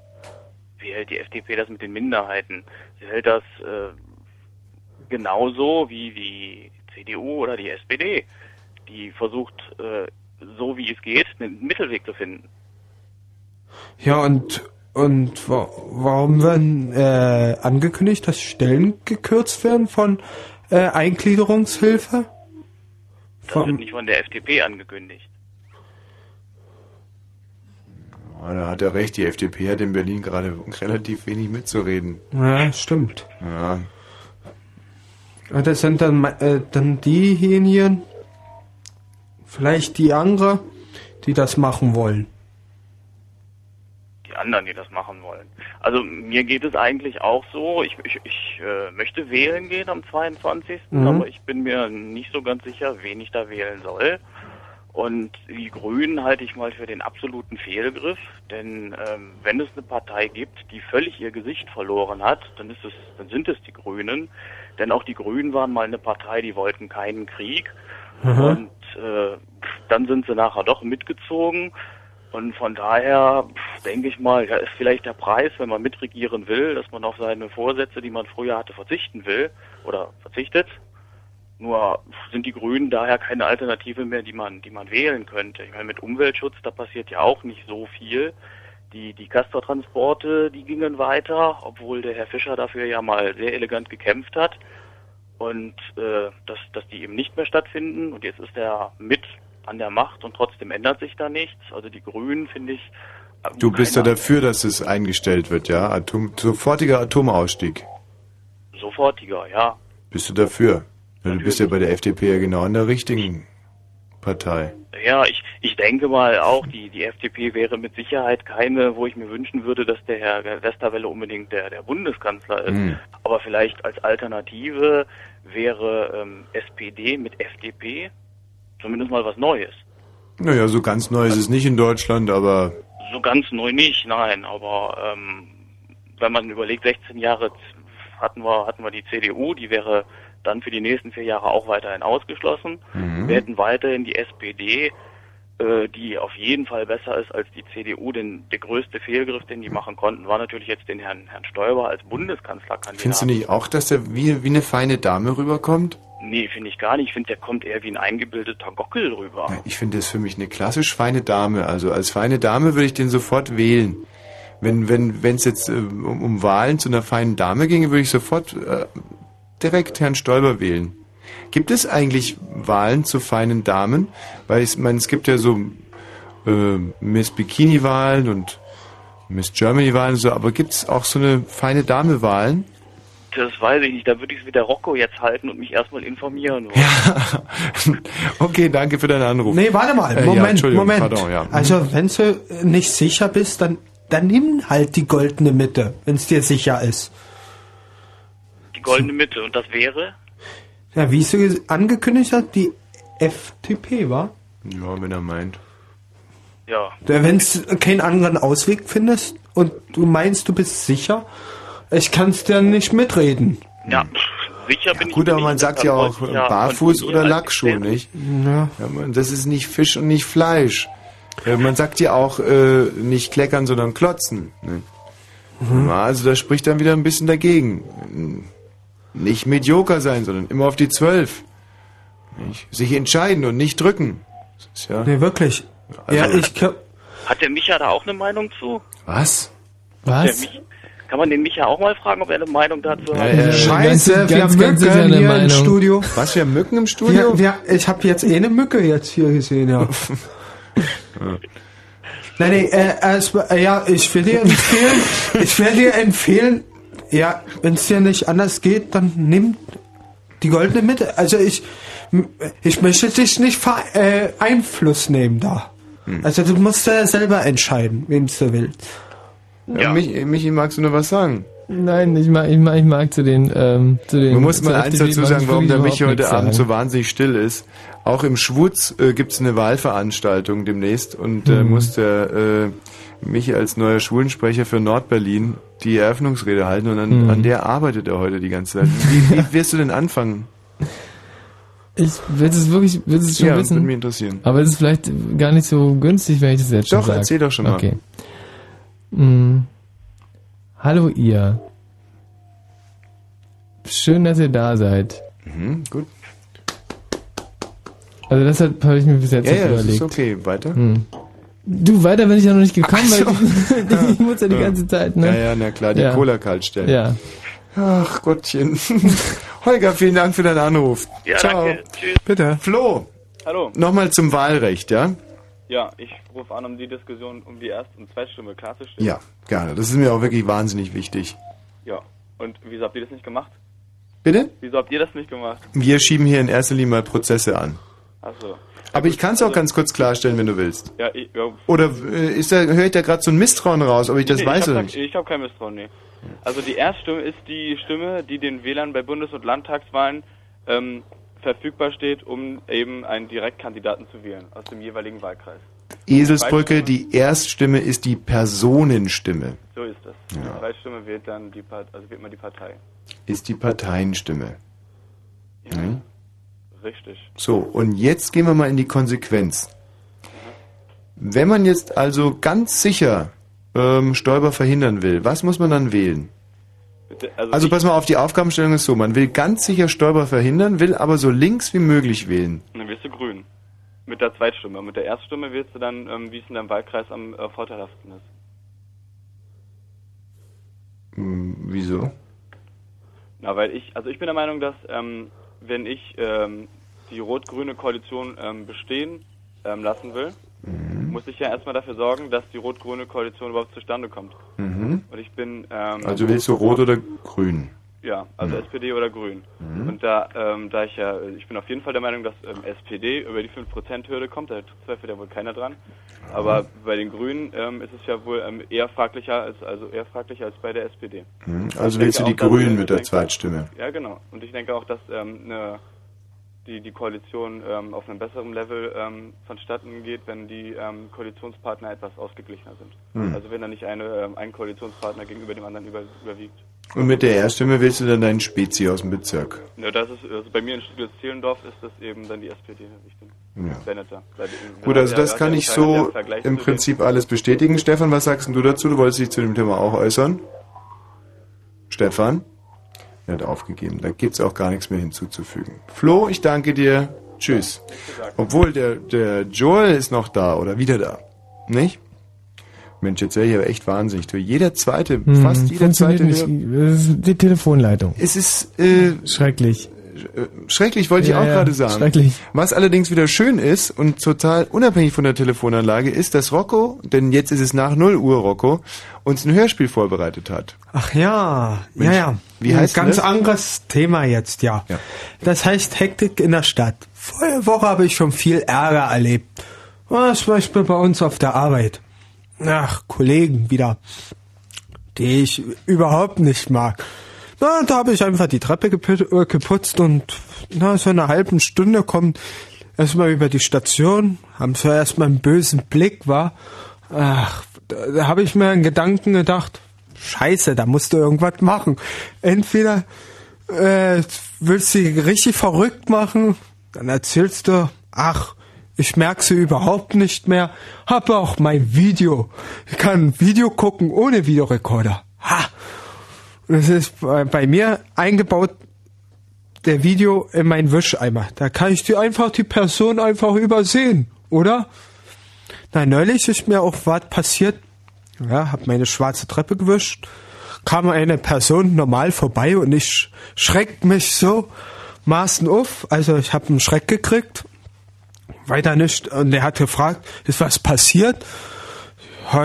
Wie hält die FDP das mit den Minderheiten? Sie hält das äh, genauso wie die CDU oder die SPD, die versucht, äh, so wie es geht, einen Mittelweg zu finden. Ja, und, und wa warum werden äh, angekündigt, dass Stellen gekürzt werden von äh, Eingliederungshilfe? Das wird nicht von der FDP angekündigt. Oh, da hat er recht, die FDP hat in Berlin gerade relativ wenig mitzureden. Ja, stimmt. Ja, Ja, Das sind dann, äh, dann diejenigen, vielleicht die andere, die das machen wollen. die anderen, die das machen wollen. Also mir geht es eigentlich auch so, ich, ich, ich äh, möchte wählen gehen am 22., Mhm. aber ich bin mir nicht so ganz sicher, wen ich da wählen soll. Und die Grünen halte ich mal für den absoluten Fehlgriff, denn ähm, wenn es eine Partei gibt, die völlig ihr Gesicht verloren hat, dann ist es, dann sind es die Grünen. Denn auch die Grünen waren mal eine Partei, die wollten keinen Krieg. Mhm. Und äh, dann sind sie nachher doch mitgezogen. Und von daher denke ich mal, da ist vielleicht der Preis, wenn man mitregieren will, dass man auf seine Vorsätze, die man früher hatte, verzichten will oder verzichtet. Nur sind die Grünen daher keine Alternative mehr, die man, die man wählen könnte. Ich meine, mit Umweltschutz, da passiert ja auch nicht so viel. Die, die Castortransporte, die gingen weiter, obwohl der Herr Fischer dafür ja mal sehr elegant gekämpft hat. Und äh, dass, dass die eben nicht mehr stattfinden. Und jetzt ist er mit an der Macht und trotzdem ändert sich da nichts. Also die Grünen finde ich. äh, Du bist ja dafür, dass es eingestellt wird, ja? Atom, sofortiger Atomausstieg. Sofortiger, ja. Bist du dafür? Ja, du bist ja bei der FDP ja genau an der richtigen Partei. Ja, ich, ich denke mal auch, die, die FDP wäre mit Sicherheit keine, wo ich mir wünschen würde, dass der Herr Westerwelle unbedingt der, der Bundeskanzler ist. Hm. Aber vielleicht als Alternative wäre ähm, SPD mit FDP zumindest mal was Neues. Naja, so ganz neu ist es nicht in Deutschland, aber So ganz neu nicht, nein, aber ähm, wenn man überlegt, 16 Jahre hatten wir, hatten wir die CDU, die wäre dann für die nächsten vier Jahre auch weiterhin ausgeschlossen. Mhm. Wir hätten weiterhin die SPD, äh, die auf jeden Fall besser ist als die CDU, denn der größte Fehlgriff, den die machen konnten, war natürlich jetzt den Herrn, Herrn Stoiber als Bundeskanzlerkandidat. findest du nicht auch, dass der wie, wie eine feine Dame rüberkommt? Nee, finde ich gar nicht. Ich finde, der kommt eher wie ein eingebildeter Gockel rüber. Ich finde das für mich eine klassisch feine Dame. Also als feine Dame würde ich den sofort wählen. Wenn wenn wenn es jetzt äh, um, um Wahlen zu einer feinen Dame ginge, würde ich sofort äh, direkt Herrn Stoiber wählen. Gibt es eigentlich Wahlen zu feinen Damen? Weil ich meine, es gibt ja so äh, Miss Bikini-Wahlen und Miss Germany-Wahlen und so, aber gibt es auch so eine feine Dame-Wahlen? Das weiß ich nicht. Da würde ich es wie der Rocco jetzt halten und mich erstmal informieren wollen. Okay, danke für deinen Anruf. Nee, warte mal, Äh, ja, Moment, Entschuldigung, Moment. Pardon, ja. Also, wenn du nicht sicher bist, dann, dann nimm halt die goldene Mitte, wenn es dir sicher ist. Goldene Mitte. Und das wäre? Ja, wie du ges- angekündigt hast, die FDP, war? Ja, wenn er meint. Ja. Wenn du keinen anderen Ausweg findest und du meinst, du bist sicher, ich kann es dir nicht mitreden. Ja, sicher bin ich Gut, aber man sagt ja auch ich ja Barfuß von oder Lackschuh, nicht? Ja. Ja, man, das ist nicht Fisch und nicht Fleisch. Äh, Man sagt ja auch äh, nicht kleckern, sondern klotzen. Ne? Mhm. Ja, Also das spricht dann wieder ein bisschen dagegen. Nicht medioker sein, sondern immer auf die Zwölf. Nicht? Sich entscheiden und nicht drücken. Das ist ja, Nee, wirklich. Also- ja, ich kann, Hat der Micha da auch eine Meinung zu? Was? Der Mich, kann man den Micha auch mal fragen, ob er eine Meinung dazu hat? äh, Scheiße, wir haben Mücken hier im Studio. Was, wir haben Mücken im Studio? Wir, wir, ich habe jetzt eh eine Mücke jetzt hier gesehen, ja. Nein, nee, äh, es, äh, ja, ich will dir empfehlen, ich will dir empfehlen, ja, wenn es dir nicht anders geht, dann nimm die goldene Mitte. Also ich, ich möchte dich nicht ver, äh, Einfluss nehmen da. Also du musst ja selber entscheiden, wen du willst. Ja. Mich, Michi, magst du nur was sagen? Nein, ich mag, ich mag, ich mag zu den, ähm, zu den. Man muss mal eins dazu sagen, warum der Michi heute Abend sagen. so wahnsinnig still ist. Auch im Schwutz äh, gibt's eine Wahlveranstaltung demnächst und äh, Mhm. muss der äh, Michi als neuer Schulensprecher für Nordberlin die Eröffnungsrede halten und an, Mhm. an der arbeitet er heute die ganze Zeit. Wie, wie wirst du denn anfangen? Ich will es wirklich, will es schon Ja, wissen. würde mich interessieren. Aber es ist vielleicht gar nicht so günstig, wenn ich das jetzt schon Doch, sage. erzähl doch schon mal. Okay. Mm. Hallo ihr. Schön, dass ihr da seid. Mhm, gut. Also das habe ich mir bis jetzt Ja, nicht ja, überlegt. ist okay. Weiter? Hm. Du, weiter bin ich ja noch nicht gekommen, so. weil ich muss ja die ganze Zeit, ne? Ja, ja, na klar, die Ja. Cola kalt stellen. Ja. Ach Gottchen. Holger, vielen Dank für deinen Anruf. Ja, Ciao. danke. Tschüss. Bitte. Flo, Hallo. nochmal zum Wahlrecht, ja? Ja, ich rufe an, um die Diskussion um die Erst- und Zweitstimme klarzustellen. Ja, gerne. Das ist mir auch wirklich wahnsinnig wichtig. Ja. Und wieso habt ihr das nicht gemacht? Bitte? Wieso habt ihr das nicht gemacht? Wir schieben hier in erster Linie mal Prozesse an. Achso. Aber ich kann es auch ganz kurz klarstellen, wenn du willst. Ja, ich, ja, Oder äh, ist da, höre ich da gerade so ein Misstrauen raus, ob ich das nee, weiß ich oder nicht? Ich habe kein Misstrauen, nee. Also die Erststimme ist die Stimme, die den Wählern bei Bundes- und Landtagswahlen ähm, verfügbar steht, um eben einen Direktkandidaten zu wählen aus dem jeweiligen Wahlkreis. Eselsbrücke, die Erststimme ist die Personenstimme. So ist es. Ja. Die Zweitstimme wählt dann die Part also wählt man die Partei. Ist die Parteienstimme. Hm? Richtig. So, und jetzt gehen wir mal in die Konsequenz. Wenn man jetzt also ganz sicher ähm, Stoiber verhindern will, was muss man dann wählen? Bitte, Also ich- pass mal auf, die Aufgabenstellung ist so, man will ganz sicher Stoiber verhindern, will aber so links wie möglich wählen. Dann wirst du grün. Mit der Zweitstimme. Mit der Erststimme wählst du dann, ähm, wie es in deinem Wahlkreis am äh, vorteilhaftesten ist. Hm, wieso? Na, weil ich, also ich bin der Meinung, dass ähm, wenn ich ähm, die rot-grüne Koalition ähm, bestehen ähm, lassen will, Mhm. muss ich ja erstmal dafür sorgen, dass die rot-grüne Koalition überhaupt zustande kommt. Mhm. Und ich bin ähm, Also willst du rot oder grün? ja, also Mhm. SPD oder Grün. Mhm. Und da, ähm, da ich ja, ich bin auf jeden Fall der Meinung, dass ähm, SPD über die 5%-Hürde kommt, da zweifelt ja wohl keiner dran. Aber bei den Grünen ähm, ist es ja wohl ähm, eher fraglicher als also eher fraglicher als bei der SPD. Mhm. Also willst du die Grünen mit der Zweitstimme? Ja, genau. Und ich denke auch, dass ähm, eine, die, die Koalition ähm, auf einem besseren Level ähm, vonstatten geht, wenn die ähm, Koalitionspartner etwas ausgeglichener sind. Hm. Also wenn da nicht eine, ähm, ein Koalitionspartner gegenüber dem anderen über, überwiegt. Und mit der Erststimme wählst du dann deinen Spezi aus dem Bezirk? Ja, das ist, also bei mir in Stuttgart-Zehlendorf ist das eben dann die SPD. Ich bin Ja. Senator. Gut, also das kann ich so im Prinzip alles bestätigen. Stefan, was sagst du dazu? Du wolltest dich zu dem Thema auch äußern? Stefan? Er hat aufgegeben. Da gibt's auch gar nichts mehr hinzuzufügen. Flo, ich danke dir. Tschüss. Obwohl, der, der Joel ist noch da oder wieder da. Nicht? Mensch, jetzt wäre ich aber echt wahnsinnig. Du, jeder zweite, Hm, fast jeder zweite. nicht. Das ist die Telefonleitung. Es ist äh, schrecklich. Schrecklich, wollte Ja, ich auch ja, gerade sagen. schrecklich. Was allerdings wieder schön ist und total unabhängig von der Telefonanlage ist, dass Rocco, denn jetzt ist es nach 0 Uhr, Rocco, uns ein Hörspiel vorbereitet hat. Ach ja, Mensch, ja, ja. wie Ein heißt ganz das? anderes Thema jetzt, ja. Das heißt Hektik in der Stadt. Vorige Woche habe ich schon viel Ärger erlebt. Zum Beispiel bei uns auf der Arbeit. Ach, Kollegen wieder, die ich überhaupt nicht mag. Na, da habe ich einfach die Treppe äh, geputzt und na, so in einer halben Stunde kommt erstmal über die Station, haben so erstmal einen bösen Blick, war. Ach, da, da habe ich mir einen Gedanken gedacht, scheiße, da musst du irgendwas machen. Entweder äh, willst du sie richtig verrückt machen, dann erzählst du, ach, ich merke sie überhaupt nicht mehr, habe auch mein Video. Ich kann Video gucken ohne Videorekorder. Ha! Das ist bei, mir eingebaut, der Video in meinen Wischeimer. Da kann ich die einfach die Person einfach übersehen, oder? Na, neulich ist mir auch was passiert. Ja, hab meine schwarze Treppe gewischt, kam eine Person normal vorbei und ich schreckt mich so maßen auf. Also ich habe einen Schreck gekriegt. Weiter nicht. Und er hat gefragt, ist was passiert?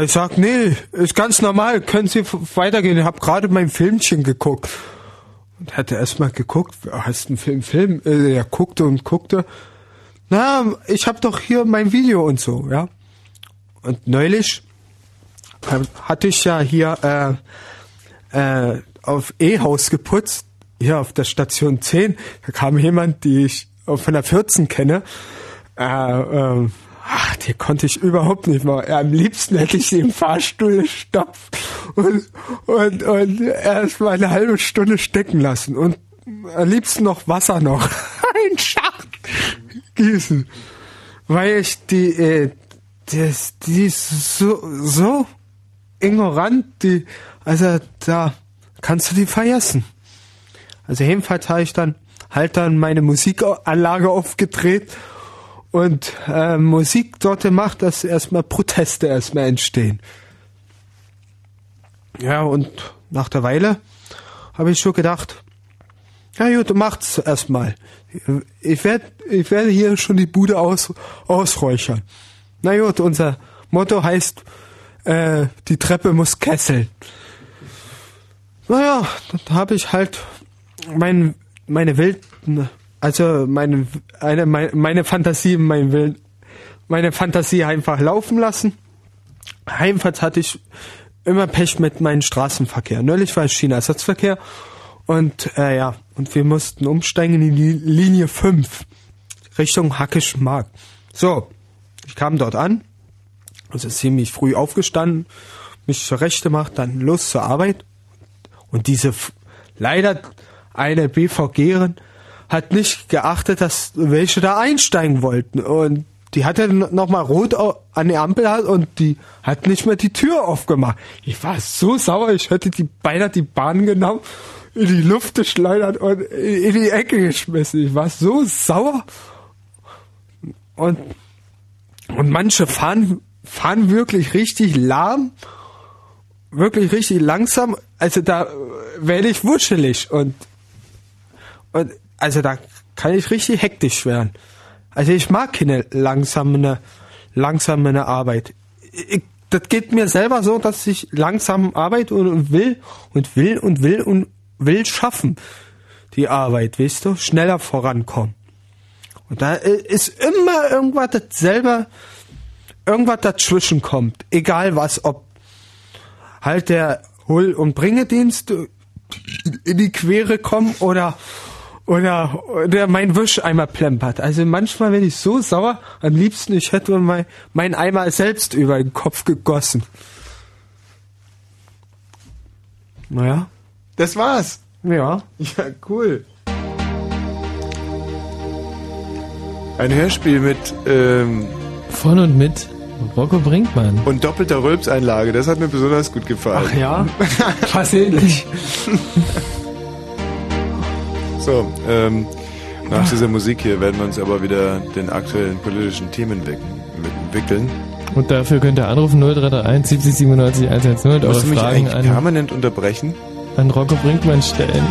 Ich sag, nee, ist ganz normal, können Sie weitergehen. Ich habe gerade mein Filmchen geguckt. Und hat er erstmal geguckt, du einen Film, Film? Äh, Er guckte und guckte. Na, ich habe doch hier mein Video und so, ja. Und neulich hatte ich ja hier äh, äh, auf E-Haus geputzt, hier auf der Station 10. Da kam jemand, die ich von der 14 kenne. Äh, ähm, ach, die konnte ich überhaupt nicht mal. Am liebsten hätte ich sie im Fahrstuhl gestopft und, und, und erst mal eine halbe Stunde stecken lassen. Und am liebsten noch Wasser noch. Ein Schacht gießen. Weil ich die, äh, das, die ist so, so ignorant, die, also da kannst du die vergessen. Also jedenfalls habe ich dann halt dann meine Musikanlage aufgedreht und äh, Musik dort macht, dass erstmal Proteste erstmal entstehen. Ja, und nach der Weile habe ich schon gedacht, ja gut, macht's erstmal. Ich werde ich werd hier schon die Bude aus, ausräuchern. Na gut, unser Motto heißt, äh, die Treppe muss kesseln. Naja, dann habe ich halt mein, meine wilden also meine, eine, meine, meine Fantasie, mein Willen, meine Fantasie einfach laufen lassen. Heimfahrt hatte ich immer Pech mit meinem Straßenverkehr. Neulich war es China-Ersatzverkehr und äh, ja, und wir mussten umsteigen in die Linie 5 Richtung Hackisch Markt. So, ich kam dort an, also ziemlich früh aufgestanden, mich zurecht gemacht, dann los zur Arbeit und diese leider eine BVGerin hat nicht geachtet, dass welche da einsteigen wollten und die hatte nochmal rot an die Ampel halt und die hat nicht mehr die Tür aufgemacht. Ich war so sauer, ich hätte die beinahe die Bahn genommen, in die Luft geschleudert und in die Ecke geschmissen. Ich war so sauer. Und, und manche fahren, fahren wirklich richtig lahm, wirklich richtig langsam. Also da werde ich wuschelig und, und also da kann ich richtig hektisch werden. Also ich mag keine langsame, langsame Arbeit. Ich, das geht mir selber so, dass ich langsam arbeite und, will und will und will und will schaffen. Die Arbeit, weißt du, schneller vorankommen. Und da ist immer irgendwas dasselbe, irgendwas dazwischen kommt. Egal was, ob halt der Hol- und Bringedienst in die Quere kommt oder oder, oder mein Wischeimer plempert. Also manchmal bin ich so sauer, am liebsten ich hätte mein, mein Eimer selbst über den Kopf gegossen. Naja. Das war's. Ja. Ja, cool. Ein Hörspiel mit ähm, Von und mit Rocco Brinkmann. und doppelter Rülpseinlage. Das hat mir besonders gut gefallen. Ach ja? Fast ähnlich. So, ähm, nach dieser Musik hier werden wir uns aber wieder den aktuellen politischen Themen wicken- wickeln. Und dafür könnt ihr anrufen 0331 70 97 110 und eure mich Fragen eigentlich an, permanent unterbrechen? an Rocco Brinkmann stellen.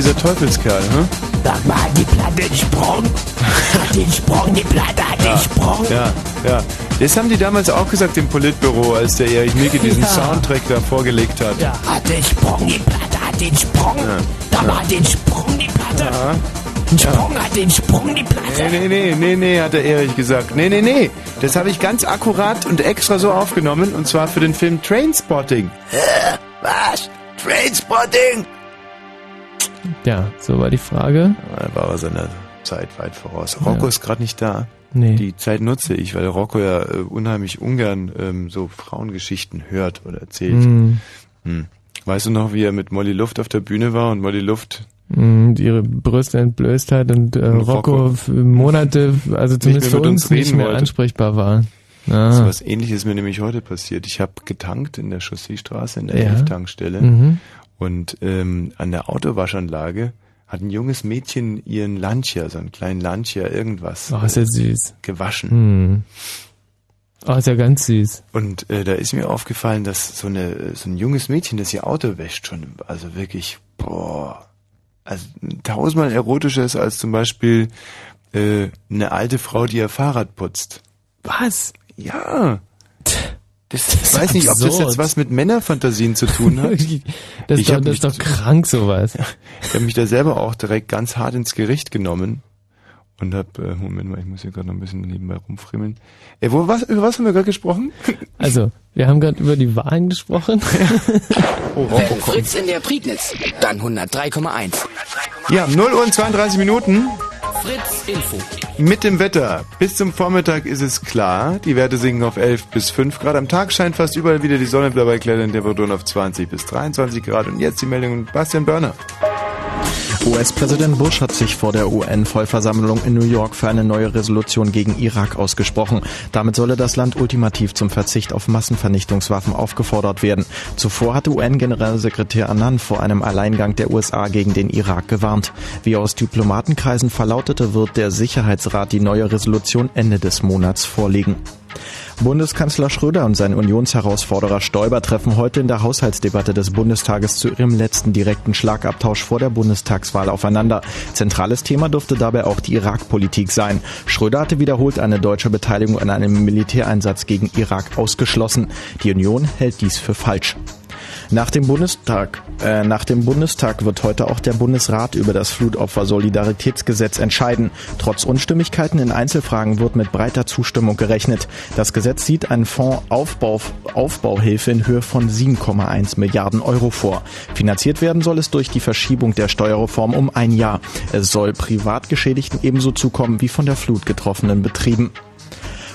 Dieser Teufelskerl, ne? Sag mal, die Platte Sprung? Hat den Sprung, die Platte hat den Sprung? Ja, ja. Das haben die damals auch gesagt im Politbüro, als der Erich Mielke diesen Ja. Soundtrack da vorgelegt hat. Ja, hat den Sprung, die Platte hat den Sprung. Da war den Sprung, die Platte. Ja. Ein Sprung hat den Sprung, die Platte. Nee, nee, nee, nee, nee, hat der Erich gesagt. Nee, nee, nee. Das habe ich ganz akkurat und extra so aufgenommen und zwar für den Film Trainspotting. Was? Trainspotting? Ja, so war die Frage. Da war er seiner Zeit weit voraus. Rocco Ja. ist gerade nicht da. Nee. Die Zeit nutze ich, weil Rocco ja äh, unheimlich ungern ähm, so Frauengeschichten hört oder erzählt. Mhm. Hm. Weißt du noch, wie er mit Molly Luft auf der Bühne war und Molly Luft Und ihre Brüste entblößt hat und, äh, Rocco Monate, also zumindest für uns uns nicht mehr wollte. ansprechbar war. Ah. So was ähnliches ist mir nämlich heute passiert. Ich habe getankt in der Chausseestraße, in der Ja. Elf-Tankstelle. Mhm. Und ähm, an der Autowaschanlage hat ein junges Mädchen ihren Lancia, so einen kleinen Lancia, irgendwas Oh, ist ja süß. gewaschen. Hm. Oh, ist ja ganz süß. Und äh, da ist mir aufgefallen, dass so eine so ein junges Mädchen, das ihr Auto wäscht, schon also wirklich boah, also tausendmal erotischer ist als zum Beispiel äh, eine alte Frau, die ihr Fahrrad putzt. Was? Ja. Das, ich weiß nicht, ob das absurd. jetzt was mit Männerfantasien zu tun hat. Das ist Ich doch, das ist mich- doch krank, sowas. Ich habe mich da selber auch direkt ganz hart ins Gericht genommen und hab äh, Moment mal, ich muss hier gerade noch ein bisschen nebenbei rumfrimmeln. Äh, wo was über was haben wir gerade gesprochen? Also, wir haben gerade über die Wahlen gesprochen. oh, Rocco kommt. Fritz in der Prignitz. Dann 103,1. Ja, 0 Uhr und 32 Minuten. Fritz Info. Mit dem Wetter. Bis zum Vormittag ist es klar. Die Werte sinken auf 11 bis 5 Grad. Am Tag scheint fast überall wieder die Sonne. Dabei klettern Temperaturen auf 20 bis 23 Grad. Und jetzt die Meldung mit Bastian Börner. US-Präsident Bush hat sich vor der UN-Vollversammlung in New York für eine neue Resolution gegen Irak ausgesprochen. Damit solle das Land ultimativ zum Verzicht auf Massenvernichtungswaffen aufgefordert werden. Zuvor hatte UN-Generalsekretär Annan vor einem Alleingang der USA gegen den Irak gewarnt. Wie aus Diplomatenkreisen verlautete, wird der Sicherheitsrat die neue Resolution Ende des Monats vorlegen. Bundeskanzler Schröder und sein Unionsherausforderer Stoiber treffen heute in der Haushaltsdebatte des Bundestages zu ihrem letzten direkten Schlagabtausch vor der Bundestagswahl aufeinander. Zentrales Thema dürfte dabei auch die Irak-Politik sein. Schröder hatte wiederholt eine deutsche Beteiligung an einem Militäreinsatz gegen Irak ausgeschlossen. Die Union hält dies für falsch. Nach dem Bundestag, äh, nach dem Bundestag wird heute auch der Bundesrat über das Flutopfer-Solidaritätsgesetz entscheiden. Trotz Unstimmigkeiten in Einzelfragen wird mit breiter Zustimmung gerechnet. Das Gesetz sieht einen Fonds Aufbau, Aufbauhilfe in Höhe von 7,1 Milliarden Euro vor. Finanziert werden soll es durch die Verschiebung der Steuerreform um ein Jahr. Es soll Privatgeschädigten ebenso zukommen wie von der Flut getroffenen Betrieben.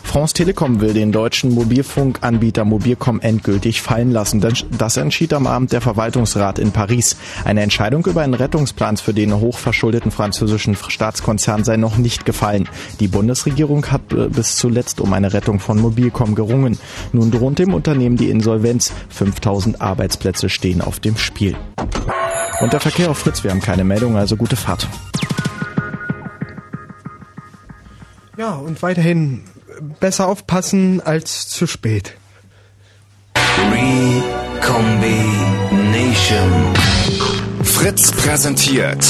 France Telekom will den deutschen Mobilfunkanbieter Mobilcom endgültig fallen lassen. Das- entschied am Abend der Verwaltungsrat in Paris. Eine Entscheidung über einen Rettungsplan für den hochverschuldeten französischen Staatskonzern sei noch nicht gefallen. Die Bundesregierung hat äh, bis zuletzt um eine Rettung von Mobilcom gerungen. Nun droht dem Unternehmen die Insolvenz. 5000 Arbeitsplätze stehen auf dem Spiel. Und der Verkehr auf Fritz, wir haben keine Meldung, also gute Fahrt. Ja, und weiterhin besser aufpassen als zu spät. Recombination. Fritz präsentiert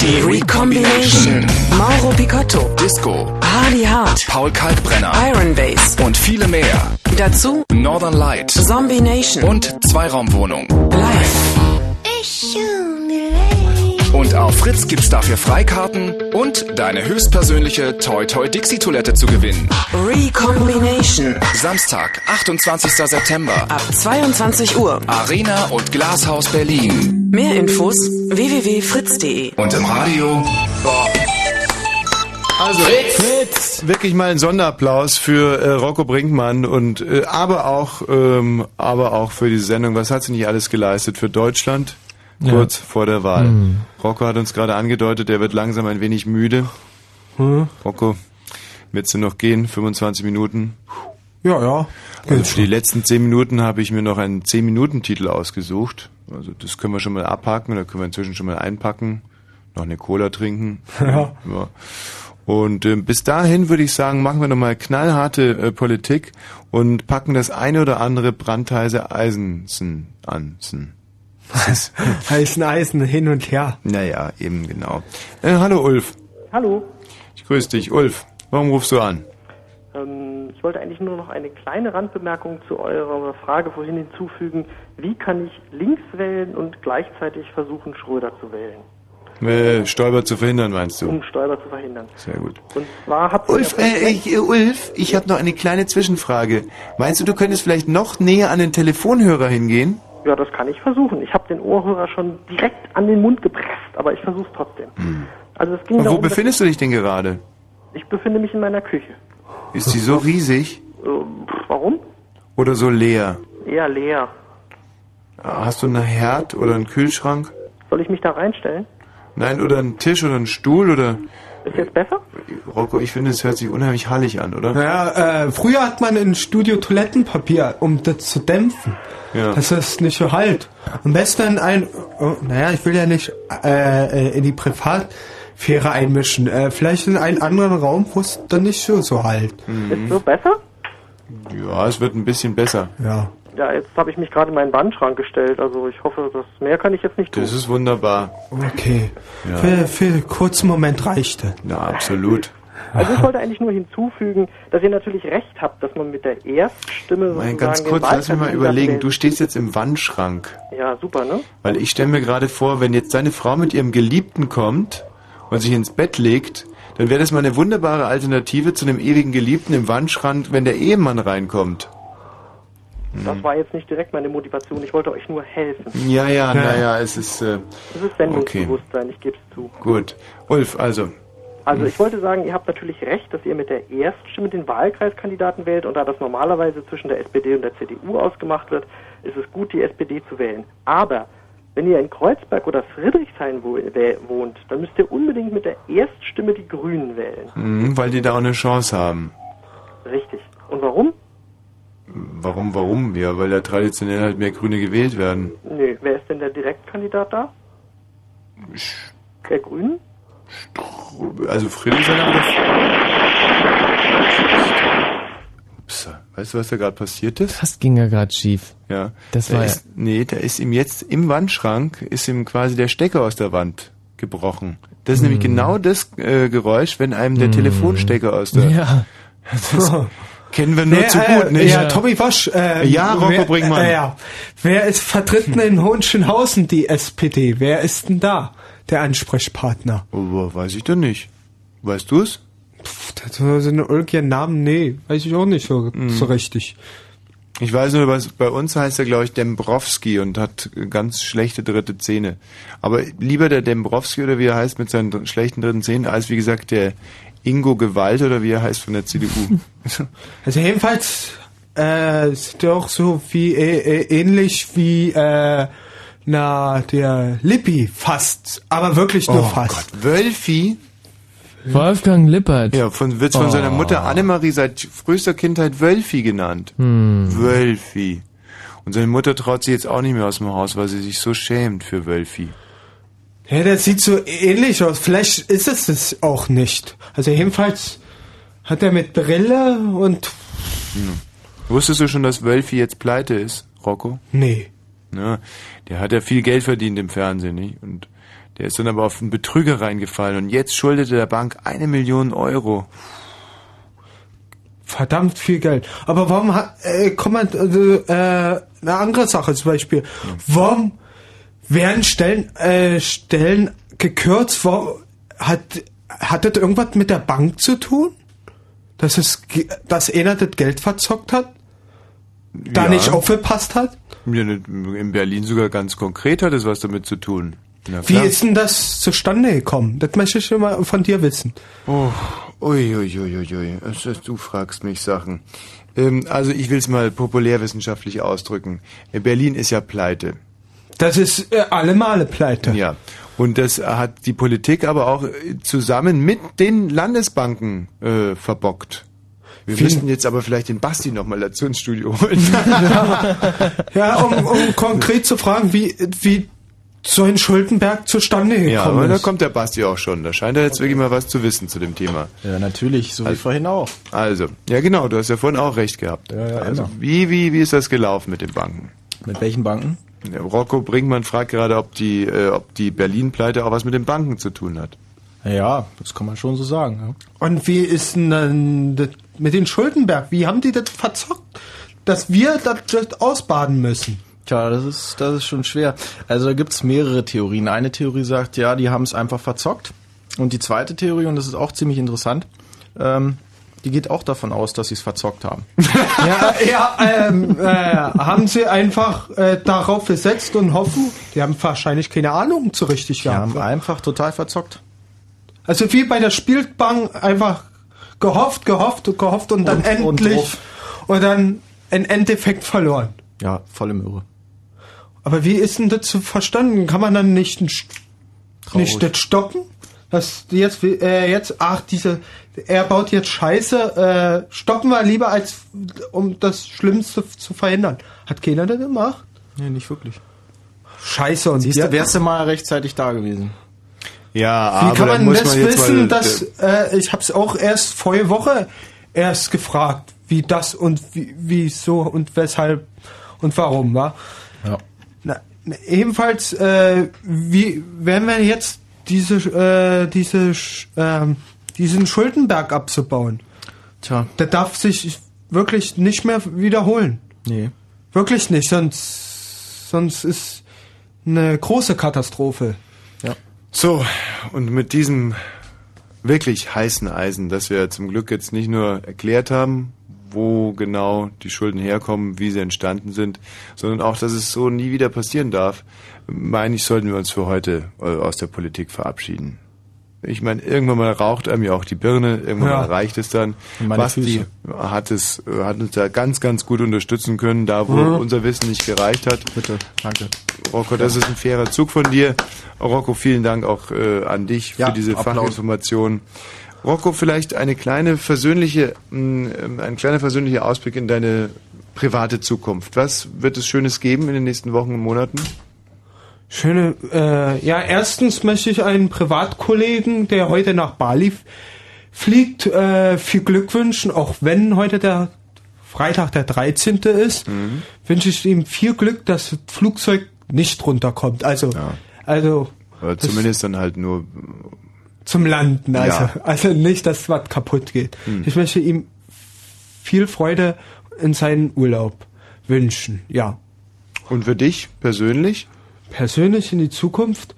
Die Recombination. Mauro Picotto. Disco, Hardy Hart. Paul Kalkbrenner Iron Base. und viele mehr. Dazu Northern Light Zombie Nation. und Zweiraumwohnung. Live. Und auf Fritz gibt's dafür Freikarten und deine höchstpersönliche Toy Toy Dixie Toilette zu gewinnen. Recombination. Samstag, 28. September. Ab 22 Uhr. Arena und Glashaus Berlin. Mehr Infos www.fritz.de. Und im Radio. Also Fritz. wirklich mal ein Sonderapplaus für äh, Rocco Brinkmann und äh, aber auch ähm, aber auch für diese Sendung. Was hat sie nicht alles geleistet für Deutschland? Ja. Kurz vor der Wahl. Mhm. Rocco hat uns gerade angedeutet, er wird langsam ein wenig müde. Hm? Rocco, willst du noch gehen? 25 Minuten. Ja, ja. Also für die letzten 10 Minuten habe ich mir noch einen 10-Minuten-Titel ausgesucht. Also das können wir schon mal abhaken, da können wir inzwischen schon mal einpacken, noch eine Cola trinken. Ja. ja. Und ähm, bis dahin würde ich sagen, machen wir nochmal knallharte äh, Politik und packen das eine oder andere brandheiße Eisensen an. Heißen Eisen hin und her. Naja, eben genau. Äh, hallo Ulf. Hallo. Ich grüße dich. Ulf, warum rufst du an? Ähm, ich wollte eigentlich nur noch eine kleine Randbemerkung zu eurer Frage vorhin hinzufügen. Wie kann ich links wählen und gleichzeitig versuchen, Schröder zu wählen? Äh, Stoiber zu verhindern, meinst du? Um Stoiber zu verhindern. Sehr gut. Und zwar habt ihr Ulf, ja- äh, ich, äh, Ulf, ich habe noch eine kleine Zwischenfrage. Meinst du, du könntest vielleicht noch näher an den Telefonhörer hingehen? Ja, das kann ich versuchen. Ich habe den Ohrhörer schon direkt an den Mund gepresst, aber ich versuche es trotzdem. Also es ging Und wo darum, befindest du dich denn gerade? Ich befinde mich in meiner Küche. Ist die so riesig pff, warum? oder so leer? Eher leer. Hast du einen Herd oder einen Kühlschrank? Soll ich mich da reinstellen? Nein, oder einen Tisch oder einen Stuhl oder... Ist jetzt besser? Rocco, ich finde, es hört sich unheimlich hallig an, oder? Ja, äh, früher hat man im Studio Toilettenpapier, um das zu dämpfen. Ja. Dass es nicht so halt. Am besten ein, oh, naja, ich will ja nicht äh, äh, in die Privatsphäre einmischen. Äh, vielleicht in einen anderen Raum, wo es dann nicht so, so halt. Ist so besser? Ja, es wird ein bisschen besser. Ja. Ja, jetzt habe ich mich gerade in meinen Wandschrank gestellt. Also ich hoffe, dass mehr kann ich jetzt nicht tun. Das ist wunderbar. Okay. Ja. Für, für einen kurzen Moment reichte. Ja, absolut. Also ich wollte eigentlich nur hinzufügen, dass ihr natürlich recht habt, dass man mit der Erststimme Mein, sozusagen ganz kurz, lass mich mal überlegen. Du stehst jetzt im Wandschrank. Ja, super, ne? Weil ich stelle mir gerade vor, wenn jetzt deine Frau mit ihrem Geliebten kommt und sich ins Bett legt, dann wäre das mal eine wunderbare Alternative zu einem ewigen Geliebten im Wandschrank, wenn der Ehemann reinkommt. Das war jetzt nicht direkt meine Motivation. Ich wollte euch nur helfen. Ja, ja, naja, es ist... Äh, Das ist Sendungsbewusstsein, ich gebe es zu. gut. Ulf, also... Also ich wollte sagen, ihr habt natürlich recht, dass ihr mit der Erststimme den Wahlkreiskandidaten wählt und da das normalerweise zwischen der SPD und der CDU ausgemacht wird, ist es gut, die SPD zu wählen. Aber wenn ihr in Kreuzberg oder Friedrichshain wohnt, dann müsst ihr unbedingt mit der Erststimme die Grünen wählen. Mhm, weil die da auch eine Chance haben. Richtig. Und warum? Warum, warum? Ja, weil da traditionell halt mehr Grüne gewählt werden. Nö, wer ist denn der Direktkandidat da? Der Grünen? Also Friedrichshain haben das... Ups, weißt du, was da gerade passiert ist? Das ging ja gerade schief. Ja. Das da war ja- ist, Nee, da ist ihm jetzt im Wandschrank, ist ihm quasi der Stecker aus der Wand gebrochen. Das ist nämlich Hm. genau das äh, Geräusch, wenn einem der Telefonstecker aus der... Ja. Das kennen wir nur Nee, zu äh, gut, nicht? Ja, Tommy Wasch. Äh, Ja, Rocco wer, Brinkmann. Äh, ja. Wer ist vertreten in Hohenschönhausen, die SPD? Wer ist denn da, der Ansprechpartner? Oh, weiß ich doch nicht. Weißt du es? Das sind irgendwelche Namen, nee, weiß ich auch nicht so, Mhm. so richtig. Ich weiß nur, was bei uns heißt er, glaube ich, Dembrowski und hat ganz schlechte dritte Zähne. Aber lieber der Dembrowski oder wie er heißt mit seinen schlechten dritten Zähnen, als wie gesagt der Ingo Gewalt oder wie er heißt von der CDU. Also jedenfalls äh, er auch so wie äh, äh, ähnlich wie äh, na der Lippi fast, aber wirklich nur Oh fast. Gott, Wölfi? Wolfgang Lippert. Ja, von, wird von Oh. seiner Mutter Annemarie seit frühester Kindheit Wölfi genannt. Hm. Wölfi. Und seine Mutter traut sich jetzt auch nicht mehr aus dem Haus, weil sie sich so schämt für Wölfi. Ja, der sieht so ähnlich aus. Vielleicht ist es es auch nicht. Also jedenfalls hat er mit Brille und Wusstest du schon, dass Wölfi jetzt pleite ist, Rocco? nee. Ja, der hat ja viel Geld verdient im Fernsehen, nicht? Und der ist dann aber auf einen Betrüger reingefallen und jetzt schuldete der Bank eine Million Euro. Verdammt viel Geld. Aber warum hat, äh, komm mal, also, äh, eine andere Sache zum Beispiel. Warum werden Stellen, äh, Stellen gekürzt? Warum, hat, hat das irgendwas mit der Bank zu tun? Dass es, dass einer das Geld verzockt hat? Da Ja. nicht aufgepasst hat? In Berlin sogar ganz konkret hat es was damit zu tun. Wie ist denn das zustande gekommen? Das möchte ich immer von dir wissen. Oh, ui, ui, ui, ui, ui. Es ist- Du fragst mich Sachen. Ähm, also ich will es mal populärwissenschaftlich ausdrücken. Berlin ist ja pleite. Das ist äh, alle Male pleite. Ja. Und das hat die Politik aber auch äh, zusammen mit den Landesbanken äh, verbockt. Wir Wie- müssten jetzt aber vielleicht den Basti nochmal dazu ins Studio holen. Ja, um, um konkret zu fragen, wie, wie so ein Schuldenberg zustande gekommen Ja, aber da ist. kommt der Basti auch schon. Da scheint er jetzt wirklich mal was zu wissen zu dem Thema. Ja, natürlich, so wie vorhin auch. Also, ja genau, du hast ja vorhin auch recht gehabt. Ja, ja, also, immer. wie, wie, wie ist das gelaufen mit den Banken? Mit welchen Banken? Rocco Brinkmann fragt gerade, ob die, äh, ob die Berlin-Pleite auch was mit den Banken zu tun hat. Ja, das kann man schon so sagen. Ja. Und wie ist denn dann das mit den Schuldenberg? Wie haben die das verzockt, dass wir das, ausbaden müssen? Tja, das ist, das ist schon schwer. Also da gibt's mehrere Theorien. Eine Theorie sagt, ja, die haben es einfach verzockt. Und die zweite Theorie, und das ist auch ziemlich interessant, ähm, die geht auch davon aus, dass sie es verzockt haben. ja, ja ähm, äh, haben sie einfach äh, darauf gesetzt und hoffen, die haben wahrscheinlich keine Ahnung so richtig Die haben einfach total verzockt. Also wie bei der Spielbank einfach gehofft, gehofft und gehofft und dann Und- und endlich drauf. und, dann im Endeffekt verloren. Ja, volle Möhre. Aber wie ist denn das zu verstanden? Kann man dann nicht, nicht das stoppen? Dass jetzt, äh, jetzt, ach, diese, er baut jetzt Scheiße, äh, stoppen wir lieber, als um das Schlimmste zu verhindern. Hat keiner das gemacht? Nee, nicht wirklich. Scheiße und Siehst du, wärst du mal rechtzeitig da gewesen. Ja, Wie aber kann man muss das man jetzt wissen, mal, dass äh, ich habe es auch erst vorige Woche erst gefragt, wie das und wie wieso und weshalb und warum war. Ja. Na, ebenfalls, äh, wie werden wir jetzt diese äh, diese Sch- ähm, diesen Schuldenberg abzubauen? Tja, Der darf sich wirklich nicht mehr wiederholen. nee. Wirklich nicht, sonst sonst ist eine große Katastrophe. So, und mit diesem wirklich heißen Eisen, das wir zum Glück jetzt nicht nur erklärt haben, wo genau die Schulden herkommen, wie sie entstanden sind, sondern auch, dass es so nie wieder passieren darf, meine ich, sollten wir uns für heute äh, aus der Politik verabschieden. Ich meine, irgendwann mal raucht einem ja auch die Birne, irgendwann Ja. mal reicht es dann. Basti hat es, hat uns da ganz, ganz gut unterstützen können, da wo Mhm. unser Wissen nicht gereicht hat. Bitte, danke. Rocco, das ist ein fairer Zug von dir. Rocco, vielen Dank auch äh, an dich für Ja, diese Applaus. Fachinformation. Rocco, vielleicht eine kleine versöhnliche, mh, ein kleiner versöhnlicher Ausblick in deine private Zukunft. Was wird es Schönes geben in den nächsten Wochen und Monaten? Schöne, äh, ja, erstens möchte ich einen Privatkollegen, der heute nach Bali fliegt, äh, viel Glück wünschen, auch wenn heute der Freitag der 13. ist, wünsche ich ihm viel Glück, dass das Flugzeug nicht runterkommt. Also, also Oder zumindest dann halt nur. zum Landen, also, Ja. also nicht, dass was kaputt geht. Hm. Ich möchte ihm viel Freude in seinen Urlaub wünschen, ja. Und für dich persönlich? Persönlich in die Zukunft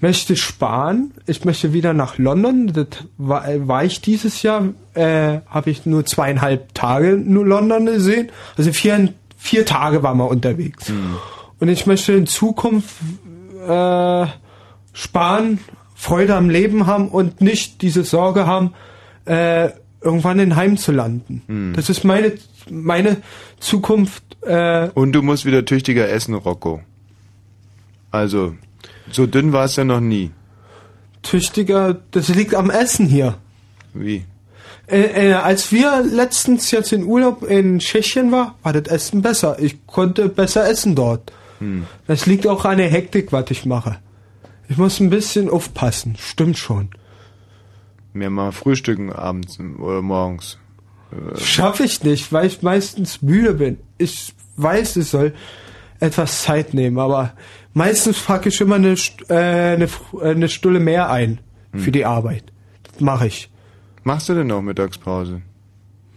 möchte sparen. Ich möchte wieder nach London. Das war, war ich dieses Jahr, äh, habe ich nur zweieinhalb Tage nur London gesehen. Also vier, vier Tage waren wir unterwegs. Und ich möchte in Zukunft äh, sparen, Freude am Leben haben und nicht diese Sorge haben, äh, irgendwann in Heim zu landen. Das ist meine, meine Zukunft. Äh, Und du musst wieder tüchtiger essen, Rocco. Also, so dünn war es ja noch nie. tüchtiger, das liegt am Essen hier. Wie? Äh, äh, als wir letztens jetzt in Urlaub in Tschechien war, war das Essen besser. Ich konnte besser essen dort. Hm. Das liegt auch an der Hektik, was ich mache. Ich muss ein bisschen aufpassen, stimmt schon. Mehr mal frühstücken abends oder morgens. Äh, Schaffe ich nicht, weil ich meistens müde bin. Ich weiß, es soll etwas Zeit nehmen, aber meistens packe ich immer eine, äh, eine, äh, eine Stunde mehr ein für die Arbeit. Das mache ich. Machst du denn auch Mittagspause?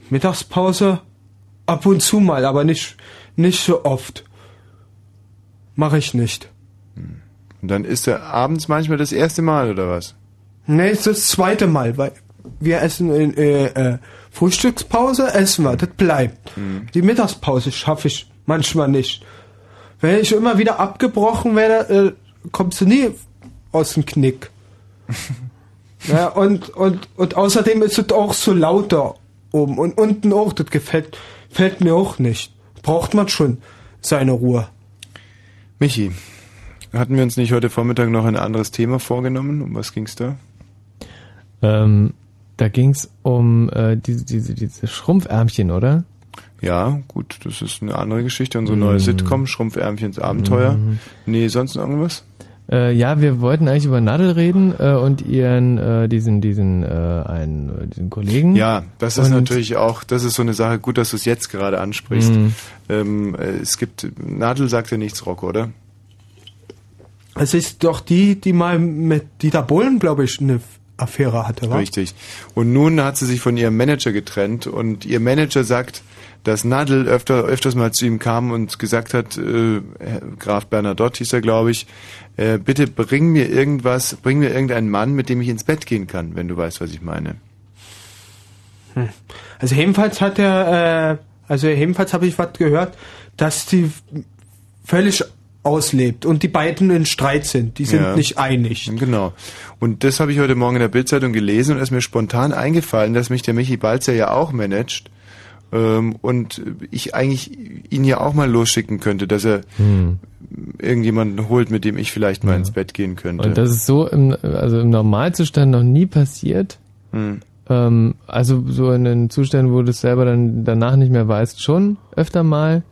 Mittagspause ab und zu mal, aber nicht, nicht so oft. Mache ich nicht. Und dann ist er abends manchmal das erste Mal oder was? Nee, ist das zweite Mal, weil wir essen in äh, äh, Frühstückspause, essen wir, das bleibt. Die Mittagspause schaffe ich manchmal nicht. Wenn ich immer wieder abgebrochen werde, äh, kommst du nie aus dem Knick. ja, und, und, und außerdem ist es auch so lauter oben und unten auch, das gefällt, gefällt mir auch nicht. Braucht man schon seine Ruhe. Michi, hatten wir uns nicht heute Vormittag noch ein anderes Thema vorgenommen? Um was ging's da? Ähm, da ging's um äh, diese, diese, diese Schrumpfärmchen, oder? Ja, gut, das ist eine andere Geschichte. Unsere neue Mhm. Sitcom, Schrumpfärmchens Abenteuer. Mhm. Nee, sonst noch irgendwas? Äh, ja, wir wollten eigentlich über Nadel reden äh, und ihren äh, diesen diesen äh, einen äh, diesen Kollegen. Ja, das ist Und- natürlich auch, das ist so eine Sache, gut, dass du es jetzt gerade ansprichst. Mhm. Ähm, äh, es gibt, Nadel sagt ja nichts, Rocco, oder? Es ist doch die, die mal mit Dieter Bohlen, glaube ich, eine Affäre hatte, wa? Richtig. Und nun hat sie sich von ihrem Manager getrennt und ihr Manager sagt, dass Nadel öfter, öfters mal zu ihm kam und gesagt hat, äh, Graf Bernadotte hieß er, glaube ich, äh, bitte bring mir irgendwas, bring mir irgendeinen Mann, mit dem ich ins Bett gehen kann, wenn du weißt, was ich meine. Hm. Also jedenfalls hat er, äh, also jedenfalls habe ich was gehört, dass die völlig auslebt und die beiden in Streit sind. Die sind Ja. nicht einig. Genau. Und das habe ich heute Morgen in der Bildzeitung gelesen und es ist mir spontan eingefallen, dass mich der Michi Balzer ja auch managt. Ähm, und ich eigentlich ihn ja auch mal losschicken könnte, dass er Hm. irgendjemanden holt, mit dem ich vielleicht mal ins Bett gehen könnte. Und das ist so im, also im Normalzustand noch nie passiert. Hm. Ähm, also so in den Zuständen, wo du es selber dann danach nicht mehr weißt, schon öfter mal.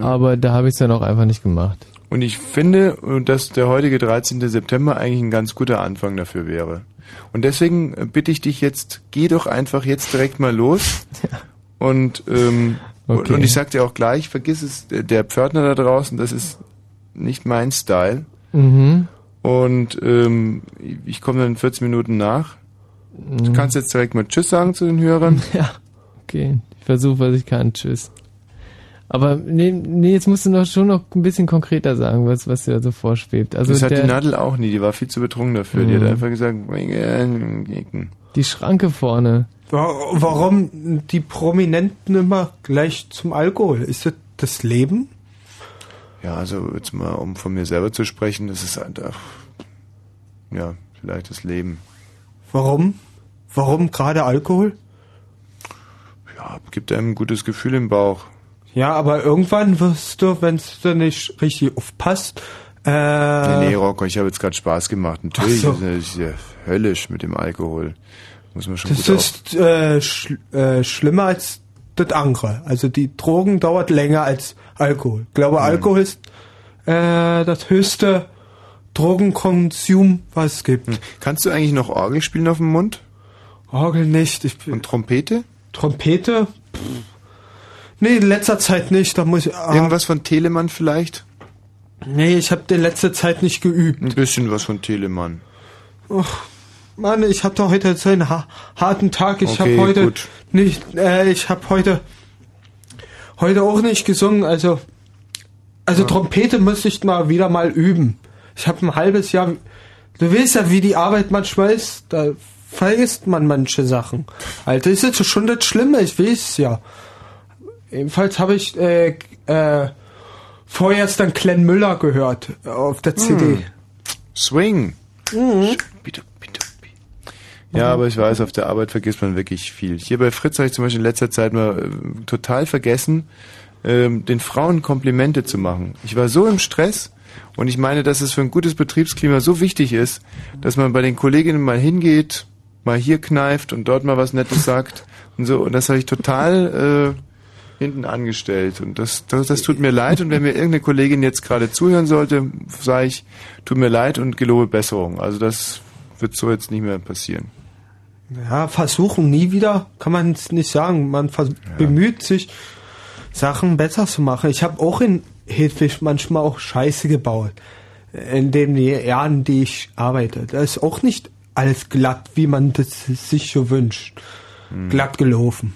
Aber da habe ich es dann auch einfach nicht gemacht. Und ich finde, dass der heutige 13. September eigentlich ein ganz guter Anfang dafür wäre. Und deswegen bitte ich dich jetzt, geh doch einfach jetzt direkt mal los. Und, ähm, und, Okay. und ich sag dir auch gleich, vergiss es, der- Pförtner da draußen, das ist nicht mein Style. Mhm. Und ähm, ich komme dann in 14 Minuten nach. Du Mhm. kannst jetzt direkt mal Tschüss sagen zu den Hörern. Ja, okay. Ich versuche, was ich kann. Tschüss. Aber nee, nee, jetzt musst du noch schon noch ein bisschen konkreter sagen, was, was dir da so vorschwebt. Also das hat die Nadel auch nie, die war viel zu betrunken dafür. Die hat Mhm. einfach gesagt, äh, die Schranke vorne. Wa- Warum die Prominenten immer gleich zum Alkohol? Ist das das Leben? Ja, also jetzt mal, um von mir selber zu sprechen, das ist einfach, ja, vielleicht das Leben. Warum? Warum gerade Alkohol? Ja, gibt einem ein gutes Gefühl im Bauch. Ja, aber irgendwann wirst du, wenn es dir nicht richtig aufpasst, äh, nee, nee, Rocco, ich habe jetzt gerade Spaß gemacht. Natürlich so. ist es höllisch mit dem Alkohol. Muss man schon das ist äh, schl äh, schlimmer als das andere. Also die Drogen dauert länger als Alkohol. Ich glaube, Alkohol ist äh, das höchste Drogenkonsum, was es gibt. Kannst du eigentlich noch Orgel spielen auf dem Mund? Orgel nicht. Ich Und Trompete? Trompete? Pff. Nee, in letzter Zeit nicht. Da muss ich, ah, Irgendwas von Telemann vielleicht? Nee, ich habe in letzter Zeit nicht geübt. Ein bisschen was von Telemann. Ach, Mann, ich habe doch heute so einen ha harten Tag. Ich Okay, habe heute gut. nicht, äh, ich habe heute heute auch nicht gesungen. Also also Trompete müsste ich mal wieder mal üben. Ich habe ein halbes Jahr. Du weißt ja, wie die Arbeit manchmal ist. Da vergisst man manche Sachen. Alter, ist jetzt schon das Schlimme. Ich weiß ja. Ebenfalls habe ich äh, äh, vorerst dann Glenn Müller gehört äh, auf der CD. Hm. Swing. Mhm. Ja, aber ich weiß, auf der Arbeit vergisst man wirklich viel. Hier bei Fritz habe ich zum Beispiel in letzter Zeit mal äh, total vergessen, ähm, den Frauen Komplimente zu machen. Ich war so im Stress und ich meine, dass es für ein gutes Betriebsklima so wichtig ist, dass man bei den Kolleginnen mal hingeht, mal hier kneift und dort mal was Nettes sagt und so. Und das habe ich total äh, hinten angestellt. Und das, das, das tut mir leid. Und wenn mir irgendeine Kollegin jetzt gerade zuhören sollte, sage ich, tut mir leid und gelobe Besserung. Also das wird so jetzt nicht mehr passieren. Ja, versuchen nie wieder, kann man es nicht sagen. Man vers- bemüht sich, Sachen besser zu machen. Ich habe auch in Hedwig manchmal auch Scheiße gebaut. In den Jahren, die ich arbeite. Da ist auch nicht alles glatt, wie man das sich so wünscht. Glatt gelaufen.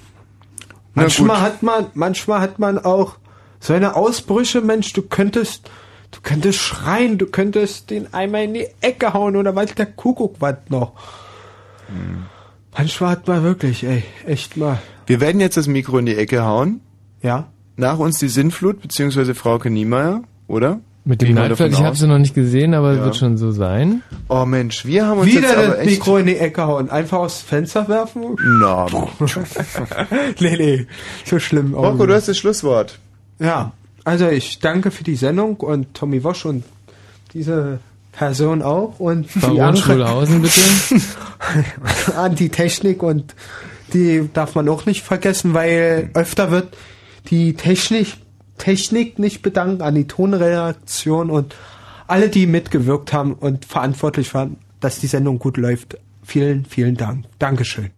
Manchmal hat man, manchmal hat man auch so eine Ausbrüche, Mensch, du könntest, du könntest schreien, du könntest den einmal in die Ecke hauen oder weiß der Kuckuck was noch. Manchmal hat man wirklich, ey, echt mal. Wir werden jetzt das Mikro in die Ecke hauen. Ja. Nach uns die Sinnflut, beziehungsweise Frauke Niemeyer, oder? Mit dem mal davon ich habe aus. sie noch nicht gesehen, aber Ja. wird schon so sein. Oh Mensch, wir haben uns Wieder jetzt aber das. Mikro in die Ecke hauen, einfach aufs Fenster werfen? Na, nee, nee, so schlimm. Rocco, du hast das Schlusswort. Ja, also ich danke für die Sendung und Tommy Wosch und diese Person auch und Baron Schulhausen, bitte. an die Technik und die darf man auch nicht vergessen, weil öfter wird die Technik, Technik nicht bedanken an die Tonreaktion und alle, die mitgewirkt haben und verantwortlich waren, dass die Sendung gut läuft. Vielen, vielen Dank. Dankeschön.